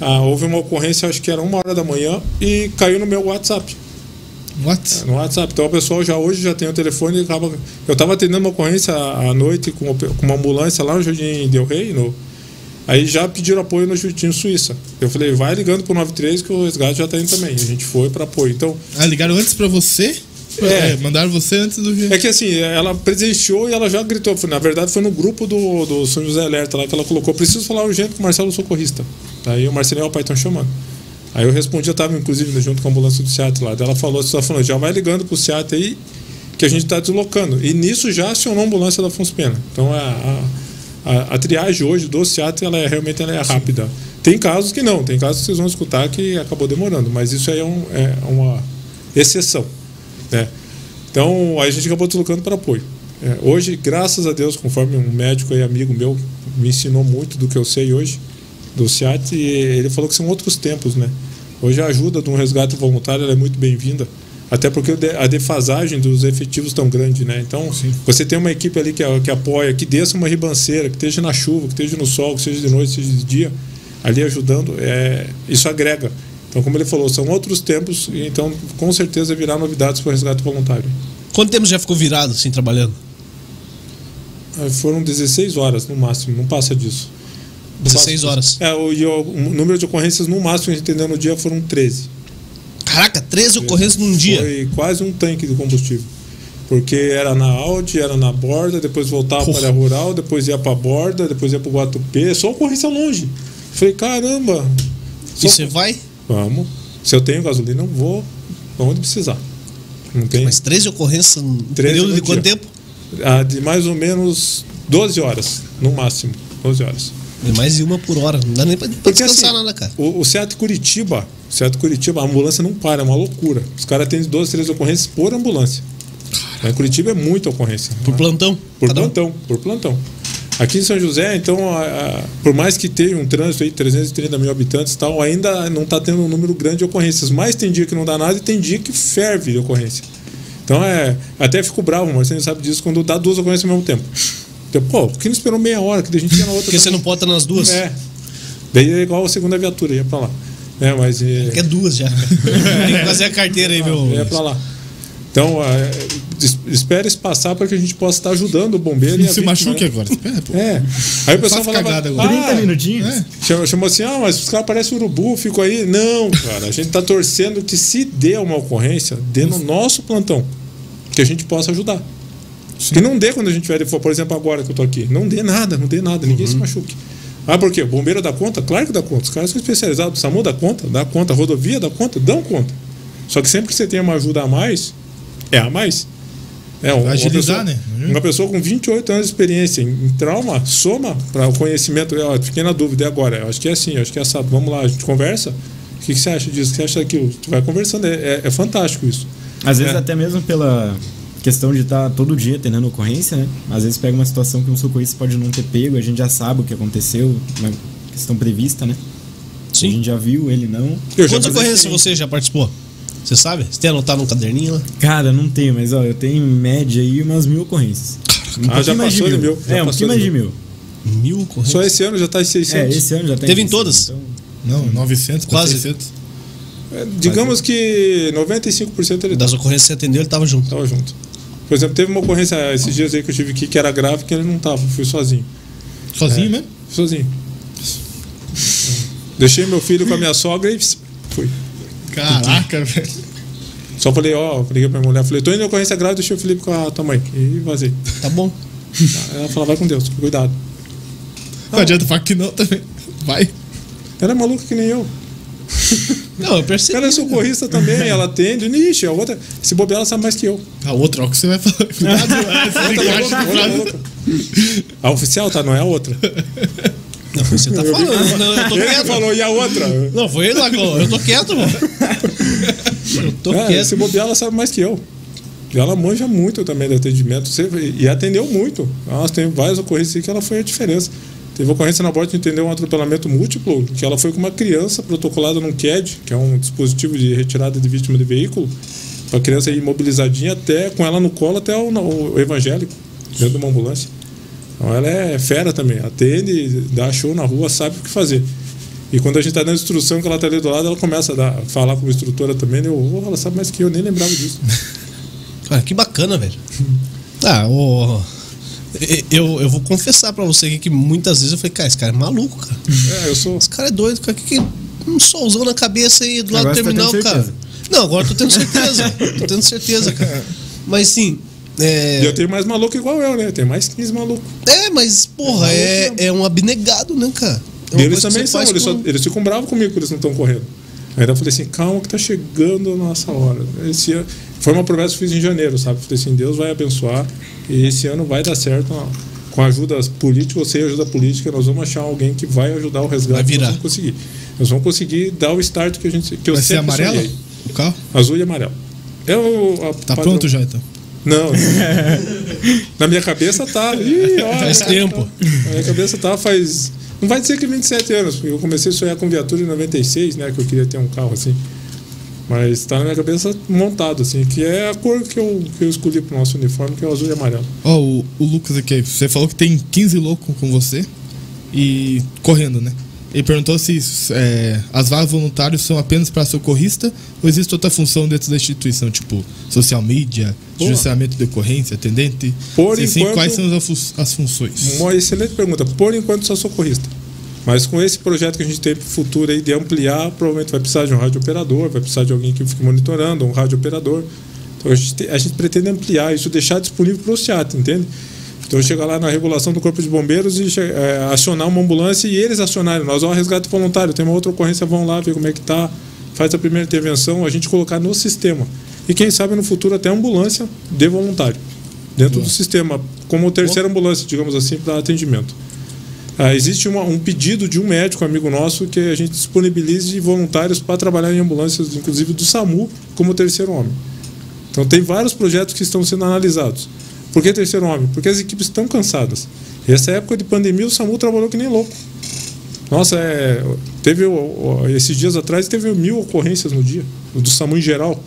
Ah, houve uma ocorrência, acho que era uma hora da manhã, e caiu no meu WhatsApp. What? No WhatsApp. Então o pessoal já hoje já tem o telefone e acaba. Eu estava atendendo uma ocorrência à noite com, uma ambulância lá no Jardim Del Rey, no, Aí já pediram apoio no Jutinho Suíça. Eu falei, vai ligando pro 93 que o resgate já tá indo também. A gente foi para apoio. Então, Ah, ligaram antes pra você? É. Mandaram você antes do é que assim, ela presenciou e ela já gritou. Na verdade, foi no grupo do, do São José Alerta lá que ela colocou: preciso falar urgente com o Marcelo Socorrista. Aí o Marcelinho e o pai estão chamando. Aí eu respondi, eu estava inclusive junto com a ambulância do SEAT lá. Ela falou, você tá falando, já vai ligando pro SEAT aí que a gente está deslocando. E nisso já acionou a ambulância da Afonso Pena. Então a, a, a, a triagem hoje do SEAT ela é, realmente ela é rápida. Tem casos que não, tem casos que vocês vão escutar que acabou demorando, mas isso aí é, um, é uma exceção. Né? Então a gente acabou deslocando para apoio. É, hoje, graças a Deus, conforme um médico e amigo meu me ensinou muito do que eu sei hoje do SEAT, ele falou que são outros tempos, né? Hoje a ajuda de um resgate voluntário é muito bem-vinda, até porque a defasagem dos efetivos tão grande, né? Então, Sim. você tem uma equipe ali que, que apoia, que desça uma ribanceira, que esteja na chuva, que esteja no sol, que seja de noite, seja de dia, ali ajudando, é, isso agrega. Então, como ele falou, são outros tempos, e então com certeza virá novidades para o resgate voluntário. Quanto tempo já ficou virado assim trabalhando? Ah, foram 16 horas no máximo, não passa disso. 16 horas. É, o, o, número de ocorrências no máximo, entendeu, no dia foram 13. Caraca, 13 ocorrências num dia? Foi quase um tanque de combustível. Porque era na Audi, era na borda, depois voltava Porra. para a rural, depois ia para a borda, depois ia para o Guatupê, só ocorrência longe. Falei, caramba. E você vai? Vamos. Se eu tenho gasolina, eu vou onde precisar. Não tem. Mas 13 ocorrências num período de quanto tempo? Ah, de mais ou menos 12 horas, no máximo. 12 horas. É mais de uma por hora. Não dá nem pra, pra descansar assim, nada, cara. O, o Seat Curitiba, o Seat Curitiba, a ambulância não para, é uma loucura. Os caras têm 12, 13 ocorrências por ambulância. Em Curitiba é muita ocorrência. Por plantão? Por plantão, um? por plantão. Aqui em São José, então, a, a, por mais que tenha um trânsito aí, 330 mil habitantes e tal, ainda não está tendo um número grande de ocorrências. Mas tem dia que não dá nada e tem dia que ferve de ocorrência. Então, é, até fico bravo, mas você não sabe disso, quando dá duas ocorrências ao mesmo tempo. Então, pô, por que não esperou meia hora? Que a gente ia na outra. Porque você não pode estar nas duas? É. Daí é igual a segunda viatura, ia pra lá. É, mas. É... é duas já. [laughs] Tem que fazer a carteira aí, meu. Ia pra lá. Então, é, espere isso passar para que a gente possa estar ajudando o bombeiro. Não [laughs] se machuque né? agora. É. Aí o pessoal falava, agora. Ah, 30 minutinhos. É. Chamou, chamou assim, ah, mas os caras parecem urubu, fico aí. Não, cara, a gente está torcendo que se dê uma ocorrência, dê no nosso plantão, que a gente possa ajudar. Sim. Que não dê quando a gente tiver, por exemplo, agora que eu tô aqui. Não dê nada, não dê nada, ninguém uhum. se machuque. Ah, por quê? O bombeiro dá conta? Claro que dá conta. Os caras são especializados. O SAMU dá conta? Dá conta. A rodovia dá conta? Dão conta. Só que sempre que você tem uma ajuda a mais, é a mais. É, uma, Agilizar, pessoa, né? Uhum. Uma pessoa com 28 anos de experiência em, em trauma, soma para o conhecimento. Eu fiquei na dúvida, e agora? Eu acho que é assim, eu acho que é assado. Vamos lá, a gente conversa. O que, que você acha disso? O que você acha daquilo? Tu vai conversando, é, é, é fantástico isso. Às vezes, é. até mesmo pela questão de estar tá todo dia tendo ocorrência, né? Às vezes pega uma situação que um socorrista pode não ter pego, a gente já sabe o que aconteceu, uma questão prevista, né? Sim. A gente já viu, ele não. Quantas ocorrências você já participou? Você sabe? Você tem anotado num caderninho lá? Cara, não tenho, mas ó, eu tenho em média aí umas mil ocorrências. Um ah, já passou de mil. mil. é, um pouquinho mais de mil. Mil ocorrências? Só esse ano já está em 600. É, esse ano já está Teve em todas? Então... Não, 900, quase 600. É, digamos que 95% ele Das ocorrências que você atendeu, ele estava junto. Estava junto. Por exemplo, teve uma ocorrência esses dias aí que eu tive aqui que era grave que ele não estava, fui sozinho. Sozinho é, mesmo? Sozinho. Deixei meu filho com a minha sogra e fui. Caraca, velho. Só falei, ó, liguei pra minha mulher, falei, tô indo em ocorrência grave, deixei o Felipe com a tua mãe. E vazei. Tá bom. [laughs] Ela falou, vai com Deus, cuidado. Não ah, adianta falar que não também. Vai. Ela é maluca que nem eu. Não, eu percebi. Ela é socorrista também, ela atende. Ixi, a outra, se bobear, ela sabe mais que eu. A outra, o que você vai falar. [laughs] Cuidado, [laughs] a oficial, tá? Não é a outra. Não, você tá falando. Não, eu tô ele quieto. falou, e a outra? Não, foi ele lá que falou. Eu tô quieto, mano. [laughs] Eu tô é, quieto. Se bobear, ela sabe mais que eu. E ela manja muito também do atendimento. E atendeu muito. Nossa, tem várias ocorrências que ela foi a diferença. Teve ocorrência na borda de entender um atropelamento múltiplo, que ela foi com uma criança protocolada num CAD, que é um dispositivo de retirada de vítima de veículo, a criança imobilizadinha até com ela no colo até o, o evangélico, dentro de uma ambulância. Então ela é fera também, atende, dá show na rua, sabe o que fazer. E quando a gente está dando instrução que ela está ali do lado, ela começa a dar, falar como instrutora também. Eu, oh, ela sabe mais que eu, nem lembrava disso. [laughs] Cara, que bacana, velho. Ah, o. Eu, eu vou confessar pra você que muitas vezes eu falei, cara, esse cara é maluco, cara. É, eu sou. Esse cara é doido, cara. Que, que um solzão na cabeça aí do lado do tá terminal, tá cara. Não, agora tô tendo certeza. tô tendo certeza, cara. [laughs] Mas sim, é... Eu tenho mais maluco igual eu, né? Tem mais 15 maluco. É, mas, porra, é, é, é um abnegado, né, cara? É eles também são, eles, com... só, eles ficam bravos comigo que eles não estão correndo. Aí eu falei assim, calma que tá chegando a nossa hora. Esse ano, foi uma promessa que eu fiz em janeiro, sabe? Falei assim, Deus vai abençoar e esse ano vai dar certo. Com ajuda política, você ajuda política, nós vamos achar alguém que vai ajudar o resgate. Vai virar. Nós vamos conseguir. Nós vamos conseguir dar o start que a gente que eu vai ser amarelo? Sonhei. O carro? Azul e amarelo. Eu, a, tá pronto já então? Não. [laughs] Na minha cabeça tá. Ih, ó, faz tempo. Na minha cabeça tá faz. Não vai dizer que 27 anos, porque eu comecei a sonhar com viatura em 96, né? Que eu queria ter um carro assim. Mas tá na minha cabeça montado, assim, que é a cor que eu, que eu escolhi pro nosso uniforme, que é o azul e amarelo. Ó, o, o Lucas aqui, você falou que tem 15 loucos com você e correndo, né? Ele perguntou se é, as vagas voluntárias são apenas para socorrista ou existe outra função dentro da instituição, tipo social media, juiciamento de ocorrência, atendente? Por se sim, enquanto- quais são as, as funções? Uma excelente pergunta. Por enquanto, sou socorrista. Mas com esse projeto que a gente tem pro futuro aí de ampliar, provavelmente vai precisar de um rádio operador, vai precisar de alguém que fique monitorando, um rádio operador. Então a gente, te- a gente pretende ampliar isso, deixar disponível para o SEAT, entende? Então chegar lá na regulação do Corpo de Bombeiros e é, acionar uma ambulância e eles acionarem. Nós, ó, resgate voluntário, tem uma outra ocorrência, vão lá ver como é que tá, faz a primeira intervenção, a gente colocar no sistema. E quem sabe no futuro até ambulância de voluntário. Dentro do sistema, como terceira ambulância, digamos assim, para atendimento. Ah, existe uma- um pedido de um médico amigo nosso que a gente disponibilize voluntários para trabalhar em ambulâncias, inclusive do SAMU, como terceiro homem. Então tem vários projetos que estão sendo analisados. Por que terceiro homem? Porque as equipes estão cansadas. E essa época de pandemia o SAMU trabalhou que nem louco. Nossa, é, teve esses dias atrás teve mil ocorrências no dia, do SAMU em geral.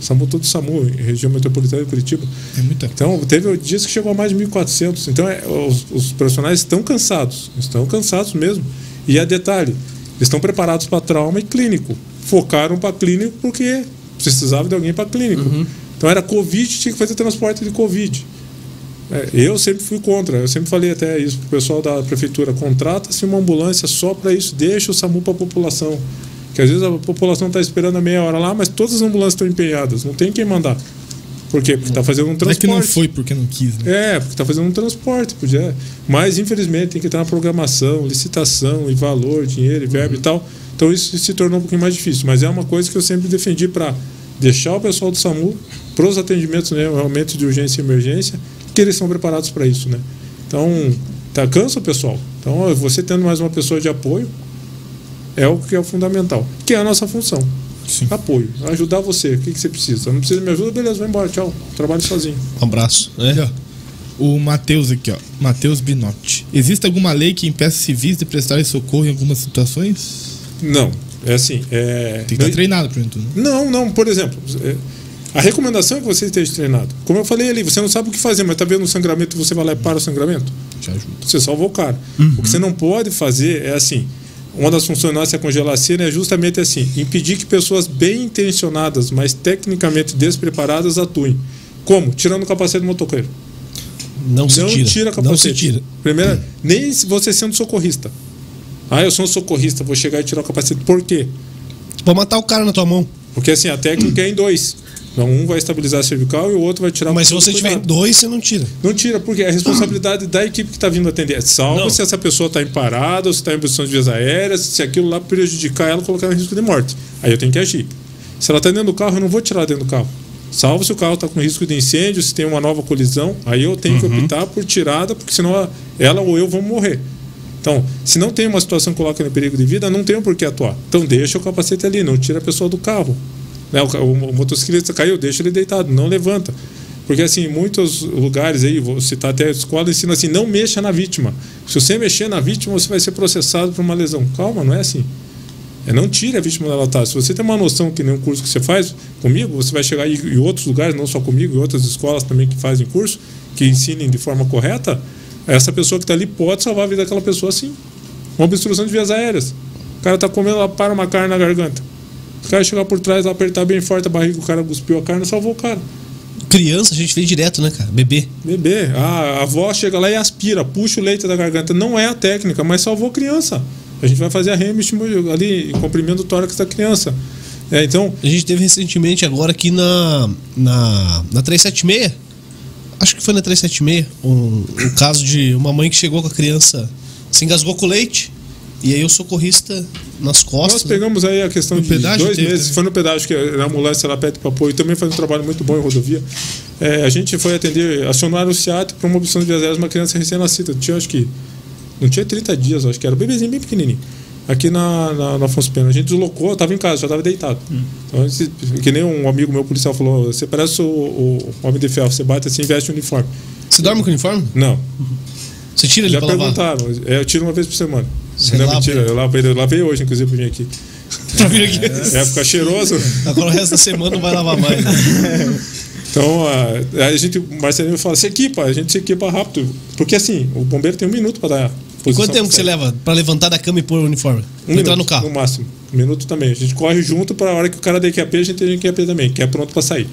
SAMU todo SAMU, região metropolitana de Curitiba. É muita Então, teve dias que chegou a mais de 1.400. Então, é, os, os profissionais estão cansados. Estão cansados mesmo. E a detalhe, eles estão preparados para trauma e clínico. Focaram para clínico porque precisava de alguém para clínico. Então, era Covid, tinha que fazer transporte de Covid. É, eu sempre fui contra. Eu sempre falei até isso pro pessoal da prefeitura. Contrata-se uma ambulância só para isso. Deixa o SAMU para a população. Que às vezes a população está esperando a meia hora lá, mas todas as ambulâncias estão empenhadas. Não tem quem mandar. Por quê? Porque está fazendo um Não é transporte. que não foi porque não quis, né? É, porque está fazendo um transporte, podia. Mas infelizmente tem que estar na programação, licitação e valor, dinheiro e verba e tal. Então isso se tornou um pouquinho mais difícil. Mas é uma coisa que eu sempre defendi para deixar o pessoal do SAMU para os atendimentos, né, realmente de urgência e emergência, que eles são preparados para isso, né? Então, tá cansa o pessoal. Então, você tendo mais uma pessoa de apoio é o que é o fundamental, que é a nossa função. Sim. Apoio, ajudar você. O que, que você precisa? Não precisa de me ajuda? Beleza, vai embora, tchau. Trabalho sozinho. Um abraço. né? Aqui, ó. O Matheus aqui, ó. Matheus Binotti. Existe alguma lei que impeça civis de prestarem socorro em algumas situações? Não, é assim. É... Tem que estar treinado pra tudo. Né? Não, não, por exemplo, é, a recomendação é que você esteja treinado. Como eu falei ali, você não sabe o que fazer, mas tá vendo um sangramento e você vai lá e para o sangramento? Já ajuda. Você salvou o cara. O que você não pode fazer é assim. Uma das funções nossas é congelar a cena é justamente assim: impedir que pessoas bem intencionadas, mas tecnicamente despreparadas atuem. Como? Tirando o capacete do motoqueiro. Não se não tira. tira capacete. Não se tira. Primeiro, nem se você sendo socorrista. Ah, eu sou um socorrista, vou chegar e tirar o capacete. Por quê? Pra matar o cara na tua mão. Porque assim, a técnica é em dois. Então, um vai estabilizar a cervical e o outro vai tirar Mas se você todo tiver cuidado. dois, você não tira. Não tira, porque é a responsabilidade da equipe que está vindo atender. Salvo Não. se essa pessoa está em parada, ou se está em posição de vias aéreas, se aquilo lá prejudicar ela, colocar em risco de morte. Aí eu tenho que agir. Se ela está dentro do carro, eu não vou tirar dentro do carro. Salvo se o carro está com risco de incêndio, se tem uma nova colisão, aí eu tenho que optar por tirada, porque senão ela- ela ou eu vamos morrer. Então, se não tem uma situação que coloca em perigo de vida, não tenho por que atuar. Então, deixa o capacete ali, não tira a pessoa do carro. Né? O, o, o motociclista caiu, deixa ele deitado, não levanta. Porque, assim, em muitos lugares aí, vou citar até a escola, ensina assim: não mexa na vítima. Se você mexer na vítima, você vai ser processado por uma lesão. Calma, não é assim. É não tire a vítima dela tá. Se você tem uma noção que nem um curso que você faz comigo, você vai chegar em outros lugares, não só comigo, em outras escolas também que fazem curso, que ensinem de forma correta, essa pessoa que está ali pode salvar a vida daquela pessoa sim. Uma obstrução de vias aéreas. O cara está comendo, ela para uma carne na garganta. O cara chegar por trás, apertar bem forte a barriga, o cara cuspiu a carne, salvou o cara. Criança, a gente vê direto, né, cara? Bebê. Bebê, a, a avó chega lá e aspira, puxa o leite da garganta. Não é a técnica, mas salvou a criança. A gente vai fazer a estimula- ali, comprimindo o tórax da criança. É, então, A gente teve recentemente agora aqui na, na, na 376. Acho que foi na 376. Um, um caso de uma mãe que chegou com a criança, se engasgou com leite. E aí o socorrista nas nós costas. pegamos aí a questão de pedágio dois teve meses. também. Foi no pedágio que a ambulância ela pede para apoio. Também faz um trabalho muito bom em rodovia. É, a gente foi atender, acionar o SEAT para uma opção de vias aéreas, uma criança recém-nascida. Tinha, acho que. Não tinha 30 dias, acho que era um bebezinho bem pequenininho. Aqui na, na, na Afonso Pena. A gente deslocou, eu tava em casa, já tava deitado. Hum. Então, que nem um amigo meu policial falou: você parece o, o, homem de ferro, você bate assim e veste o uniforme. Você dorme com o uniforme? Não. Você tira ele Já pra lavar? perguntaram, é, eu tiro uma vez por semana. Você não é lava mentira, ele? eu lavei, eu lavei hoje, inclusive, pra vir aqui. [laughs] Pra vir aqui. É, ficar cheiroso. Agora o resto da semana não vai lavar mais. Né? [laughs] Então, a, a gente, o Marcelinho fala, se equipa, a gente se equipa rápido. Porque assim, o bombeiro tem um minuto para dar. E posição quanto tempo que você leva pra levantar da cama e pôr o uniforme? Um Entrar minuto, no carro. No máximo. Um minuto também. A gente corre junto para a hora que o cara da EQAP, a gente tem EQAP também, que é pronto para sair.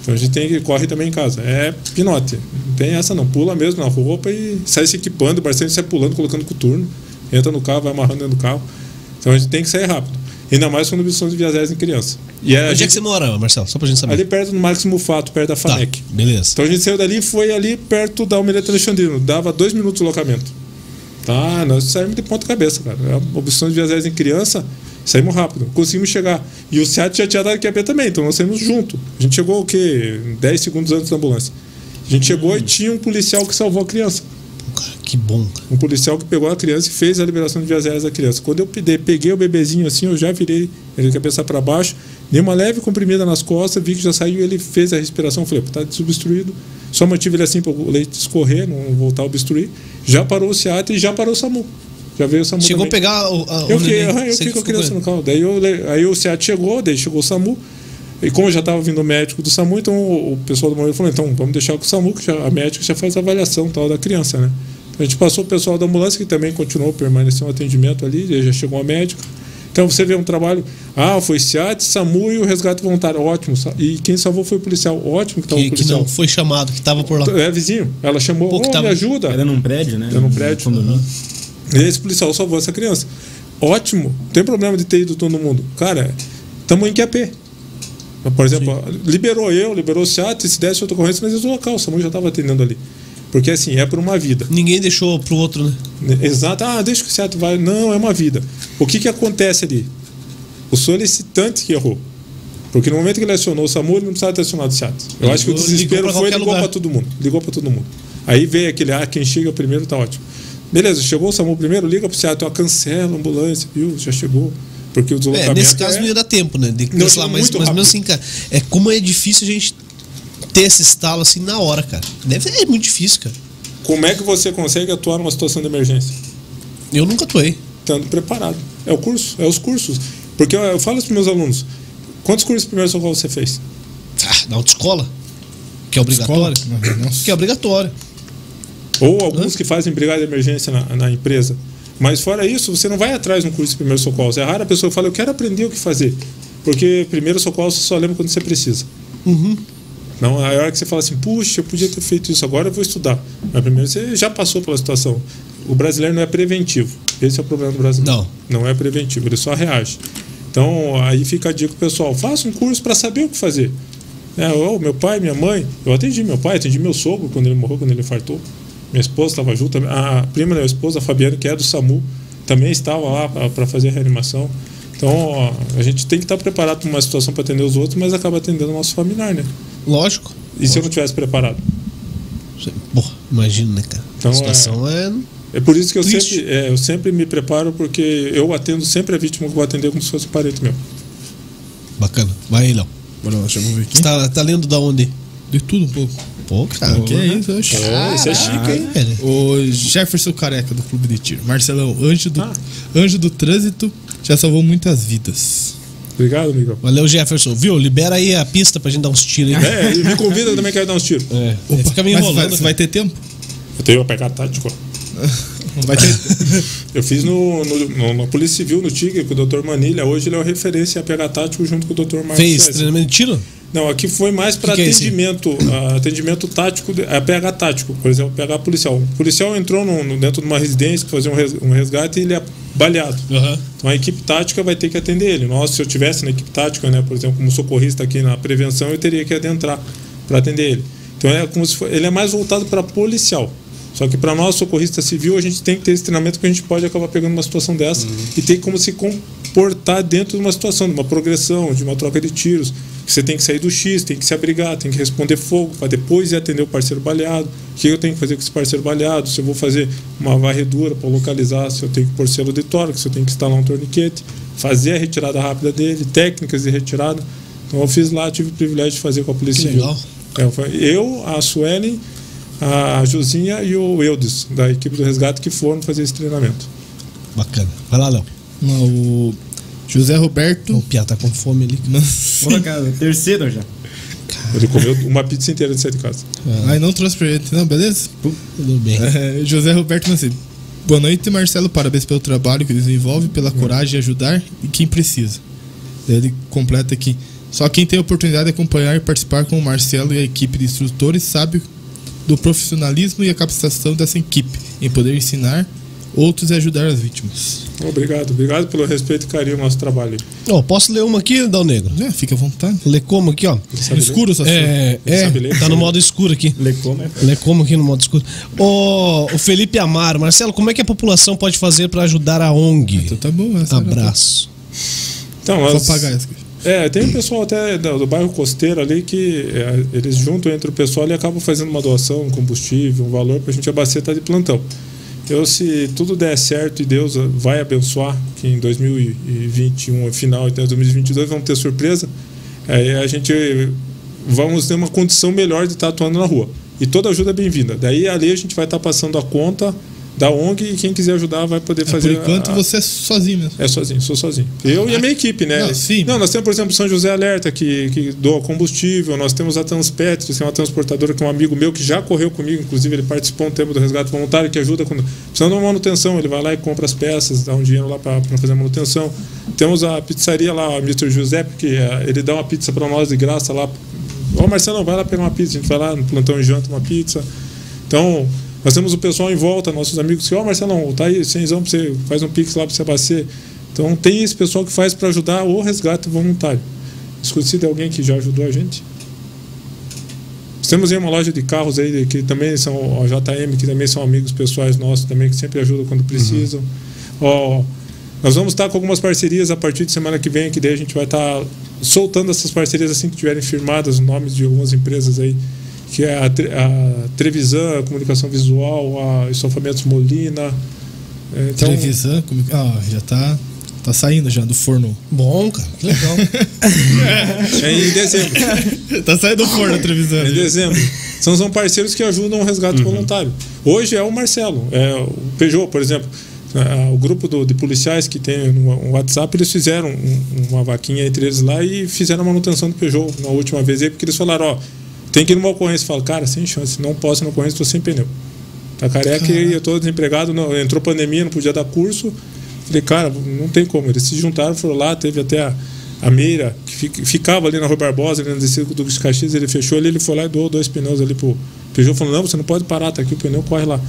Então a gente tem que corre também em casa. É pinote. Não tem essa não. Pula mesmo na roupa e sai se equipando. O Marcelinho sai pulando, colocando coturno. Entra no carro, vai amarrando dentro do carro. Então a gente tem que sair rápido. Ainda mais quando são de viagens em criança. E a Onde é gente- que você mora, Marcelo? Só pra gente saber. Ali perto do Máximo Fato, perto da tá, FANEC. beleza. Então a gente saiu dali e foi ali perto da Almirante Alexandrino. Dava dois minutos de locamento. Tá, nós saímos de ponta cabeça, cara. É uma opção de viagens em criança, saímos rápido. Conseguimos chegar. E o SEAT já tinha dado QAP também, então nós saímos junto. A gente chegou o quê? 10 segundos antes da ambulância. A gente chegou e tinha um policial que salvou a criança. Cara, que bom, cara. Um policial que pegou a criança e fez a liberação de vias aéreas da criança. Quando eu peguei o bebezinho assim, eu já virei ele de cabeça para baixo, dei uma leve comprimida nas costas, vi que já saiu, ele fez a respiração, falei, tá desobstruído. Só mantive ele assim para o leite escorrer, não voltar a obstruir. Já parou o SEAT e já parou o SAMU. Já veio o SAMU Chegou a também. pegar o, a, Eu fiquei, neném. eu fiquei com a criança no carro. Daí eu, aí o SEAT chegou, daí chegou o SAMU. E como já estava vindo o médico do SAMU, então o, o pessoal do Moreira falou: então vamos deixar com o SAMU, que já, a médica já faz a avaliação tal da criança, né? Então, a gente passou o pessoal da ambulância, que também continuou, permaneceu um atendimento ali, já chegou a médica. Então você vê um trabalho, ah, foi SEAT, SAMU e o resgate voluntário, ótimo. E quem salvou foi o policial, ótimo que estava o Que, que policial. não foi chamado, que tava por lá. É vizinho, ela chamou, Pô, que "Ô, tava- me ajuda. Era num prédio, né? Era num prédio. condomínio. E esse policial salvou essa criança. Ótimo, não tem problema de ter ido todo mundo. Cara, estamos em QAP. Por exemplo, liberou eu, liberou o SEAT, se desse outra ocorrência, mas o local, o SAMU já estava atendendo ali. Porque assim, é por uma vida. Ninguém deixou pro outro, né? Exato, ah, deixa que o SEAT vai. Não, é uma vida. O que, que acontece ali? O solicitante que errou. Porque no momento que ele acionou o SAMU, ele não precisava ter acionado o SEAT. Eu acho que o desespero ligou foi ligou para todo mundo. Ligou para todo mundo. Aí veio aquele, ah, quem chega primeiro tá ótimo. Beleza, chegou o SAMU primeiro, liga pro SEAT, ó, cancela a ambulância, viu? Já chegou. Porque o É, deslocamento. nesse caso não ia dar tempo, né? De cancelar, mas, mas mesmo assim, cara, é como é difícil a gente ter esse estalo assim na hora, cara. Deve é muito difícil, cara. Como é que você consegue atuar numa situação de emergência? Eu nunca atuei. Estando preparado. É o curso, é os cursos. Porque eu, eu falo para meus alunos: quantos cursos de primeiro socorro você fez? Ah, na autoescola. Que é obrigatório. Que é obrigatório. Ou alguns que fazem brigada de emergência na, na empresa. Mas fora isso, você não vai atrás de um curso de primeiro socorro. É raro a pessoa que fala, eu quero aprender o que fazer. Porque primeiro socorro você só lembra quando você precisa. Uhum. Não, a hora que você fala assim, puxa, eu podia ter feito isso, agora eu vou estudar. Mas primeiro você já passou pela situação. O brasileiro não é preventivo. Esse é o problema do brasileiro. Não. Não é preventivo, ele só reage. Então, aí fica a dica pessoal, faça um curso para saber o que fazer. É, ô, meu pai, minha mãe, eu atendi meu pai, atendi meu sogro quando ele morreu, quando ele infartou. Minha esposa estava junto, a prima da minha esposa, a Fabiana, que é do SAMU, também estava lá para fazer a reanimação. Então, ó, a gente tem que estar preparado para uma situação para atender os outros, mas acaba atendendo o nosso familiar, né? Lógico. E se eu não tivesse preparado? Porra, imagina, né, cara? Então, a situação é. É por isso que eu Triste. sempre, é, eu sempre me preparo, porque eu atendo sempre a vítima que eu vou atender como se fosse um parente meu. bacana. Vai aí, Léo. Bora lá, deixa eu ver aqui. Você tá, tá lendo da onde? De tudo um pouco. Pô, cara. que é isso, oxe. É, isso é chique, hein? velho. O Jefferson Careca do Clube de Tiro. Marcelão, anjo do, Ah. anjo do trânsito, já salvou muitas vidas. Obrigado, Miguel. Valeu, Jefferson. Viu? Libera aí a pista pra gente dar uns tiros aí. É, e me convida eu também, quero dar uns tiros. É. Opa, Fica me mas enrolando. vai, você vai ter tempo? Eu tenho que pegar tático. [laughs] Vai ter. [laughs] Eu fiz no, no, na Polícia Civil, no Tigre, com o Dr. Manilha. Hoje ele é o referência a pegar tático junto com o Dr. Marcos Fez César. treinamento de tiro? Não, aqui foi mais para é atendimento, ah, atendimento tático, a PH tático, por exemplo, PH policial. O policial entrou no- no- dentro de uma residência para fazer um, res- resgate e ele é baleado. Aham. Então a equipe tática vai ter que atender ele. Nós, se eu tivesse na equipe tática, né, por exemplo, como socorrista aqui na prevenção, eu teria que adentrar para atender ele. Então é como se for, ele é mais voltado para policial. Só que para nós, socorrista civil, a gente tem que ter esse treinamento que a gente pode acabar pegando uma situação dessa e ter como se comportar dentro de uma situação, de uma progressão, de uma troca de tiros. você tem que sair do X, tem que se abrigar, tem que responder fogo, para depois ir atender o parceiro baleado. O que eu tenho que fazer com esse parceiro baleado? Se eu vou fazer uma varredura para localizar, se eu tenho que pôr selo de tórax, se eu tenho que instalar um torniquete, fazer a retirada rápida dele, técnicas de retirada. Então eu fiz lá, tive o privilégio de fazer com a polícia. Que legal. É, eu, a Suelen, a Josinha e o Eudes, da equipe do resgate, que foram fazer esse treinamento. Bacana. Vai lá, Léo. O José Roberto. O Pia tá com fome ali. Cara, terceiro já. Ele comeu uma pizza inteira de sair de casa. Aí não trouxe pra gente, não, beleza? Tudo bem. É, José Roberto Macedo. Boa noite, Marcelo. Parabéns pelo trabalho que desenvolve, pela coragem de ajudar e quem precisa. Ele completa aqui. Só quem tem a oportunidade de acompanhar e participar com o Marcelo e a equipe de instrutores sabe do profissionalismo e a capacitação dessa equipe em poder ensinar outros e ajudar as vítimas. Obrigado, obrigado pelo respeito e carinho ao nosso trabalho. Ó, posso ler uma aqui, Dal Negro? É, fica à vontade. Lê como aqui, ó. Escuro, só É, é tá no modo escuro aqui. Lecoma é Lê como aqui no modo escuro. Ô, o Felipe Amaro. Marcelo, como é que a população pode fazer para ajudar a ONG? Então tá bom, essa Abraço. Então, Vou as- apagar essa aqui. É, tem pessoal até do, do bairro Costeiro ali que é, eles juntam entre o pessoal e acabam fazendo uma doação, um combustível, um valor para a gente abastecer tá de plantão. Eu, se tudo der certo e Deus vai abençoar, que em 2021, final de 2022, vamos ter surpresa, aí a gente vamos ter uma condição melhor de estar atuando na rua. E toda ajuda é bem-vinda. Daí ali a gente vai estar passando a conta da ONG e quem quiser ajudar vai poder É, fazer. por enquanto a- você é sozinho mesmo. é sozinho, sou sozinho. Eu e a minha equipe, né? Não, sim. Não, nós temos, por exemplo, São José Alerta, que, que doa combustível. Nós temos a Transpet, que é uma transportadora que é um amigo meu que já correu comigo, inclusive ele participou um tempo do resgate voluntário, que ajuda quando. Precisando de uma manutenção, ele vai lá e compra as peças, dá um dinheiro lá para fazer a manutenção. Temos a pizzaria lá, o Mr. Giuseppe, que eh, ele dá uma pizza para nós de graça lá. Ó, Marcelo, vai lá pegar uma pizza. A gente vai lá no plantão e janta uma pizza. Então, nós temos o pessoal em volta, nossos amigos que, ó, Marcelão, tá aí, cenzão pra você, faz um pix lá pra você abastecer. Então, tem esse pessoal que faz para ajudar o resgate voluntário. Desconhecido é alguém que já ajudou a gente? Nós temos aí uma loja de carros aí que também são a JM, que também são amigos pessoais nossos também, que sempre ajudam quando precisam. Ó, nós vamos estar com algumas parcerias a partir de semana que vem, que daí a gente vai estar soltando essas parcerias assim que tiverem firmadas, os nomes de algumas empresas aí, que é a, a Trevisan, a Comunicação Visual, a Estofamentos Molina. É, Então, Televisão, como... ah, já tá, tá saindo já do forno. Bom, cara, que legal. [laughs] é em dezembro. [laughs] tá saindo do forno a televisão. Em dezembro. São, são parceiros que ajudam o resgate voluntário. Hoje é o Marcelo, é o Peugeot, por exemplo. O grupo do- de policiais que tem um WhatsApp, eles fizeram um- uma vaquinha entre eles lá e fizeram a manutenção do Peugeot na última vez aí, porque eles falaram, ó, tem que ir numa ocorrência. Fala, cara, sem chance, não posso ir numa ocorrência, estou sem pneu. Tá careca e eu tô desempregado, não, entrou pandemia, não podia dar curso. Falei, cara, não tem como. Eles se juntaram, foram lá, teve até a, a Meira, que fi- ficava ali na Rua Barbosa, ali na descida do Duque de Caxias, ele fechou ali, ele foi lá e doou dois pneus ali pro Peugeot, falou, não, você não pode parar, tá aqui o pneu, corre lá.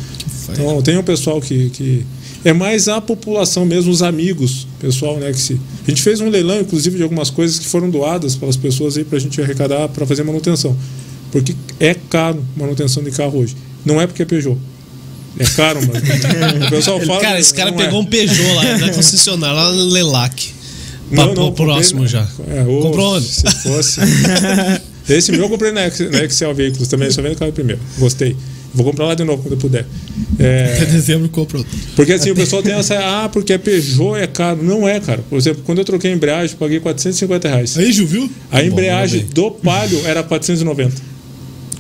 Então tem um pessoal que, que. É mais a população mesmo, os amigos, pessoal, né? Que se... A gente fez um leilão, inclusive, de algumas coisas que foram doadas pelas pessoas aí pra gente arrecadar para fazer manutenção. Porque é caro manutenção de carro hoje. Não é porque é Peugeot. É caro, mano. O pessoal fala. cara, esse cara pegou é. um Peugeot lá na [laughs] concessionária, lá no Lelac. Não, Papo não, próximo comprei, já. É, Comprou onde? Se fosse. [laughs] Esse meu eu comprei na Ex- na Excel Veículos também, só vendo carro primeiro. Gostei. Vou comprar lá de novo quando eu puder. É, [laughs] Até dezembro comprou. porque assim, o pessoal tem essa. Ah, porque é Peugeot, é caro. Não é, cara. Por exemplo, quando eu troquei a embreagem, paguei 450 reais. Aí, Ju, viu? A embreagem bem. do Palio era 490.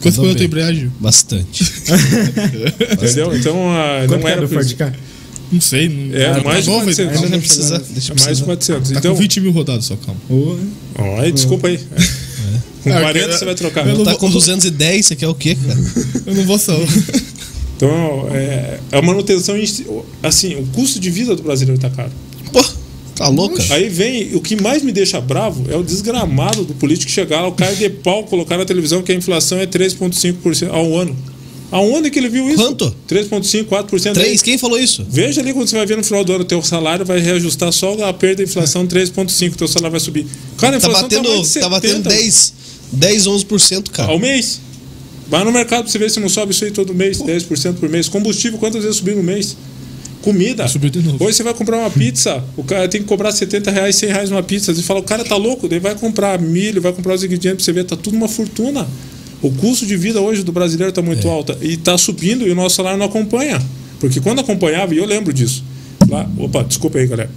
Quanto foi a tua embreagem? Bastante. [laughs] Entendeu? Então, ah, Quanto não é era. do por Ford. K? Não sei. Não... É, Ah, mais de bom, vai- 400. ainda Não precisa, deixa É mais de precisar. 400. Tá Então, com 20 mil rodados só, calma. Ó, aí, desculpa aí. [laughs] Com Ah, 40 cara, você vai trocar. eu não Tá vou- com 210, você quer o quê, cara? [laughs] Eu não vou só. Então, é, a manutenção, assim, o custo de vida do brasileiro está caro. Pô, tá louco, cara? Aí vem, o que mais me deixa bravo é o desgramado do político chegar lá, o cara de pau colocar na televisão que a inflação é 3,5% ao ano. Aonde que ele viu isso? Quanto? 3,5%, 4%. Três? Quem falou isso? Veja ali quando você vai ver no final do ano, teu salário vai reajustar só a perda da inflação 3,5%, teu salário vai subir. Cara, a Tá inflação batendo, mais de tá batendo 70 10, 10, 11%, cara. ao mês. Vai no mercado pra você ver se não sobe isso aí todo mês, 10% por mês. Combustível, quantas vezes subiu no mês? Comida. Subiu de novo. Hoje você vai comprar uma pizza, o cara tem que cobrar 70 reais, 100 reais uma pizza. Você fala, o cara tá louco, daí vai comprar milho, vai comprar os ingredientes pra você ver, tá tudo uma fortuna. O custo de vida hoje do brasileiro tá muito alto e tá subindo e o nosso salário não acompanha. Porque quando acompanhava, e eu lembro disso, lá, opa, desculpa aí, galera.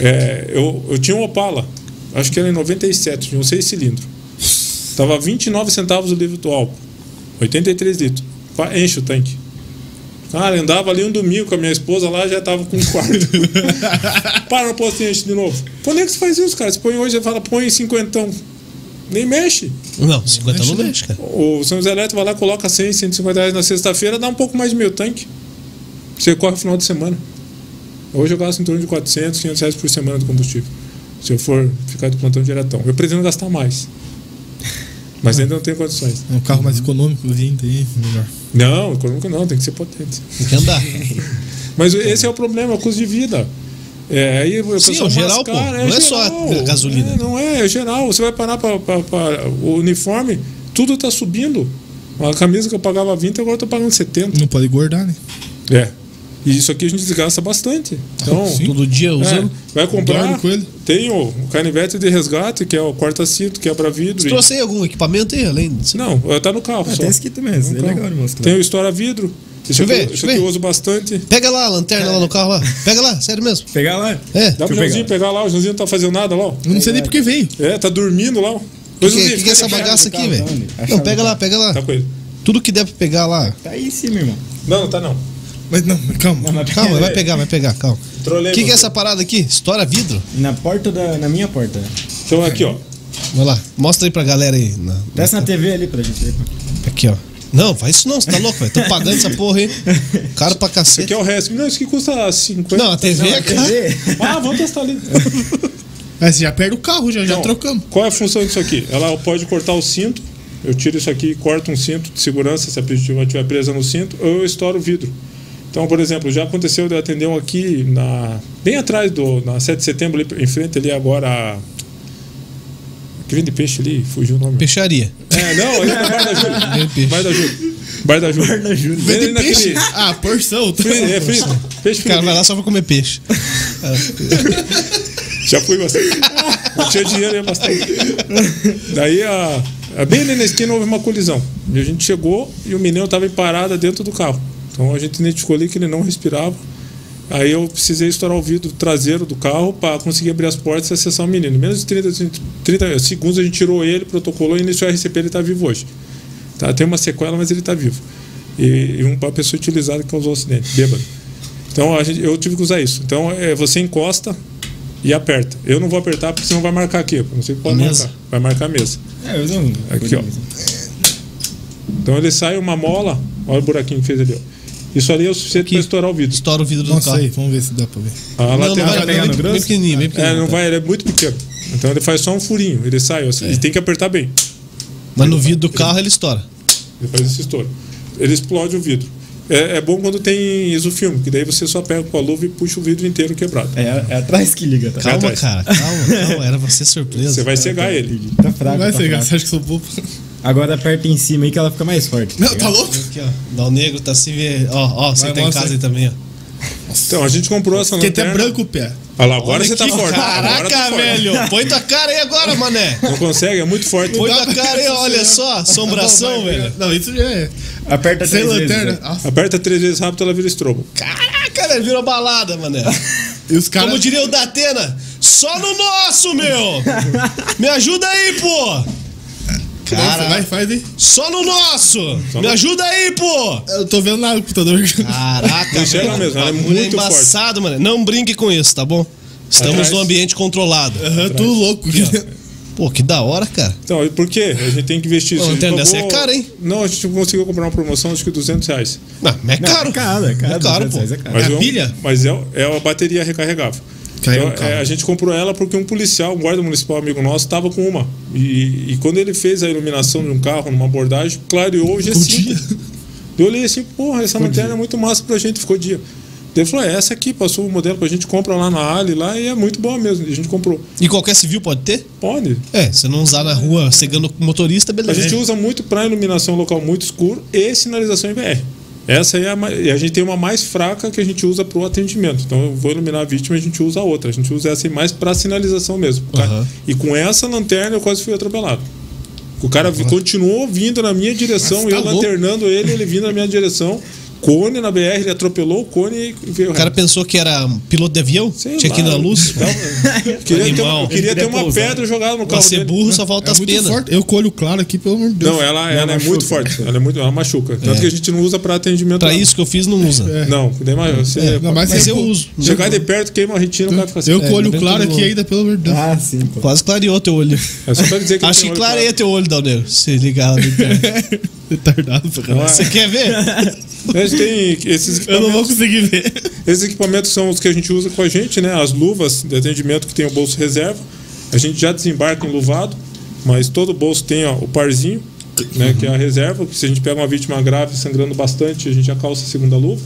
É, eu, eu tinha um Opala, acho que era em 97, tinha um 6 cilindros. Tava 29 centavos o litro do álcool, 83 litros. Enche o tanque. Cara, andava ali um domingo com a minha esposa lá, já tava com um quarto. [laughs] Para posto e enche de novo. Quando é que você faz isso, cara? Você põe hoje, você fala, põe cinquentão. Nem mexe. Não, 50 não mexe, cara. O São José Elétrico vai lá, coloca 100, 150 reais na sexta-feira, dá um pouco mais de meio tanque. Você corre no final de semana. Hoje eu gasto em torno de 400, 500 reais por semana de combustível. Se eu for ficar de plantão diretão. Eu pretendo gastar mais. Mas ainda não tenho condições. É um carro mais econômico, vindo aí, melhor. Não, econômico não, tem que ser potente. Tem que andar. Mas esse é o problema, o custo de vida. É, aí o Sim, pessoal é geral, pô. mascara, Não é só a gasolina. É, não é, é geral. Você vai parar para o uniforme, tudo está subindo. A camisa que eu pagava 20, agora eu tô pagando 70. Não pode engordar, né? É. E isso aqui a gente desgasta bastante. Então, Sim. Todo dia é, usando. vai comprar. Com ele. Tem o, o canivete de resgate, que é o corta-cinto, quebra-vidro. Você e- trouxe aí algum equipamento aí, além disso? Não, tá no carro. Ah, só. tem esse aqui também, esse No é carro. legal mostrar. Tem o estoura-vidro. Isso Deixa eu aqui, ver, isso deixa eu aqui eu uso bastante. Pega lá a lanterna lá no carro lá. Pega lá, sério mesmo. Pegar lá? É. Dá pro Joãozinho pegar lá, o Joãozinho não tá fazendo nada lá. Eu não sei nem porque veio. É, tá dormindo lá. O que, que, que fica é essa bagaça do aqui, velho? tá? A Não, pega lá, pega lá. Tá com ele. Tudo que der pra pegar lá. Tá aí em cima, irmão. Não, não tá não. Mas não, mas calma. Calma, vai pegar, vai pegar, calma. Trolei O que, que é essa parada aqui? Estoura vidro? Na porta da. Na minha porta. Então aqui, ó. Vai lá, mostra aí pra galera aí. Na- Desce na TV ali pra gente ver. Aqui, ó. Não, faz isso não, você tá louco, velho. Tô pagando essa porra aí. [laughs] Caro pra Aqui cacete. é o resto. Não, isso aqui custa 50. Não, a TV é Na cara. TV? Ah, vamos testar ali. [laughs] Mas você já perde o carro, já, já Então, trocamos. Qual é a função disso aqui? Ela pode cortar o cinto. Eu tiro isso aqui e corto um cinto de segurança se a pessoa estiver presa no cinto, ou eu estouro o vidro. Então, por exemplo, já aconteceu de eu atender um aqui na bem atrás do na 7 de setembro ali em frente ali agora a que vende peixe ali, fugiu o nome. Peixaria. É, não, ali na Bar da Júlia. [laughs] Bar da Júlia. Bar da Júlia. Bar da Júlia. Vende naquele peixe. Ah, porção. Tá. Fri- É frito. Peixe O cara vai frito. lá só pra comer peixe. [laughs] Já fui bastante. Não tinha dinheiro, ia bastante. Daí, a, a- bem ali na esquina, houve uma colisão. E a gente chegou e o menino estava em parada dentro do carro. Então a gente identificou ali que ele não respirava. Aí eu precisei estourar o vidro traseiro do carro para conseguir abrir as portas e acessar o menino. Em menos de 30, 30 segundos a gente tirou ele, protocolou e iniciou o RCP. Ele está vivo hoje. Tá? Tem uma sequela, mas ele está vivo. E, e uma pessoa utilizada que causou o acidente, bêbado. Então a gente, eu tive que usar isso. Então é, você encosta e aperta. Eu não vou apertar porque senão vai marcar aqui. Não sei pode A mesa? marcar. Vai marcar a mesa. É, eu não. Aqui, ó. Então ele sai uma mola. Olha o buraquinho que fez ali. Ó. Isso ali é o suficiente para estourar o vidro. Estoura o vidro do Nossa, carro. aí, vamos ver se dá pra ver. A Não, não lateral. vai pegar bem, bem grosso? pequenininho, bem É, pequenininho. não vai, ele é muito pequeno. Então ele faz só um furinho, ele sai assim, e tem que apertar bem. Mas no vidro do carro ele estoura. Ele faz esse estouro. Ele explode o vidro. É, é bom quando tem isofilme, que daí você só pega com a luva e puxa o vidro inteiro quebrado. É, é atrás que liga, tá? Calma, atrás. cara, calma, calma. Era você surpresa. Você vai cegar ele. Tá fraco. Não vai tá ser, fraco. você acha que sou bobo? Agora aperta em cima aí que ela fica mais forte. Não, tá louco? Aqui, ó. Dá o negro, tá se vê. Ó, ó, você tá em casa aí. também, ó. Então a gente comprou essa Porque até lanterna. branco o pé. Olha lá, agora Olha você tá forte. Agora Caraca, tá forte. velho. Põe tua cara aí agora, mané. Não consegue, é muito forte. Põe tua cara aí, olha só. Assombração, velho. Não, isso já é. Aperta Sem três vezes, lanterna. né? Nossa. Aperta três vezes rápido, ela vira estrobo. Caraca, velho. Virou balada, mané. [laughs] E os caras. Como diria o Datena, só no nosso, meu. [laughs] Me ajuda aí, pô. Cara, vai, faz aí. Só no nosso. Me ajuda aí, pô. Eu tô vendo lá no computador. Caraca, [laughs] Não velho. mesmo, ela é muito embaçado, mano. Não brinque com isso, tá bom? Estamos Atrás. num ambiente controlado. Aham, tudo louco. Pô, que da hora, cara. Então, e por quê? A gente tem que investir Pô, isso. A gente lanterna dessa pagou- é cara, hein? Não, a gente conseguiu comprar uma promoção, acho que 200 reais. Não, mas é Não, caro. é caro, é caro, É caro, 200 pô. é caro. Mas É a pilha? Mas é, é a bateria recarregável. Caiu Então, é, a gente comprou ela porque um policial, um guarda municipal amigo nosso, estava com uma. E, e quando ele fez a iluminação de um carro numa abordagem, clareou o G5. Eu olhei assim, porra, essa lanterna é muito massa pra gente, ficou dia. Ele falou, é essa aqui, passou o modelo pra gente, compra lá na Ali lá e é muito boa mesmo. A gente comprou. E qualquer civil pode ter? Pode. É, se não usar na rua cegando motorista, A beleza. gente usa muito para iluminação local muito escuro e sinalização em VR. Essa é a, e a gente tem uma mais fraca que a gente usa para o atendimento. Então eu vou iluminar a vítima, a gente usa a outra. A gente usa essa aí mais para sinalização mesmo. Aham. E com essa lanterna eu quase fui atropelado. O cara vi- continuou vindo na minha direção, tá eu louco. lanternando ele, ele vindo na minha direção. Cone na BR, ele atropelou o cone e veio O cara pensou que era piloto de avião? Sei Tinha que ir na luz? [laughs] Queria ter, uma- queria ter uma pedra jogada no Pra carro ser dele. burro só falta É as penas. forte. Eu colho claro aqui, pelo amor de Deus. Não, ela, ela é machuca. muito forte. Ela é muito, ela machuca. Tanto É. que a gente não usa para atendimento. Pra não. isso que eu fiz, não usa. Não, daí mais, você, É, não, mas Mas eu, eu uso. chegar de perto, queima a retina, o cara fica assim. eu É, colho claro aqui ainda, pelo amor de Deus. Ah, sim, pô. Quase clareou teu olho. É só pra dizer que [laughs] Acho que olho clareia teu olho, Dalneiro. Se ligar lá [laughs] dentro. Retardado pra caralho. É. Você quer ver? A gente tem esses Eu não vou conseguir ver. Esses equipamentos são os que a gente usa com a gente, né? As luvas de atendimento que tem o bolso reserva. A gente já desembarca enluvado, mas todo bolso tem ó, o parzinho, né? Que é a reserva. Que se a gente pega uma vítima grave sangrando bastante, a gente já calça a segunda luva.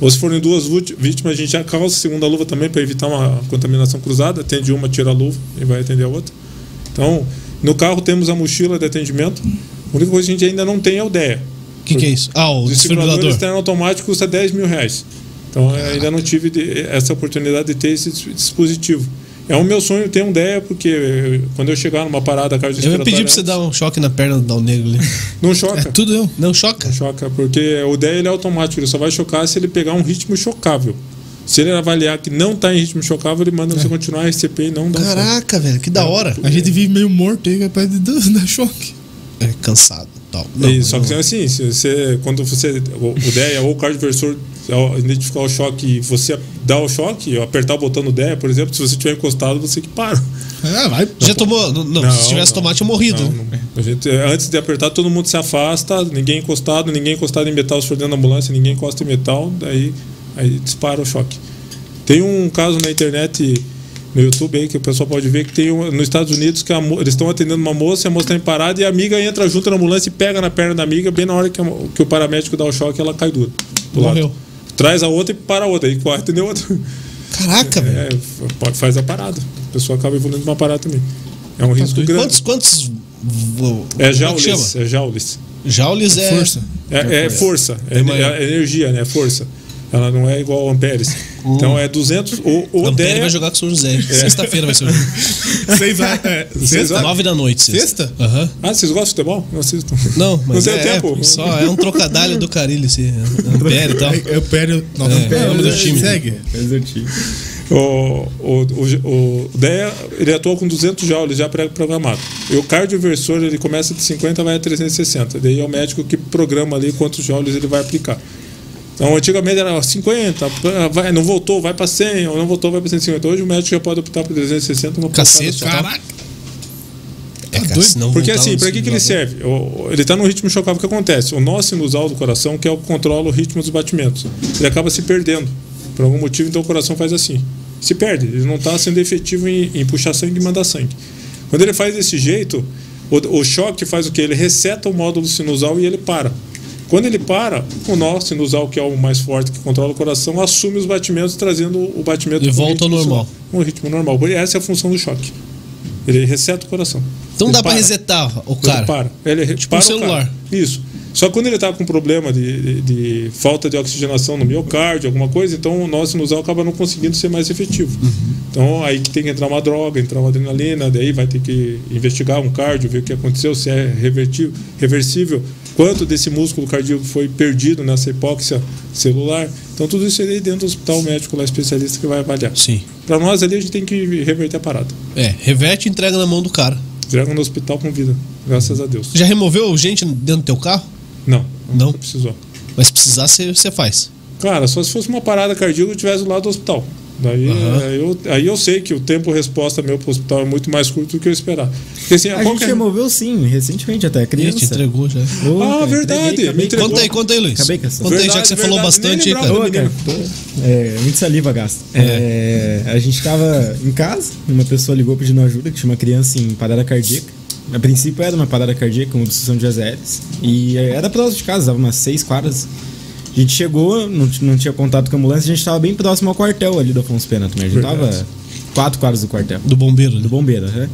Ou se forem duas vítimas, a gente já calça a segunda luva também para evitar uma contaminação cruzada. Atende uma, tira a luva e vai atender a outra. Então, no carro temos a mochila de atendimento. A única coisa que a gente ainda não tem é o DEA. O que, que é isso? Ah, o O desfibrilador desfibrilador. externo automático custa 10 mil reais. Então eu ainda não tive de- essa oportunidade de ter esse dis- dispositivo. É o meu sonho ter um DEA, porque quando eu chegar numa parada Eu ia cardiorrespiratória... pedir pra você dar um choque na perna do Dal Negro ali. [laughs] Não choca. É tudo eu. Não choca? Não choca, porque o DEA ele é automático, ele só vai chocar se ele pegar um ritmo chocável. Se ele avaliar que não está em ritmo chocável, ele manda você continuar a RCP e não um choque. Caraca, velho, que da hora. A gente vive meio morto aí, capaz de dar [laughs] choque. É cansado. Tal. E só que assim, se você, quando você, o DEA ou o cardioversor identificar o choque e você dá o choque, apertar o botão do DEA, por exemplo, se você estiver encostado, você que para. Ah, vai. Já tomou? Não, não, se tivesse tomado, tinha morrido. Não, não. Gente, antes de apertar, todo mundo se afasta, ninguém encostado, ninguém encostado em metal, se for dentro da ambulância, ninguém encosta em metal, daí aí dispara o choque. Tem um caso na internet, no YouTube aí, que o pessoal pode ver que tem um, nos Estados Unidos que a eles estão atendendo uma moça, e a moça está parada e a amiga entra junto na ambulância e pega na perna da amiga, bem na hora que, a que o paramédico dá o choque, ela cai dura. do lado. Morreu. Traz a outra e para a outra, aí corre atender a outra. Caraca, velho. É, f- faz a parada. A pessoa acaba evoluindo uma parada também. É um risco grande. Quantos, quantos. É? Joules. É Joules. Joules é. Força. É, é força, é, maior. é energia, né? Força. Ela não é igual a amperes. Então é 200. O, o Ampere DEA vai jogar com São José. É. Sexta-feira vai ser o jogo. [laughs] Seis horas. É, sexta? Nove da noite. Sexta? Aham. Ah, vocês gostam de futebol? Não assisto. Não, [laughs] mas Não tem é, tempo. só é um trocadilho do Carilho esse Ampere e tal. Eu, eu pego. Nossa, É, pego, nome do time. Segue. O time. O, o, o, o DEA ele atua com 200 joules já pré-programado. E o cardioversor ele começa de 50 vai a 360. Daí é o médico que programa ali quantos joules ele vai aplicar. Então, antigamente era 50, vai, não voltou, vai para 100, ou não voltou, vai para 150. Hoje o médico já pode optar por 360 uma Cacete, só. Caraca. É, cara, doido? se não Porque assim, para que, que ele serve? Ele está no ritmo chocável. O que acontece? O nó sinusal do coração, que é o que controla o ritmo dos batimentos, ele acaba se perdendo. Por algum motivo, então o coração faz assim. Se perde. Ele não está sendo efetivo em, em puxar sangue e mandar sangue. Quando ele faz desse jeito, o, o choque faz o que? Ele reseta o módulo sinusal e ele para. Quando ele para, o nó sinusal, que é o mais forte que controla o coração, assume os batimentos, trazendo o batimento De volta ao normal. Um ritmo normal. Essa é a função do choque. Ele reseta o coração. Então Ele dá para. resetar o Ele cara. para. Ele Tipo para um o celular. Isso. Só que quando ele está com problema de, de, de falta de oxigenação no miocárdio, alguma coisa, então o nosso sinusal acaba não conseguindo ser mais efetivo. Uhum. Então aí que tem que entrar uma droga, entrar uma adrenalina, daí vai ter que investigar um cardio, ver o que aconteceu, se é revertível, reversível, quanto desse músculo cardíaco foi perdido nessa hipóxia celular. Então tudo isso aí dentro do hospital médico lá especialista que vai avaliar. Sim. Para nós ali a gente tem que reverter a parada. É, reverte e entrega na mão do cara. Direto no hospital com vida, graças a Deus. Já removeu gente dentro do teu carro? Não, Não? precisou. Mas se precisar, você faz. Cara, só se fosse uma parada cardíaca eu estivesse do lado do hospital. Daí Aham. eh, eu, aí eu sei que o tempo resposta meu pro hospital é muito mais curto do que eu esperar. Porque assim, A qual gente que é- removeu sim, recentemente até, Ih, criança. te entregou já. Ô, Ah, cara, verdade, entreguei, me acabei- entregou. Conta aí, conta aí, Luiz. Acabei com essa. Conta aí, já Verdade, que você falou verdade, nem bastante aí, lembrava. cara. Ô, cara, tô- é, muito saliva gasta. É, a gente tava em casa, uma pessoa ligou pedindo ajuda, que tinha uma criança em parada cardíaca. A princípio era uma parada cardíaca, uma obstrução de AZLs. E era próximo de casa, dava umas seis quadras. A gente chegou, não, não tinha contato com a ambulância, a gente tava bem próximo ao quartel ali do Afonso Pena também. A gente Verdade. tava quatro quadras do quartel. Do bombeiro. Do bombeiro, né?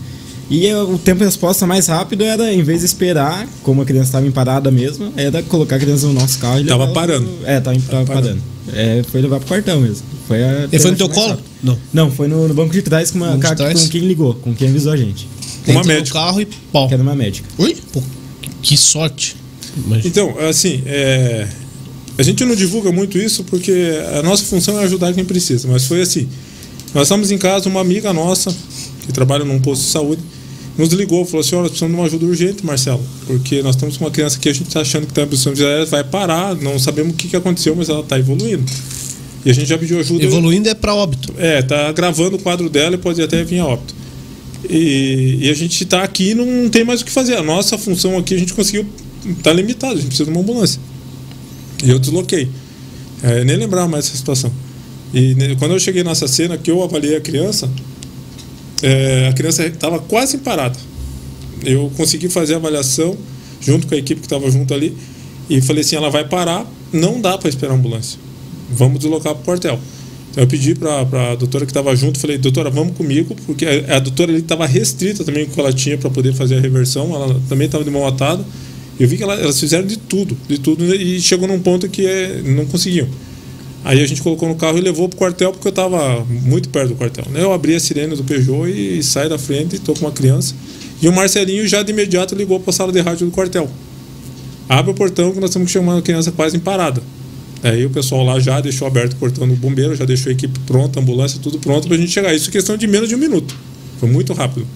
E o tempo de resposta mais rápido era, em vez de esperar, como a criança estava em parada mesmo, era colocar a criança no nosso carro e Tava parando. Pro... É, tava, tava parando. parando. É, foi levar pro quartel mesmo. Foi a e foi no teu colo? Rápido. Não. Não, foi no, no, banco de trás com, uma, com, trás? com quem ligou, com quem avisou a gente. Uma médica. carro e pau. Que era uma médica. Ui? Pô, que sorte. Mas... Então, assim, é... a gente não divulga muito isso porque a nossa função é ajudar quem precisa. Mas foi assim: nós estamos em casa, uma amiga nossa, que trabalha num posto de saúde, nos ligou, falou assim: Olha, nós precisamos de uma ajuda urgente, Marcelo, porque nós estamos com uma criança que a gente está achando que está em posição de vai parar, não sabemos o que, que aconteceu, mas ela está evoluindo. E a gente já pediu ajuda. Evoluindo é para óbito. É, tá gravando o quadro dela e pode até vir a óbito. E, e a gente está aqui e não tem mais o que fazer. A nossa função aqui a gente conseguiu. Está limitado, a gente precisa de uma ambulância. E eu desloquei. É, nem lembrava mais dessa situação. E quando eu cheguei nessa cena que eu avaliei a criança, é, a criança estava quase parada. Eu consegui fazer a avaliação junto com a equipe que estava junto ali e falei assim: ela vai parar, não dá para esperar a ambulância. Vamos deslocar para o quartel. Então eu pedi para a doutora que estava junto, falei: doutora, vamos comigo, porque a, a doutora estava restrita também com o que ela tinha para poder fazer a reversão, ela também estava de mão atada. Eu vi que ela, elas fizeram de tudo, de tudo, e chegou num ponto que é, não conseguiam. Aí a gente colocou no carro e levou pro quartel porque eu estava muito perto do quartel. Né? Eu abri a sirene do Peugeot e saí da frente, estou com uma criança. E o Marcelinho já de imediato ligou para a sala de rádio do quartel. Abre o portão que nós estamos chamando a criança quase em parada. Aí o pessoal lá já deixou aberto o portão do bombeiro, já deixou a equipe pronta, a ambulância, tudo pronto para a gente chegar. Isso é questão de menos de um minuto. Foi muito rápido.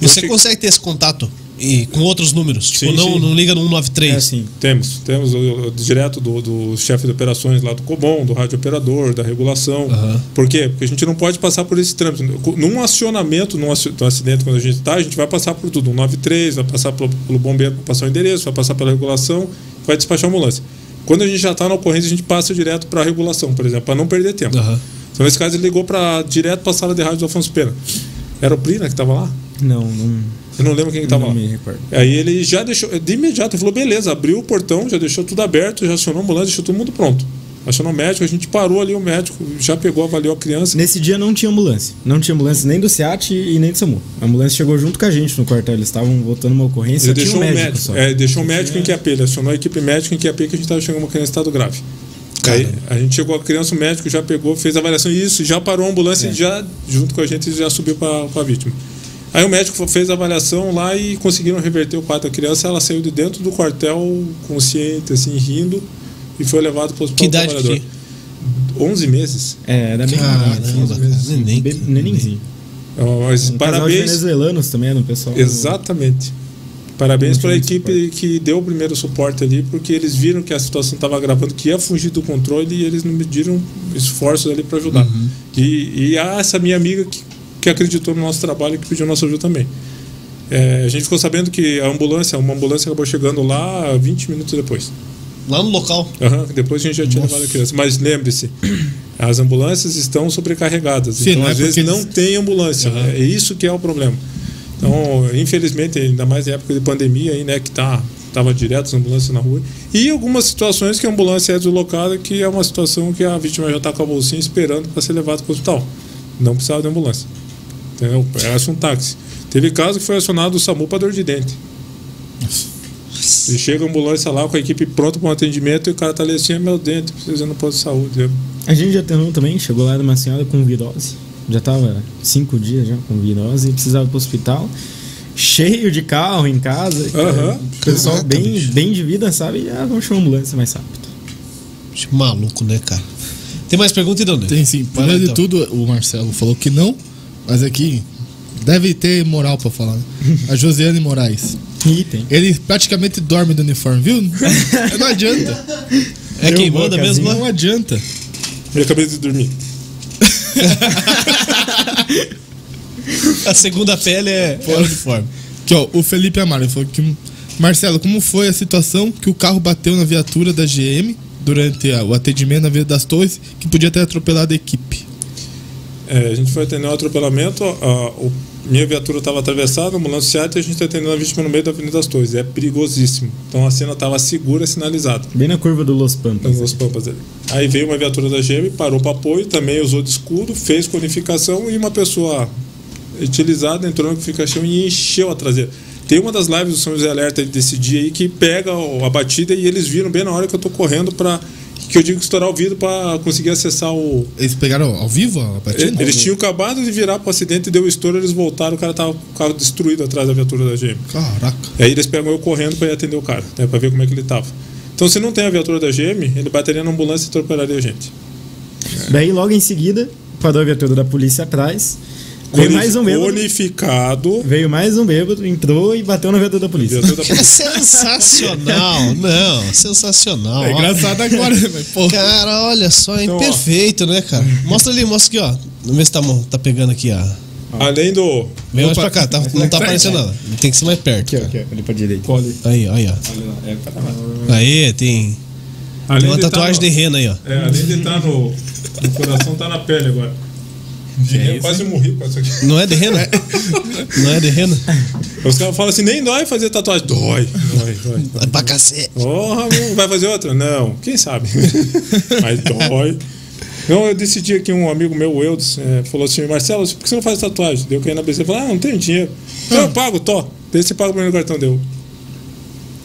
E você consegue ter esse contato e com outros números. Tipo, sim, não, sim. não liga no 193. É, sim. Temos. Temos o, o direto do, do chefe de operações lá do Cobom, do rádio operador, da regulação. Uhum. Por quê? Porque a gente não pode passar por esse trâmite. Num acionamento, num acidente, quando a gente está, a gente vai passar por tudo. 193, vai passar pelo, pelo bombeiro para passar o endereço, vai passar pela regulação, vai despachar a ambulância. Quando a gente já está na ocorrência, a gente passa direto para a regulação, por exemplo, para não perder tempo. Uhum. Então, nesse caso, ele ligou para direto para a sala de rádio do Afonso Pena. Era o Prina que estava lá? Não, não. Eu não lembro quem estava lá. Me recordo. Aí ele já deixou, de imediato, ele falou: beleza, abriu o portão, já deixou tudo aberto, já acionou a ambulância, deixou todo mundo pronto. Acionou o médico, a gente parou ali, o médico já pegou, avaliou a criança. Nesse dia não tinha ambulância. Não tinha ambulância nem do SEAT e nem do SAMU. A ambulância chegou junto com a gente no quartel. Eles estavam voltando uma ocorrência. Ele deixou um médico, médico só. É, deixou um médico tinha... em QAP. Ele acionou a equipe médica em QAP que a gente estava chegando uma criança em estado grave. Aí a gente chegou a criança, o médico já pegou, fez a avaliação isso, já parou a ambulância é. e já, junto com a gente, já subiu para a vítima. Aí o médico fez a avaliação lá e conseguiram reverter o quadro da criança. Ela saiu de dentro do quartel consciente, assim, rindo, e foi levado para o hospital que idade trabalhador. Que? 11 meses. É, era bem Nenenzinho. Mas um parabéns. venezuelanos também no pessoal. Exatamente. Parabéns para a equipe suporte. que deu o primeiro suporte ali, porque eles viram que a situação estava agravando, que ia fugir do controle e eles não mediram esforços ali para ajudar. Uhum. E, e essa minha amiga que que acreditou no nosso trabalho e que pediu nossa ajuda também. É, a gente ficou sabendo que a ambulância, uma ambulância acabou chegando lá 20 minutos depois. Lá no local? Uhum, depois a gente já tinha Nossa. levado a criança. Mas lembre-se, as ambulâncias estão sobrecarregadas. Sim, então, às é vezes, não eles... tem ambulância. Uhum. É isso que é o problema. Então, infelizmente, ainda mais em época de pandemia, aí, né, que tá, tava direto as ambulâncias na rua. E algumas situações que a ambulância é deslocada, que é uma situação que a vítima já está com a bolsinha esperando para ser levada para o hospital. Não precisava de ambulância. Entendeu? Era um táxi. Teve caso que foi acionado o SAMU para dor de dente. E chega a ambulância lá com a equipe pronta para um atendimento e o cara tá ali assim, é meu dente, precisando de posto de saúde. A gente já um também, chegou lá uma senhora com virose. Já tava cinco dias já com virose e precisava ir pro hospital. Cheio de carro em casa. Uhum. Pessoal Caraca, bem, bem de vida, sabe? Ah, vamos chamar a ambulância mais rápido. Maluco, né, cara? Tem mais pergunta, Idone? Tem sim. Primeiro de então. tudo, o Marcelo falou que não mas aqui deve ter moral pra falar. Né? A Josiane Moraes. Item. Ele praticamente dorme do uniforme, viu? [laughs] não adianta. É quem manda mesmo? Não adianta. Eu acabei de dormir. [laughs] a segunda pele é fora do uniforme. Aqui, ó, o Felipe Amaro falou que. Marcelo, como foi a situação que o carro bateu na viatura da GM durante a, o atendimento na Vila das Torres, que podia ter atropelado a equipe? É, a gente foi atender um atropelamento, a, a, minha viatura estava atravessada, a ambulância e a gente está atendendo a vítima no meio da Avenida das Torres. É perigosíssimo. Então a cena estava segura, sinalizada. Bem na curva do Los Pampas. Los Pampas. Aí veio uma viatura da GM, parou para apoio, também usou de escudo, fez conificação e uma pessoa utilizado, entrou no caixão e encheu a traseira. Tem uma das lives do São José Alerta desse dia aí que pega a batida e eles viram bem na hora que eu tô correndo para que eu digo que estourar o vidro para conseguir acessar o. Eles pegaram ao vivo a batida? Eles tinham acabado de virar pro acidente e deu o estouro, eles voltaram, o cara tava com o carro destruído atrás da viatura da GM. Caraca. E aí eles pegam eu correndo para ir atender o cara, né, para ver como é que ele tava. Então, se não tem a viatura da GM, ele bateria na ambulância e atropelaria a gente. Daí, logo em seguida, parou a viatura da polícia atrás. Veio mais um bêbado. Unificado. Veio mais um bêbado, entrou e bateu na viatura da polícia. Da É [laughs] polícia. sensacional, não, sensacional. É ó. engraçado agora, né? mas, pô. Cara, olha só, Então, ó. imperfeito, né, cara? Mostra ali, mostra aqui, ó. Vamos ver se tá, tá pegando aqui, ó. Além do. Vem mais pra cá, tá, não tá aparecendo nada. Tem que ser mais perto. Aqui, ó, aqui, ali pra direita. Cole. Aí, aí, ó. Olha lá, é. Aí, tem, tem Além uma de tá tatuagem no- de rena aí, ó. É, além de estar no, no coração, tá na pele agora. Eu quase morri com isso aqui. Não é de rena? [laughs] Não é de rena? Os caras falam assim, nem dói fazer tatuagem. Dói, dói, dói. É pra cacete. Porra, meu, vai fazer outra? Não, quem sabe? [laughs] Mas dói. Não, eu decidi aqui, um amigo meu, o Eudes, é, falou assim, Marcelo, por que você não faz tatuagem? Deu caí na BC e falou, ah, não tenho dinheiro. Então eu pago, tô. Daí você paga o primeiro cartão, deu.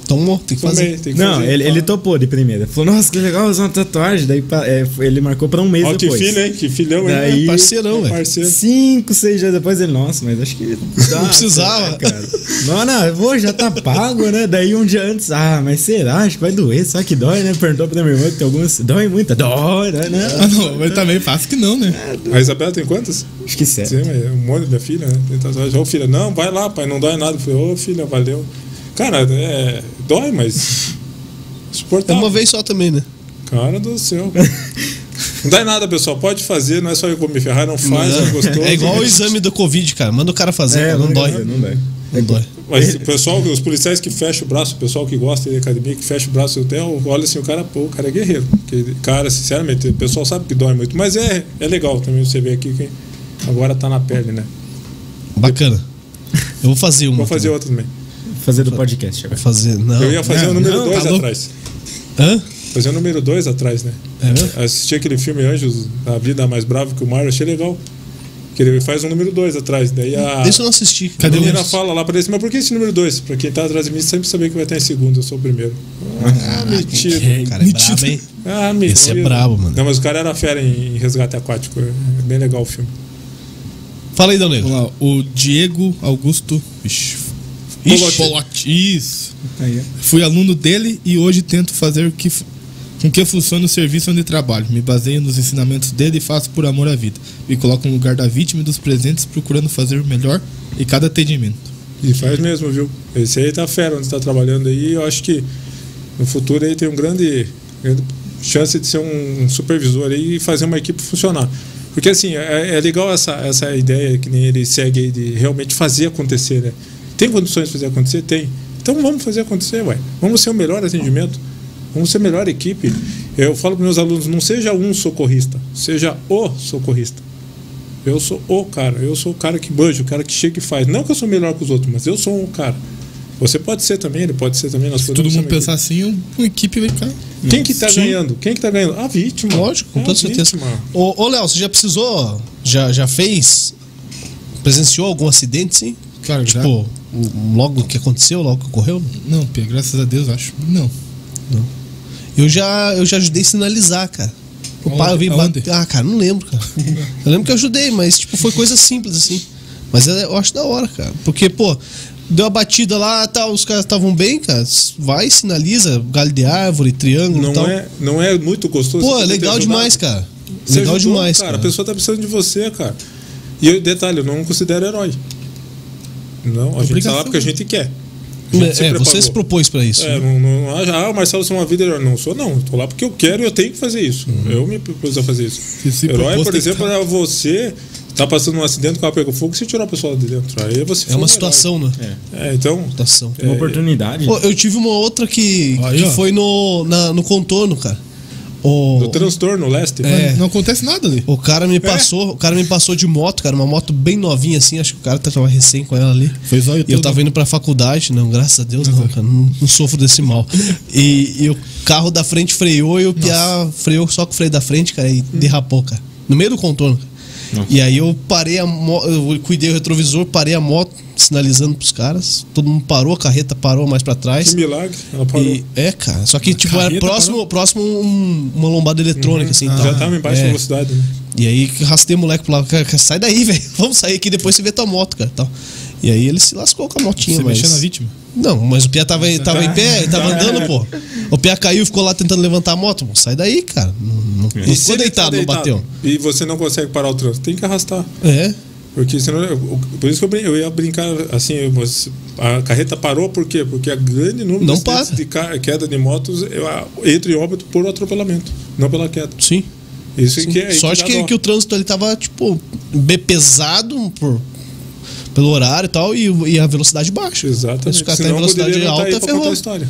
Tomou, tem que Tomei, fazer. tem que Não, fazer. ele, ele topou de primeira. Falou, nossa, que legal usar uma tatuagem. Daí é, ele marcou pra um mês Ó, que depois. filho, hein? Que filhão, hein? Daí- É parceirão, velho. Parceiro. Cinco, seis dias depois ele, nossa, mas acho que. dá, precisava. [laughs] cara. Não, não, eu vou, já tá pago, né? Daí um dia antes, ah, mas será? Acho que vai doer, será que dói, né? Perguntou pra minha irmã que tem algumas. Dói muito, dói, né? Ah, não, mas também fácil que não, né? A Isabela tem quantas? Acho que sete. Sim, mas é um monte da minha filha, né? Tem tatuagem. Ô, filha, não, vai lá, pai, não dói nada. Eu falei, ô, filha, valeu. Cara, é, dói, mas. É Suportável. uma vez só também, né? Cara do céu. [laughs] Não dá em nada, pessoal. Pode fazer, não é só eu me ferrar, não faz, é gostoso. É igual o exame do Covid, cara. Manda o cara fazer, cara, não, não dói. dói, não dói. Não dói. Mas o pessoal, os policiais que fecham o braço, o pessoal que gosta de academia, que fecha o braço até, olha assim, o cara, pô, o cara é guerreiro. Porque, cara, sinceramente, o pessoal sabe que dói muito. Mas é, é legal também você ver aqui que agora tá na pele, né? Bacana. Eu vou fazer uma. Vou fazer também. outra também. Fazer do podcast agora. Fazer. Não. Eu ia fazer não, o número não, 2 tá atrás. Hã? Fazer o número 2 atrás, né? É? Assisti aquele filme Anjos, A Vida Mais Brava que o Mario, achei legal. Que ele faz um número 2 atrás. Daí a, Deixa eu não assistir. a Cadê o menina fala lá pra ele, mas por que esse número 2? Pra quem tá atrás de mim sempre saber que vai estar em segundo, eu sou o primeiro. Ah, metido. O cara é brabo, hein? Ah, metido. Esse é brabo, mano. Não, mas o cara era fera em, resgate aquático. É bem legal o filme. Fala aí, Negro. Vamos lá, o Diego Augusto. Ixi. Polotti. Isso. Aí, ó. Fui aluno dele e hoje tento fazer o que, com que funciona o serviço onde trabalho. Me baseio nos ensinamentos dele e faço por amor à vida. Me coloco no lugar da vítima e dos presentes, procurando fazer o melhor em cada atendimento. E faz mesmo, viu? Esse aí tá fera onde está trabalhando aí. Eu acho que no futuro aí tem um grande, grande chance de ser um, um supervisor aí e fazer uma equipe funcionar. Porque assim, é, é legal essa, essa ideia que nem ele segue aí de realmente fazer acontecer, né? Tem condições de fazer acontecer? Tem. Então vamos fazer acontecer, ué. Vamos ser o melhor atendimento. Vamos ser a melhor equipe. Eu falo para meus alunos, não seja um socorrista, seja o socorrista. Eu sou o cara, eu sou o cara que manja, o cara que chega e faz. Não que eu sou melhor que os outros, mas eu sou um cara. Você pode ser também, ele pode ser também. Nós Se todo mundo pensar assim, uma equipe vai ficar. equipe. Quem que tá Sim. ganhando? Quem que tá ganhando? A vítima. Lógico, com É toda certeza. vítima. Ô, ô Léo, você já precisou. Já, já fez. Presenciou algum acidente, sim? Claro, já. Tipo, o- logo que aconteceu, logo que ocorreu? Não, Pia, graças a Deus, acho. Não. Eu já, eu já ajudei a sinalizar, cara. O pai eu vim Aonde? bater. Ah, cara, não lembro, cara. [laughs] Eu lembro que eu ajudei, mas tipo, foi coisa simples assim. Mas é- eu acho da hora, cara. Porque, pô, deu a batida lá, tal, os caras estavam bem, cara. Vai, sinaliza, galho de árvore, triângulo Não tal. é, não é muito gostoso. Pô, é legal demais, cara. Você legal ajudou, demais, cara. cara. A pessoa tá precisando de você, cara. E eu, detalhe, eu não considero herói. Não, a gente tá Obrigação. lá porque a gente quer. A gente se É, você se propôs pra isso. É, não, não, acha, ah, o Marcelo você é uma vida herói. Não sou, não. Tô lá porque eu quero e eu tenho que fazer isso. Uhum. Eu me propus a fazer isso. Se se herói, por que exemplo, é você tá passando um acidente, o carro pegou fogo e você tirou a pessoa de dentro. Aí você É um uma herói. situação, né? É, então. Situação. Uma oportunidade. Pô, eu tive uma outra que, Aí, que ó. foi no, na- no contorno, cara. O, Do transtorno leste. É. Não acontece nada ali. o cara me passou, o cara me passou de moto, cara, uma moto bem novinha assim, acho que o cara tava recém com ela ali. Foi zóio E eu tava indo pra faculdade, não, graças a Deus não, cara, não, não sofro desse mal. E, e o carro da frente freou e o Piá freou só com o freio da frente, cara, e derrapou, cara. No meio do contorno. E aí eu parei a moto, eu cuidei o retrovisor, parei a moto, sinalizando pros caras. Todo mundo parou, a carreta parou mais pra trás. Que milagre, ela parou. E, é, cara. Só que, tipo, era próximo, próximo um- uma lombada eletrônica, assim. Já tal. tava em baixa É. velocidade. Né? E aí rastei o moleque pro lado, cara, sai daí, [laughs] velho. Vamos sair aqui, depois você vê tua moto, cara. Tal. E aí ele se lascou com a motinha, Você mas. mexeu na vítima? Não, mas o Pia tava, tava em pé, ele tava andando, pô. O Pia caiu e ficou lá tentando levantar a moto. Pô, sai daí, cara. Não, não, não E ficou ele deitado, tá não bateu. E você não consegue parar o trânsito, tem que arrastar. É. Porque senão. Por isso que eu, eu ia brincar assim, a carreta parou por quê? Porque a grande número Não de de queda de motos entra em óbito por atropelamento, não pela queda. Sim. Isso Sim. que é. Sorte que, que o trânsito ali tava, tipo, bem pesado por, pelo horário e tal, e, e a velocidade baixa. Exatamente. Se o cara tá em velocidade alta, ferrou. a história.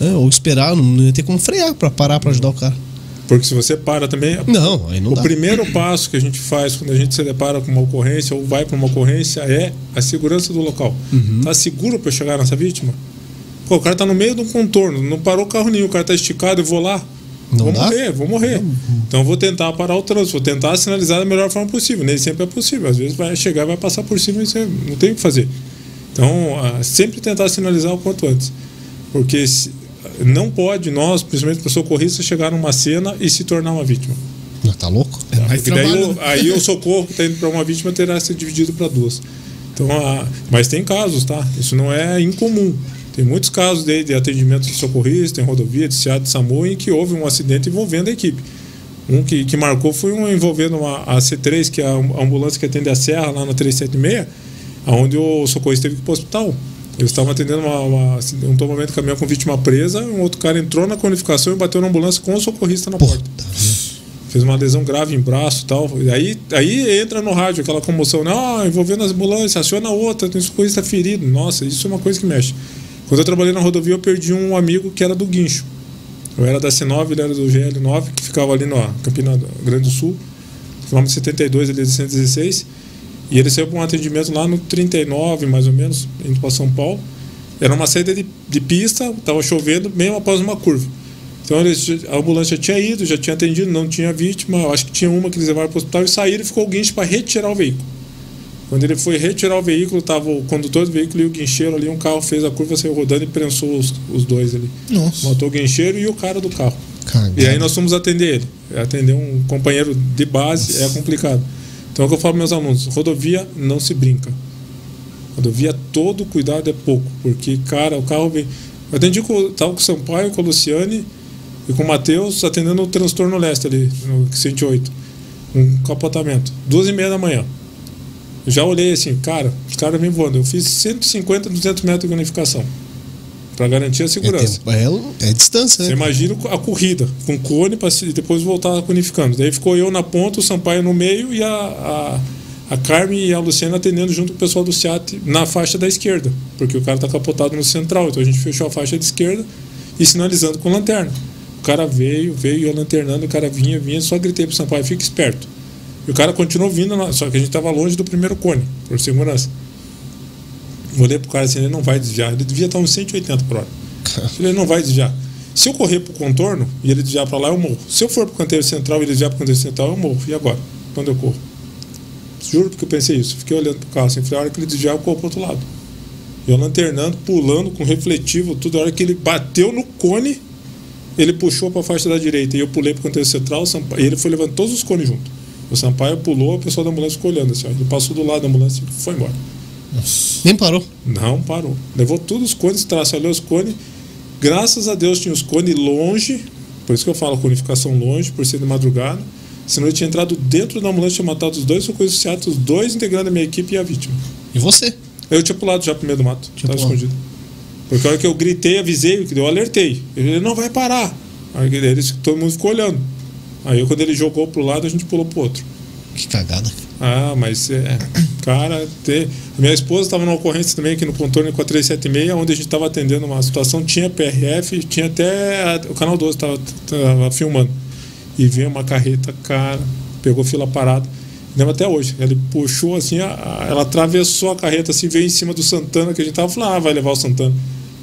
É, ou esperar, não, ia ter como frear pra parar pra ajudar o cara. Porque se você para também. Não, aí não o dá. primeiro passo que a gente faz quando a gente se depara com uma ocorrência ou vai para uma ocorrência é a segurança do local. Uhum. Tá seguro para chegar nessa vítima? Pô, o cara tá no meio de um contorno, não parou carro nenhum, o cara tá esticado, eu vou lá. Não vou dá? morrer, vou morrer. Então vou tentar parar o trânsito, vou tentar sinalizar da melhor forma possível. Nem sempre é possível, às vezes vai chegar e vai passar por cima e você não tem o que fazer. Então, ah, sempre tentar sinalizar o quanto antes. Porque se- não pode nós, principalmente para socorristas, chegar numa cena e se tornar uma vítima. Não, Tá louco? É mais Porque daí o, né? aí o socorro que está indo para uma vítima terá sido dividido para duas. Então, a, mas tem casos, tá? Isso não é incomum. Tem muitos casos de, de atendimento de socorrista em rodovia, de SEAT, de SAMU, em que houve um acidente envolvendo a equipe. Um que, que marcou foi um envolvendo uma, a C3, que é a ambulância que atende a Serra, lá na 376, onde o socorrista teve que ir para o hospital. Eles estavam atendendo uma, uma- um tombamento de caminhão com vítima presa, um outro cara entrou na qualificação e bateu na ambulância com o socorrista na porta fez uma lesão grave em braço e tal. E aí, aí entra no rádio aquela comoção, né? Ah, envolvendo as ambulâncias, aciona outra, tem socorrista ferido. Nossa, isso é uma coisa que mexe. Quando eu trabalhei na rodovia, eu perdi um amigo que era do Guincho. Eu era da C9, ele era do GL9, que ficava ali na Campina Grande do Sul, quilômetro 72, ali de 116. E ele saiu para um atendimento lá no 39, mais ou menos, indo para São Paulo. Era uma saída de, de pista, estava chovendo, mesmo após uma curva. Então eles, a ambulância tinha ido, já tinha atendido, não tinha vítima. Eu acho que tinha uma que eles levaram para o hospital e saíram e ficou o guincho para retirar o veículo. Quando ele foi retirar o veículo, estava o condutor do veículo e o guincheiro ali. Um carro fez a curva, saiu rodando e prensou os, os dois ali. Nossa. Matou o guincheiro e o cara do carro. E aí nós fomos atender ele. Atender um companheiro de base é complicado. Então é o que eu falo para meus alunos: rodovia não se brinca. Rodovia, todo cuidado é pouco. Porque, cara, o carro vem. Eu atendi com, tava com o Sampaio, com a Luciane e com o Matheus atendendo o transtorno leste ali, no 108. Um capotamento. Duas e meia da manhã. Eu já olhei assim, cara, os caras vêm voando. Eu fiz 150, 200 metros de unificação. Para garantir a É, segurança. tempo, é, é distância, Você né? imagina a corrida, com cone para depois voltar conificando. Daí ficou eu na ponta, o Sampaio no meio e a, a, a Carmen e a Luciana atendendo junto com o pessoal do SEAT na faixa da esquerda, porque o cara tá capotado no central. Então a gente fechou a faixa de esquerda e sinalizando com lanterna. O cara veio, veio, eu lanternando, o cara vinha, vinha, só gritei pro Sampaio, fica esperto. E o cara continuou vindo, só que a gente tava longe do primeiro cone, por segurança. Olhei pro cara assim, ele não vai desviar. Ele devia estar uns 180 por hora. [laughs] Ele não vai desviar. Se eu correr pro contorno e ele desviar para lá, eu morro. Se eu for pro canteiro central e ele desviar pro canteiro central, eu morro. E agora? Quando eu corro? Juro porque eu pensei isso. Fiquei olhando pro carro assim, falei, a hora que ele desviar, eu corro pro outro lado. Eu lanternando, pulando com refletivo, tudo. A hora que ele bateu no cone, ele puxou para a faixa da direita e eu pulei pro canteiro central, o e ele foi levando todos os cones junto. O Sampaio pulou, o pessoal da ambulância ficou olhando assim, ó. Ele passou do lado da ambulância e foi embora. Nem parou. Não parou. Levou todos os cones, traçalhou os cones. Graças a Deus tinha os cones longe. Por isso que eu falo conificação longe, por ser de madrugada. Senão eu tinha entrado dentro da ambulância, tinha matado os dois ciatos, os dois integrantes da minha equipe e a vítima. E você? Eu tinha pulado já pro meio do mato. Tinha Tava pulado. escondido. Porque a hora que eu gritei, avisei, que eu alertei. Ele não vai parar. Aí ele, todo mundo ficou olhando. Aí quando ele jogou pro lado, a gente pulou pro outro. Que cagada. Ah, mas é. Cara, ter... a minha esposa estava numa ocorrência também aqui no contorno com a 376, onde a gente estava atendendo uma situação, tinha PRF, tinha até a- o canal 12 estava filmando. E veio uma carreta, cara, pegou fila parada. Lembro até hoje. Ele puxou assim, a- ela atravessou a carreta assim, veio em cima do Santana, que a gente tava falando, ah, vai levar o Santana.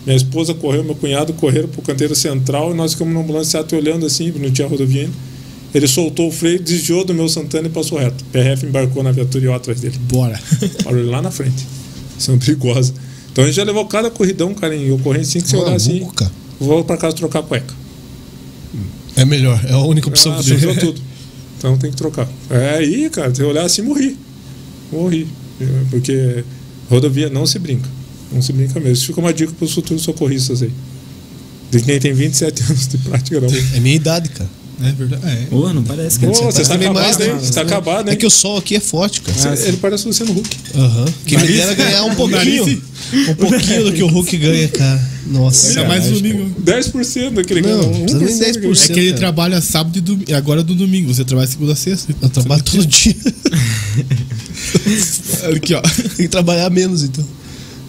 Minha esposa correu, meu cunhado correram pro canteiro central e nós ficamos na ambulância olhando assim, não tinha rodovia ainda. Ele soltou o freio, desviou do meu Santana e passou reto. O PRF embarcou na viatura e eu atrás dele. Bora. [laughs] Parou ele lá na frente. São perigosos. Então a gente já levou cada corridão, cara, em ocorrência, assim, que você olhar assim. Vou pra casa trocar a cueca. É melhor, é a única opção Ah, que sujou tudo. Então tem que trocar. É aí, cara, se olhar assim, morri. Morri. É, Porque rodovia não se brinca. Não se brinca mesmo. Isso fica uma dica para os futuros socorristas aí. De quem tem 27 [laughs] anos de prática não. É minha idade, cara. É verdade. É. Pô, não parece que Pô, ele você está também acabado, mais, né? Você está acabado, hein? É que o sol aqui é forte, cara. Você- Ele parece o Luciano Huck. Aham. Que me dera ganhar um [laughs] pouquinho. Um pouquinho do que o Hulk ganha, cara. Nossa. Ainda mais no domingo. 10% daquele Não, precisa nem 1% ganhou. 10%. É que ele cara. trabalha sábado e domingo. Agora do domingo. Você trabalha segunda a sexta. Eu trabalho todo dia. [laughs] Aqui, ó. Tem que trabalhar menos, então.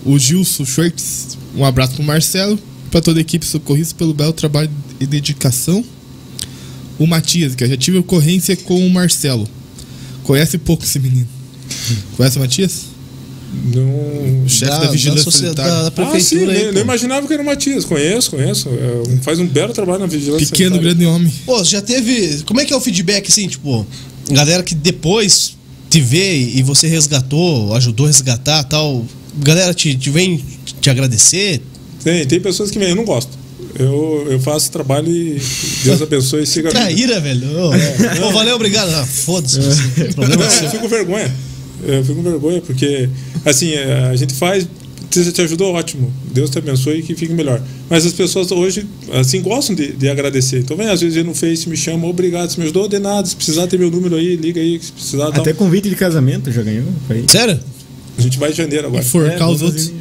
O Gilson Schwartz. Um abraço pro Marcelo. Pra toda a equipe socorrista pelo belo trabalho e dedicação. O Matias, que eu já tive ocorrência com o Marcelo. Conhece pouco esse menino. Conhece o Matias? Não. O chefe da, Vigilância sociedade, Sanitária. da Ah, sim, prefeitura aí. nem, pô. nem imaginava que era o Matias. Conheço, conheço. É, faz um belo trabalho na vigilância. Pequeno, sanitária. grande homem. Pô, já teve. Como é que é o feedback, assim, tipo, galera que depois te vê e você resgatou, ajudou a resgatar tal. Galera te, te vem te agradecer. Tem, tem pessoas que vêm, eu não gosto. Eu, eu faço trabalho e Deus abençoe e siga. Traíra, velho. Ô, Pô, valeu, obrigado. Ah, Foda-se. Não, seu. eu fico com vergonha. Eu fico com vergonha, porque, assim, é, a gente faz. Você te ajudou, ótimo. Deus te abençoe e que fique melhor. Mas as pessoas hoje, assim, gostam de, de agradecer. Então, vem, às vezes, no Face me chama, obrigado, você me ajudou, de nada. Se precisar ter meu número aí, liga aí, se precisar. Tal. Até convite de casamento já ganhou. Foi. Sério? A gente vai em janeiro agora. Enforcar É, os outros.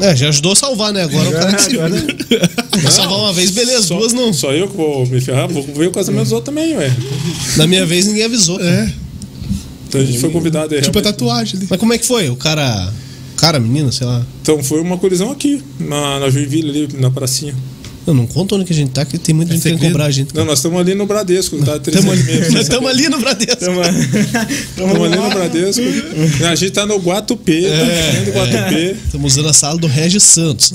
É, já ajudou a salvar, né? Agora o cara que se. Agora- Vai salvar uma vez, beleza. Só, Duas não. Só eu que vou me ferrar, vou ver o casamento dos outros também, ué. Na minha vez ninguém avisou. É, Então a gente foi convidado aí. tipo a realmente. tatuagem ali. Mas como é que foi? O cara. Cara, menina, sei lá. Então foi uma colisão aqui, na, na Joinville, ali, na pracinha. Eu não conta onde que a gente tá, que tem muita É gente segredo. cobrar a gente. Não, nós estamos ali no Bradesco, tá? Tamo ali, 300 nós estamos ali no Bradesco. Estamos ali [laughs] no Bradesco. A gente tá no Guatupê, tá dentro do Guatupê. Estamos usando a sala do Regis Santos.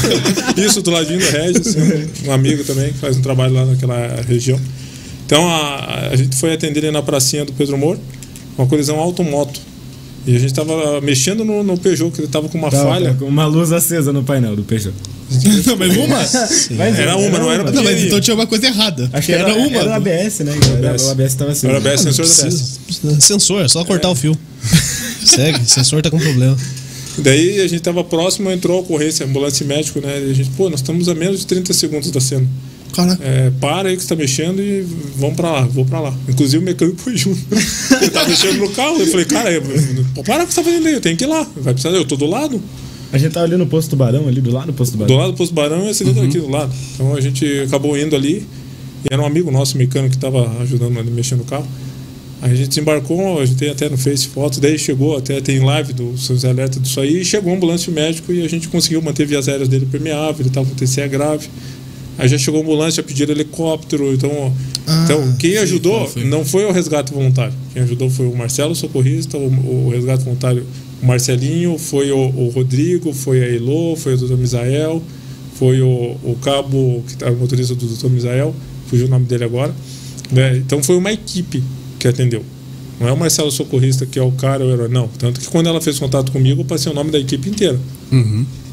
[laughs] Isso, do ladinho do Regis, um amigo também que faz um trabalho lá naquela região. Então a, a gente foi atender ele na pracinha do Pedro Moro, uma colisão auto-moto. E a gente tava mexendo no, no Peugeot, que ele tava com uma Tava falha. com uma luz acesa no painel do Peugeot. [laughs] Não, mas uma? Mas Era uma, não era Não, mas então tinha uma coisa errada. Acho que era, uma. Era o ABS, né? Era, ABS. o ABS tava assim. Era ABS, sensor da Sensor, é só cortar o fio. [laughs] Segue, sensor tá com problema. Daí a gente tava próximo, entrou a ocorrência, ambulância e médico, né? E a gente, pô, nós estamos a menos de 30 segundos da cena. Caraca. É, para aí que você tá mexendo e vamos pra lá, vou pra lá. Inclusive o mecânico foi junto. [laughs] Ele tava mexendo no carro, eu falei, cara, eu- para o que você tá fazendo aí, eu tenho que ir lá. Vai precisar, eu tô do lado. A gente tava ali no posto Tubarão, ali do lado do posto Tubarão. Do lado do Posto Barão e esse uhum. aqui do lado. Então a gente acabou indo ali. E era um amigo nosso, mecânico, que tava ajudando ali mexendo no carro. Aí a gente desembarcou, a gente tem até no Face fotos, daí chegou, até tem live do São José Alerta disso aí, e chegou a ambulância médico e a gente conseguiu manter vias aéreas dele permeável, ele estava com TCE grave. Aí já chegou a ambulância, já pediram helicóptero, então, Ah, então quem sim, ajudou foi. não foi o resgate voluntário. Quem ajudou foi o Marcelo, socorrista, o, o resgate voluntário, o Marcelinho, foi o, o Rodrigo, foi a Elô, foi o Dr. Misael, foi o, o cabo, que era o motorista do Dr. Misael, fugiu o nome dele agora. né? Então foi uma equipe que atendeu. Não é o Marcelo Socorrista que é o cara, o herói, não. Tanto que quando ela fez contato comigo, eu passei o nome da equipe inteira.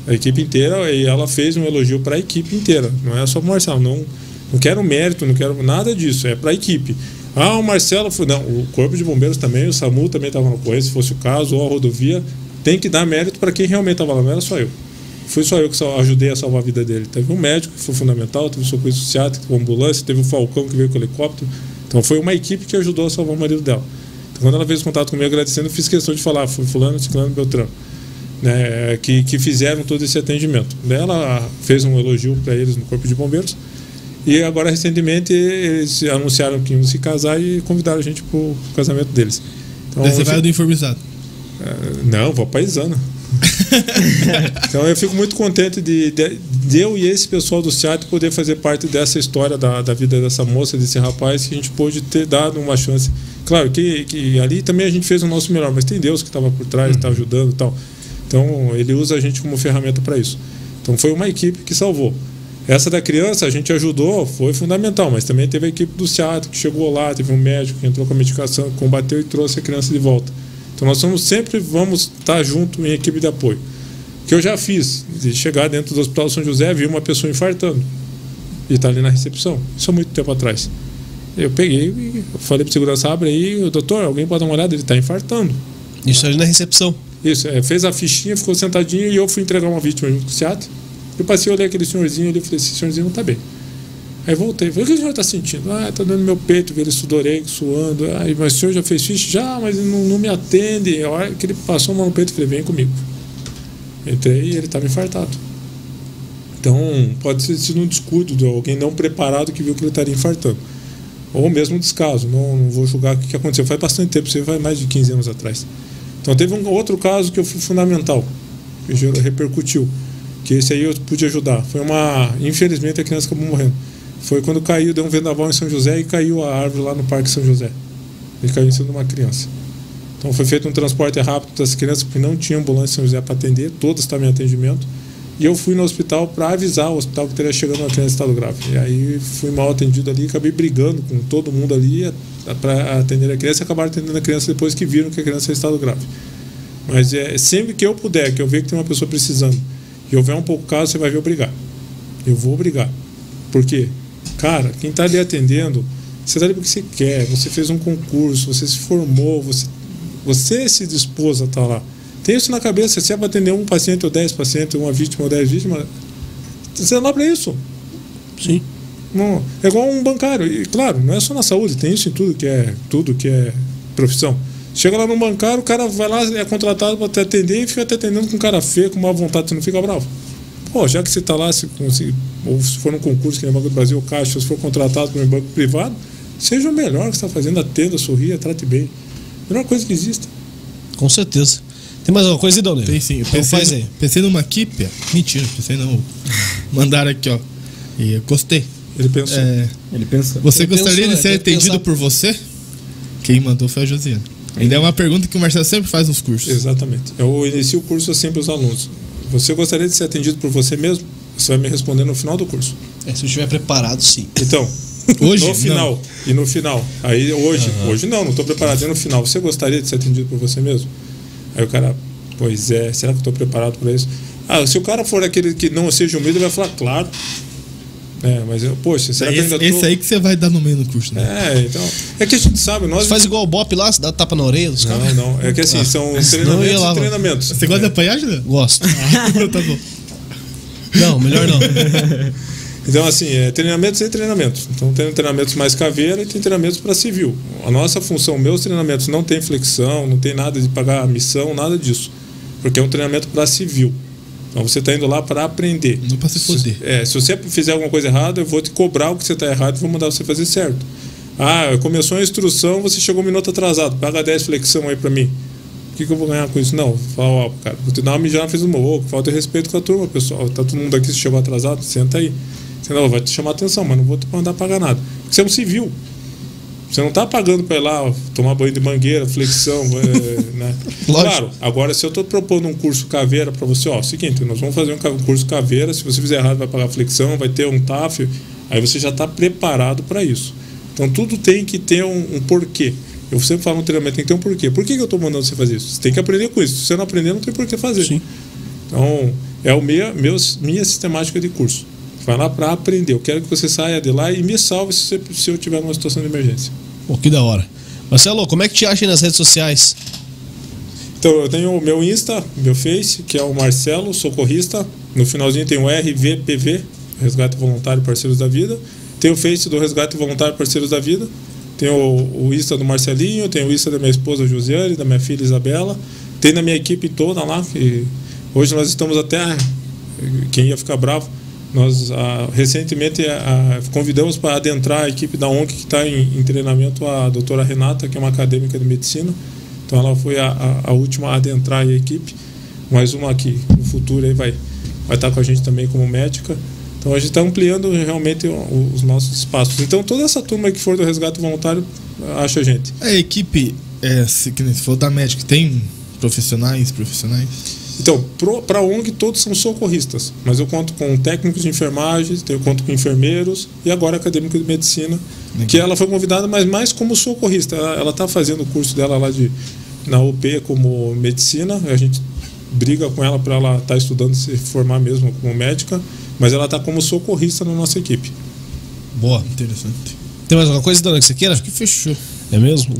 A equipe inteira, e ela fez um elogio para a equipe inteira. Não é só pro Marcelo. Não, não quero mérito, não quero nada disso. É para a equipe. Ah, o Marcelo foi. Não, o Corpo de Bombeiros também, o SAMU também estava no correio, se fosse o caso, ou a rodovia. Tem que dar mérito para quem realmente estava lá, não era só eu. Fui só eu que ajudei a salvar a vida dele. Teve um médico que foi fundamental, teve o socorro associado, teve uma ambulância, teve o Falcão que veio com o helicóptero. Então foi uma equipe que ajudou a salvar o marido dela. Então quando ela fez contato comigo agradecendo, eu fiz questão de falar, foi fulano, ciclano, beltrano. Né, que, que fizeram todo esse atendimento. Ela fez um elogio para eles no Corpo de Bombeiros. E agora, recentemente, eles anunciaram que iam se casar e convidaram a gente para o casamento deles. Então, você vai do informizado. não, vou paisana. [laughs] então eu fico muito contente de, de, de eu e esse pessoal do SEAT poder fazer parte dessa história da, da vida dessa moça, desse rapaz, que a gente pôde ter dado uma chance. Claro que, que ali também a gente fez o nosso melhor, mas tem Deus que estava por trás, está ajudando e tal. Então ele usa a gente como ferramenta para isso. Então foi uma equipe que salvou. Essa da criança a gente ajudou, foi fundamental, mas também teve a equipe do SEAT que chegou lá, teve um médico que entrou com a medicação, combateu e trouxe a criança de volta. Então nós somos sempre vamos estar junto em equipe de apoio. O que eu já fiz, de chegar dentro do Hospital São José, vi uma pessoa infartando e está ali na recepção. Isso há muito tempo atrás. Eu peguei e falei para o segurança, abre aí, doutor, alguém pode dar uma olhada, ele está infartando. Isso ali na recepção. Isso, é, fez a fichinha, ficou sentadinho e eu fui entregar uma vítima junto com o SEAT. Eu passei, olhei aquele senhorzinho ali e falei, esse senhorzinho não está bem. Aí voltei, falei, o que o senhor está sentindo? Ah, está dando meu peito, ele sudorei, suando. Aí, mas o senhor já fez ficha? Já, mas não, não me atende. A hora que ele passou a mão no peito, falei, vem comigo. Entrei e ele estava infartado. Então, pode ser sido um descuido de alguém não preparado que viu que ele estaria infartando. Ou mesmo um descaso. Não, não vou julgar o que aconteceu. Faz bastante tempo, você faz mais de 15 anos atrás. Então, teve um outro caso que foi fundamental, que repercutiu que esse aí eu pude ajudar. Foi uma. Infelizmente a criança acabou morrendo. Foi quando caiu, deu um vendaval em São José e caiu a árvore lá no Parque São José. Ele caiu em cima de uma criança. Então foi feito um transporte rápido das crianças, porque não tinha ambulância em São José para atender, todas estavam em atendimento. E eu fui no hospital para avisar o hospital que teria chegando uma criança em estado grave. E aí fui mal atendido ali, acabei brigando com todo mundo ali para atender a criança e acabaram atendendo a criança depois que viram que a criança em estado grave. Mas é sempre que eu puder, que eu ver que tem uma pessoa precisando, e houver um pouco caso, você vai ver obrigar. Eu vou obrigar. Por quê? Cara, quem está ali atendendo, você está ali porque você quer, você fez um concurso, você se formou, você, você se dispôs a estar tá lá. Tem isso na cabeça, se é para atender um paciente ou dez pacientes, uma vítima ou dez vítimas, você lá para isso. Sim. Não, é igual um bancário. E claro, não é só na saúde, tem isso em tudo que é, tudo que é profissão. Chega lá no bancário, o cara vai lá, é contratado para te atender e fica te atendendo com cara feio, com má vontade, você não fica bravo. Pô, já que você está lá, se, se, ou se for num concurso que é Banco do Brasil, Caixa, se for contratado por um banco privado, seja o melhor que está fazendo, atenda, sorria, trate bem. Melhor coisa que existe. Com certeza. Tem mais alguma coisa, Idônio? Tem sim. Eu então pensei, faz aí. Pensei numa equipe. Mentira, pensei não. Mandaram aqui, ó. E eu gostei. Ele pensou. É, Ele pensou. você Ele gostaria pensou, de ser né? Que atendido por você? Quem mandou foi a Josiane. Ainda é uma pergunta que o Marcelo sempre faz nos cursos. Exatamente. Eu inicio o curso sempre os alunos. Você gostaria de ser atendido por você mesmo? Você vai me responder no final do curso. É, se eu estiver preparado, sim. Então, Hoje? no final. E no final. Aí hoje, hoje não, não estou preparado. E no final, você gostaria de ser atendido por você mesmo? Aí o cara, pois é, será que eu estou preparado para isso? Ah, se o cara for aquele que não seja humilde, ele vai falar, claro. É, mas eu, poxa, será que eu Esse, ainda esse tô... aí que você vai dar no meio no curso, né? É, então. É que a gente sabe, nós. Você faz igual o Bop lá, você dá tapa na orelha dos caras. Não, não. É que assim, Ah, são treinamentos lá, treinamentos. Você gosta de apanhar, Juliano? Gosto. [laughs] [laughs] tá bom. Não, melhor não. [laughs] Então, assim, é treinamentos e treinamentos. Então, tem treinamentos mais caveira e tem treinamentos para civil. A nossa função, meus treinamentos não tem flexão, não tem nada de pagar missão, nada disso. Porque é um treinamento para civil. Então, você está indo lá para aprender. Não pra se foder. É, se você fizer alguma coisa errada, eu vou te cobrar o que você está errado e vou mandar você fazer certo. Ah, começou a instrução, você chegou um minuto atrasado, paga 10 flexão aí para mim. O que, que eu vou ganhar com isso? Não, fala, ó, cara, vou te dar uma mijada, fez uma boca, falta respeito com a turma, pessoal. Tá todo mundo aqui, se chegou atrasado, senta aí. Você não vai te chamar atenção, mas não vou te mandar pagar nada. Porque você é um civil. Você não está pagando para ir lá ó, tomar banho de mangueira, flexão, [laughs] é, né? Claro, agora se eu estou propondo um curso caveira para você, ó, o seguinte, nós vamos fazer um curso caveira, se você fizer errado vai pagar flexão, vai ter um TAF, aí você já está preparado para isso. Então tudo tem que ter um, um porquê. Eu sempre falo no treinamento, tem que ter um porquê. Por que, que eu estou mandando você fazer isso? Você tem que aprender com isso. Se você não aprender, não tem por que fazer. Sim. Então, é o minha, meus, minha sistemática de curso. Vai lá para aprender. Eu quero que você saia de lá e me salve se, você, se eu tiver numa situação de emergência. Pô, que da hora. Marcelo, como é que te acha aí nas redes sociais? Então, eu tenho o meu Insta, meu Face, que é o Marcelo, socorrista. No finalzinho tem o RVPV, Resgate Voluntário Parceiros da Vida. Tem o Face do Resgate Voluntário Parceiros da Vida. Tem o, o Insta do Marcelinho, tem o Insta da minha esposa Josiane, da minha filha Isabela. Tem da minha equipe toda lá, que hoje nós estamos até. Quem ia ficar bravo, nós ah, recentemente ah, convidamos para adentrar a equipe da ONG que está em, em treinamento a doutora Renata, que é uma acadêmica de medicina. Então ela foi a, a, a última a adentrar a equipe. Mais uma aqui no futuro aí vai, vai estar com a gente também como médica. Então a gente está ampliando realmente os nossos espaços. Então toda essa turma que for do resgate voluntário acha a gente. A equipe, é, se for da médica, tem profissionais, profissionais? Então, para a ONG, todos são socorristas, mas eu conto com técnicos de enfermagem, eu conto com enfermeiros e agora acadêmico de medicina, Legal. que ela foi convidada, mas mais como socorrista. Ela está fazendo o curso dela lá de, na UP como medicina, a gente briga com ela para ela estar tá estudando se formar mesmo como médica, mas ela está como socorrista na nossa equipe. Boa. Interessante. Tem mais alguma coisa, dona, que você queira? Acho que fechou. É mesmo?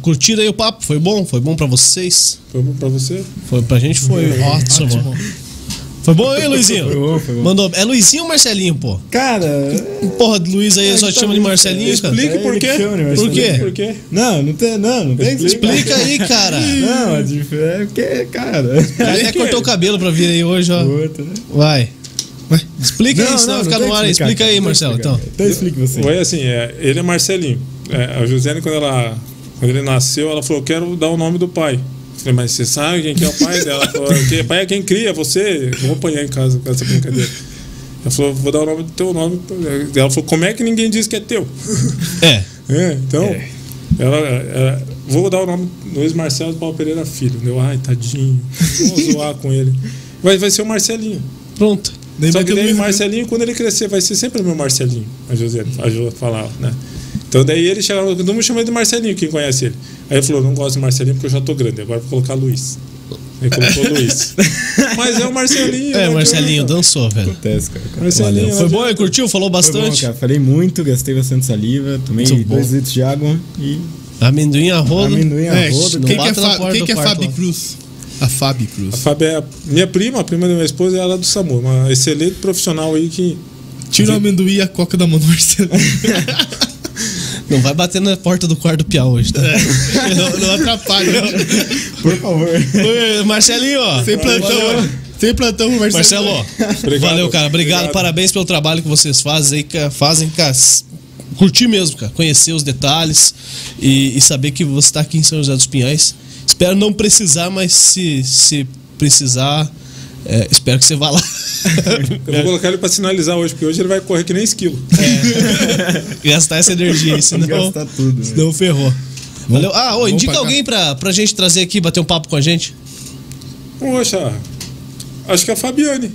Curtiram aí o papo? Foi bom? Foi bom pra vocês? Foi bom pra você? Foi, pra gente foi ótimo. ótimo. Foi bom aí, Luizinho? Foi bom, foi bom. Mandou. É Luizinho ou Marcelinho, pô? Cara. Porra, Luiz aí é, só te chama de Marcelinho, Explique cara. por quê. Por quê? Por quê? Não, não tem, não, não tem Explica aí, cara. [laughs] Não, é porque, cara. Ele até cortou o cabelo pra vir aí hoje, ó. Outro, né? Vai. Explica não, aí, senão vai ficar no ar aí. Explica aí, Marcelo. Então. então explique você. Foi assim, é, ele é Marcelinho. É, a Josiane, quando, ela, quando ele nasceu, ela falou: quero dar o nome do pai. Eu falei, mas você sabe quem que é o pai dela? Ela falou, pai é quem cria, você. Vou apanhar em casa com essa brincadeira. Ela falou, vou dar o nome do teu nome. Ela falou, como é que ninguém diz que é teu? É. é então, é. Ela, ela, vou dar o nome Luiz Marcelo de Paulo Pereira Filho. Deu, ai, tadinho. Vou zoar com ele. Vai, vai ser o Marcelinho. Pronto. Só que daí o Marcelinho, quando ele crescer, vai ser sempre o meu Marcelinho. A José, a José falava, né? Então daí ele chegava, todo mundo chama de Marcelinho, quem conhece ele. Aí ele falou, não gosto de Marcelinho porque eu já tô grande, agora vou colocar Luiz. Ele colocou Luiz. [laughs] Mas é o Marcelinho. É, o né, Marcelinho dançou, velho. Acontece, cara. Marcelinho, Valeu. Foi bom, ele curtiu, falou bastante. Bom, Falei muito, gastei bastante saliva, tomei muito dois bom. litros de água e. Amendoim a rodo. Amendoim a rodo. É, quem, que é, Fa quem que é Fabi Cruz? A Fabi Cruz. A Fabi é a minha prima, a prima da minha esposa, ela é do SAMU. Uma excelente profissional aí que. Tira o amendoim e a coca da mão do Marcelo. [laughs] Não vai bater na porta do quarto do Piau hoje, tá? É. [laughs] Não, não atrapalha. Por favor. Marcelinho, ó. Sem plantão. Sem plantão, Marcelo. Marcelo, ó. Valeu, cara. Obrigado, Obrigado, parabéns pelo trabalho que vocês fazem aí, fazem, cara. Curtir mesmo, cara. Conhecer os detalhes e, e saber que você está aqui em São José dos Pinhais. Espero não precisar, mas se, se precisar, é, espero que você vá lá. [laughs] Eu vou colocar ele para sinalizar hoje, porque hoje ele vai correr que nem esquilo. É. [laughs] Gastar essa energia, senão, Gastar tudo, senão ferrou. Valeu. Ah, ô, indica alguém pra, pra gente trazer aqui, bater um papo com a gente. Poxa, acho que é a Fabiane.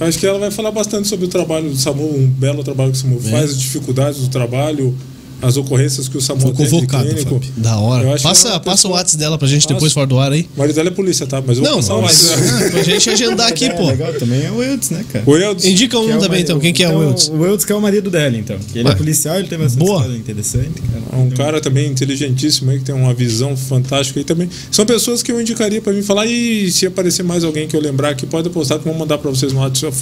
Acho que ela vai falar bastante sobre o trabalho do SAMU, um belo trabalho que o SAMU é. faz, as dificuldades do trabalho, as ocorrências que o Samuel Foi convocado, clínico. Da hora. Passa, passa o WhatsApp dela pra gente Passo. depois fora do ar aí. O marido dela é polícia, tá? Mas eu Não, vou passar mas, o [laughs] pra gente agendar aqui, é, pô. Legal, também é o Eudes, né, cara? O Eudes. Indica um é também, marido, então. Quem que é o Eudes? O Eudes que é o marido dela, então. Ele Ué. é policial, ele tem bastante Boa. interessante. Cara. É um cara também inteligentíssimo aí, que tem uma visão fantástica aí também. São pessoas que eu indicaria pra mim falar e se aparecer mais alguém que eu lembrar aqui, pode postar que eu vou mandar pra vocês no WhatsApp.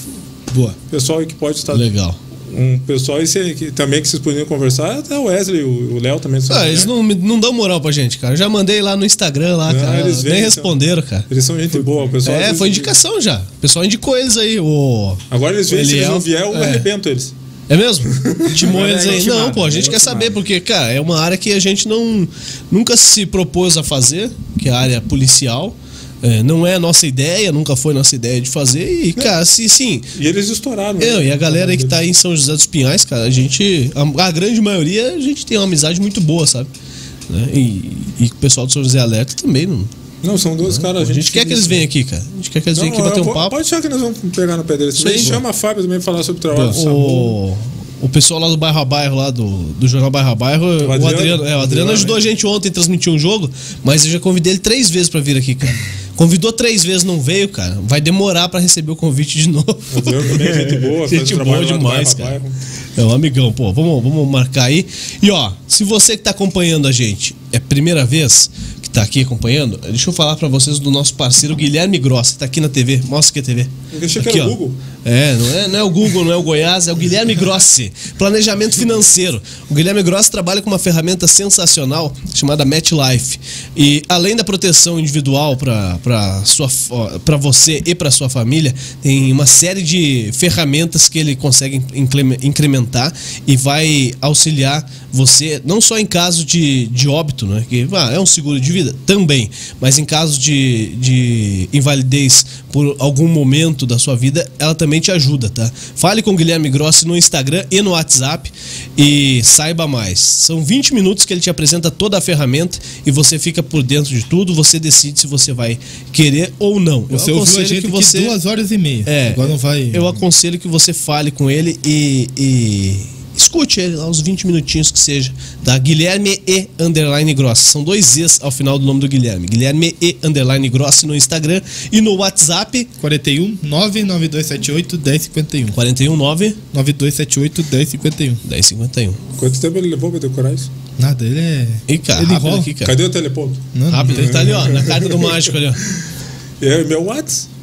Boa. Pessoal aí que pode estar... Legal um pessoal esse, que, também que vocês poderiam conversar, até o Wesley, o Léo também. Ah, eles não, não dão moral pra gente, cara. Eu já mandei lá no Instagram, lá, não, cara. Eles vêm, nem responderam, cara. Eles são gente boa, o pessoal. É, foi indicação já. O pessoal indicou eles aí. O... Agora eles vêm, se eles não vier, eu é. arrebento eles. É mesmo? [laughs] Timou eles aí. Não, pô, a gente quer saber, porque, cara, é uma área que a gente não nunca se propôs a fazer, que é a área policial. É, não é a nossa ideia, nunca foi nossa ideia de fazer. E, cara, se sim. E eles estouraram. Eu, né? E a galera que tá aí em São José dos Pinhais, cara, a gente. A, a grande maioria, a gente tem uma amizade muito boa, sabe? Né? E, e o pessoal do São José Alerta também não. Não, são dois não, caras. A gente, a gente quer que eles venham aqui, cara. A gente quer que eles venham aqui bater um papo. Pode achar que nós vamos pegar no pé deles. Sim, chama a Fábio também pra falar sobre o trabalho o, o pessoal lá do bairro a bairro, lá do, do jornal Bairro a Bairro, o Adriano, o Adriano, é, o Adriano ajudou a gente ontem a transmitir um jogo, mas eu já convidei ele três vezes para vir aqui, cara. Convidou três vezes, não veio, cara. Vai demorar para receber o convite de novo. Também é gente boa, [laughs] gente boa demais, cara. É um amigão, pô. Vamos, vamos marcar aí. E ó, se você que tá acompanhando a gente é primeira vez, que está aqui acompanhando, deixa eu falar para vocês do nosso parceiro Guilherme Gross, que está aqui na TV. Mostra aqui a TV. Eu achei aqui, que era o Google. É não, é, não é o Google, não é o Goiás, é o Guilherme Grossi. Planejamento financeiro. O Guilherme Grossi trabalha com uma ferramenta sensacional chamada MetLife. E além da proteção individual para você e para sua família, tem uma série de ferramentas que ele consegue incrementar e vai auxiliar você, não só em caso de, de óbito, né? Que ah, é um seguro de vida vida? Também. Mas em caso de, de invalidez por algum momento da sua vida, ela também te ajuda, tá? Fale com o Guilherme Grossi no Instagram e no WhatsApp e saiba mais. São 20 minutos que ele te apresenta toda a ferramenta e você fica por dentro de tudo, você decide se você vai querer ou não. Você ouviu a gente que você... duas horas e meia. É, Agora não vai. Eu aconselho que você fale com ele e, e escute ele lá uns 20 minutinhos que seja. Da Guilherme E Underline Gross. São dois E's ao final do nome do Guilherme. Guilherme E Underline Gross no Instagram e no WhatsApp. 41 99278 1051. 41 9 9278 1051. 1051. Quanto tempo ele levou pra decorar isso? Nada, ele é. Ih, cara, ele rápido enrola. aqui, cara. Cadê o teleponto? Não, Rápido, ele tá ali, ó, na carta do mágico ali, ó. [laughs] É meu WhatsApp?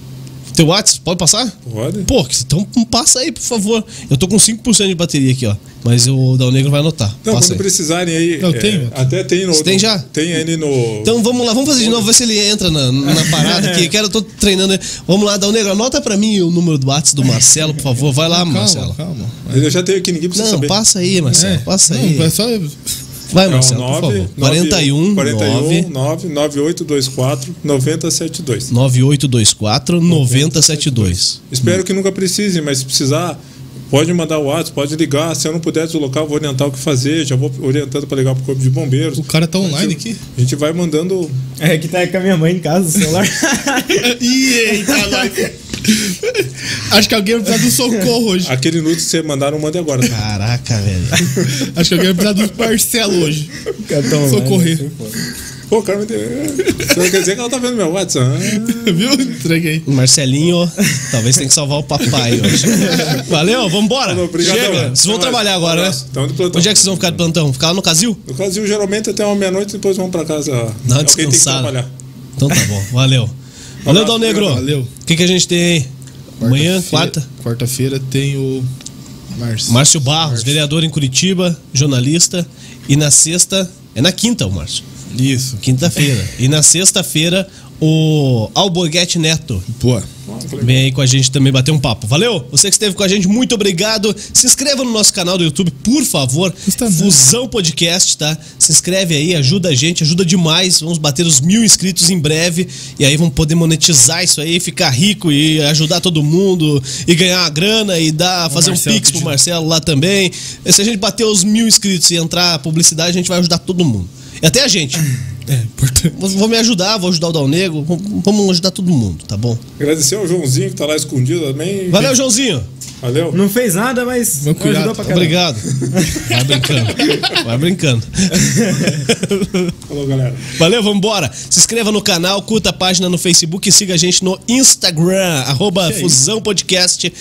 Teu WhatsApp, pode passar? Pode. Pô, então passa aí, por favor. Eu tô com 5% de bateria aqui, ó. Mas o Dal Negro vai anotar. Não, passa quando aí. precisarem aí. Eu é, tenho. Até tem no. Você tem já? Tem ele no. Então vamos lá, vamos fazer de novo, ver se ele entra na, na parada aqui. [laughs] Quero, eu tô treinando. Vamos lá, Dal Negro, anota pra mim o número do WhatsApp do Marcelo, por favor. Vai lá, calma, Marcelo. calma. Eu já tenho aqui, ninguém precisa Não, saber. passa aí, Marcelo. É, Passa não, aí. É só. Vai, É o Marcelo, por favor. 41 41 9 9 9824 9072. 9824 9072. Espero que nunca precisem, mas se precisar, pode mandar o WhatsApp, pode ligar. Se eu não puder deslocar, eu vou orientar o que fazer. Já vou orientando para ligar pro Corpo de Bombeiros. O cara tá online aqui. A gente vai mandando. É que tá com a minha mãe em casa, o celular. [laughs] Ih, eita, nós. [laughs] Acho que alguém vai precisar do socorro hoje. Aquele nude que você mandaram, mande agora. tá? Caraca, velho. [laughs] Acho que alguém vai precisar do Marcelo hoje. Cartão Socorrer. Pô, cara, me deu. Isso não quer dizer que ela tá vendo meu WhatsApp. Ah. [laughs] Viu? Entreguei. Marcelinho, talvez tenha que salvar o papai hoje. Valeu, vambora. Falou, obrigado, Chega. mano. Vocês vão trabalhar mais. agora, né? Abraço. Tamo de plantão. Onde é que vocês vão ficar de plantão? Ficar lá no Casil? No Brasil, geralmente até uma meia-noite, depois vão pra casa. Descansada. trabalhar. Então tá bom, valeu. Valeu, Dal Negro. valeu. O que, que a gente tem aí? Amanhã, quarta. Quarta-feira tem o Márcio. Márcio Barros, vereador em Curitiba, jornalista. E na sexta. É na quinta, o Márcio. Isso. Quinta-feira. E na sexta-feira, o Alborguete Neto. Pô. Vem aí com a gente também bater um papo. Valeu? Você que esteve com a gente, muito obrigado. Se inscreva no nosso canal do YouTube, por favor. Fusão Podcast, tá? Se inscreve aí, ajuda a gente, ajuda demais. Vamos bater os mil inscritos em breve. E aí vamos poder monetizar isso aí, ficar rico e ajudar todo mundo e ganhar uma grana e dar, fazer um Marcelo pix pro. Marcelo lá também. Se a gente bater os mil inscritos e entrar publicidade, a gente vai ajudar todo mundo. E até a gente. É, importante. Vou me ajudar, vou ajudar o Dal Negro. vamos- Vamos ajudar todo mundo, tá bom? Agradecer ao Joãozinho que tá lá escondido também. Valeu, Joãozinho. Valeu. Não fez nada, mas Meu cuidado. ajudou pra caramba. Obrigado. Vai brincando. Vai brincando. [laughs] Falou, galera. Valeu, vambora. Se inscreva no canal, curta a página no Facebook e siga a gente no Instagram, arroba Fusão Podcast.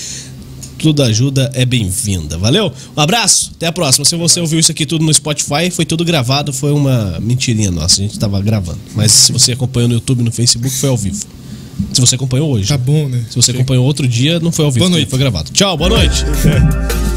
Toda ajuda é bem-vinda. Valeu? Um abraço, até a próxima. Se você ouviu isso aqui tudo no Spotify, foi tudo gravado, foi uma mentirinha nossa, a gente tava gravando. Mas se você acompanhou no YouTube e no Facebook, foi ao vivo. Se você acompanhou hoje. Tá bom, né? Se você acompanhou outro dia, não foi ao vivo, Boa noite. foi gravado. Tchau, boa noite. [laughs]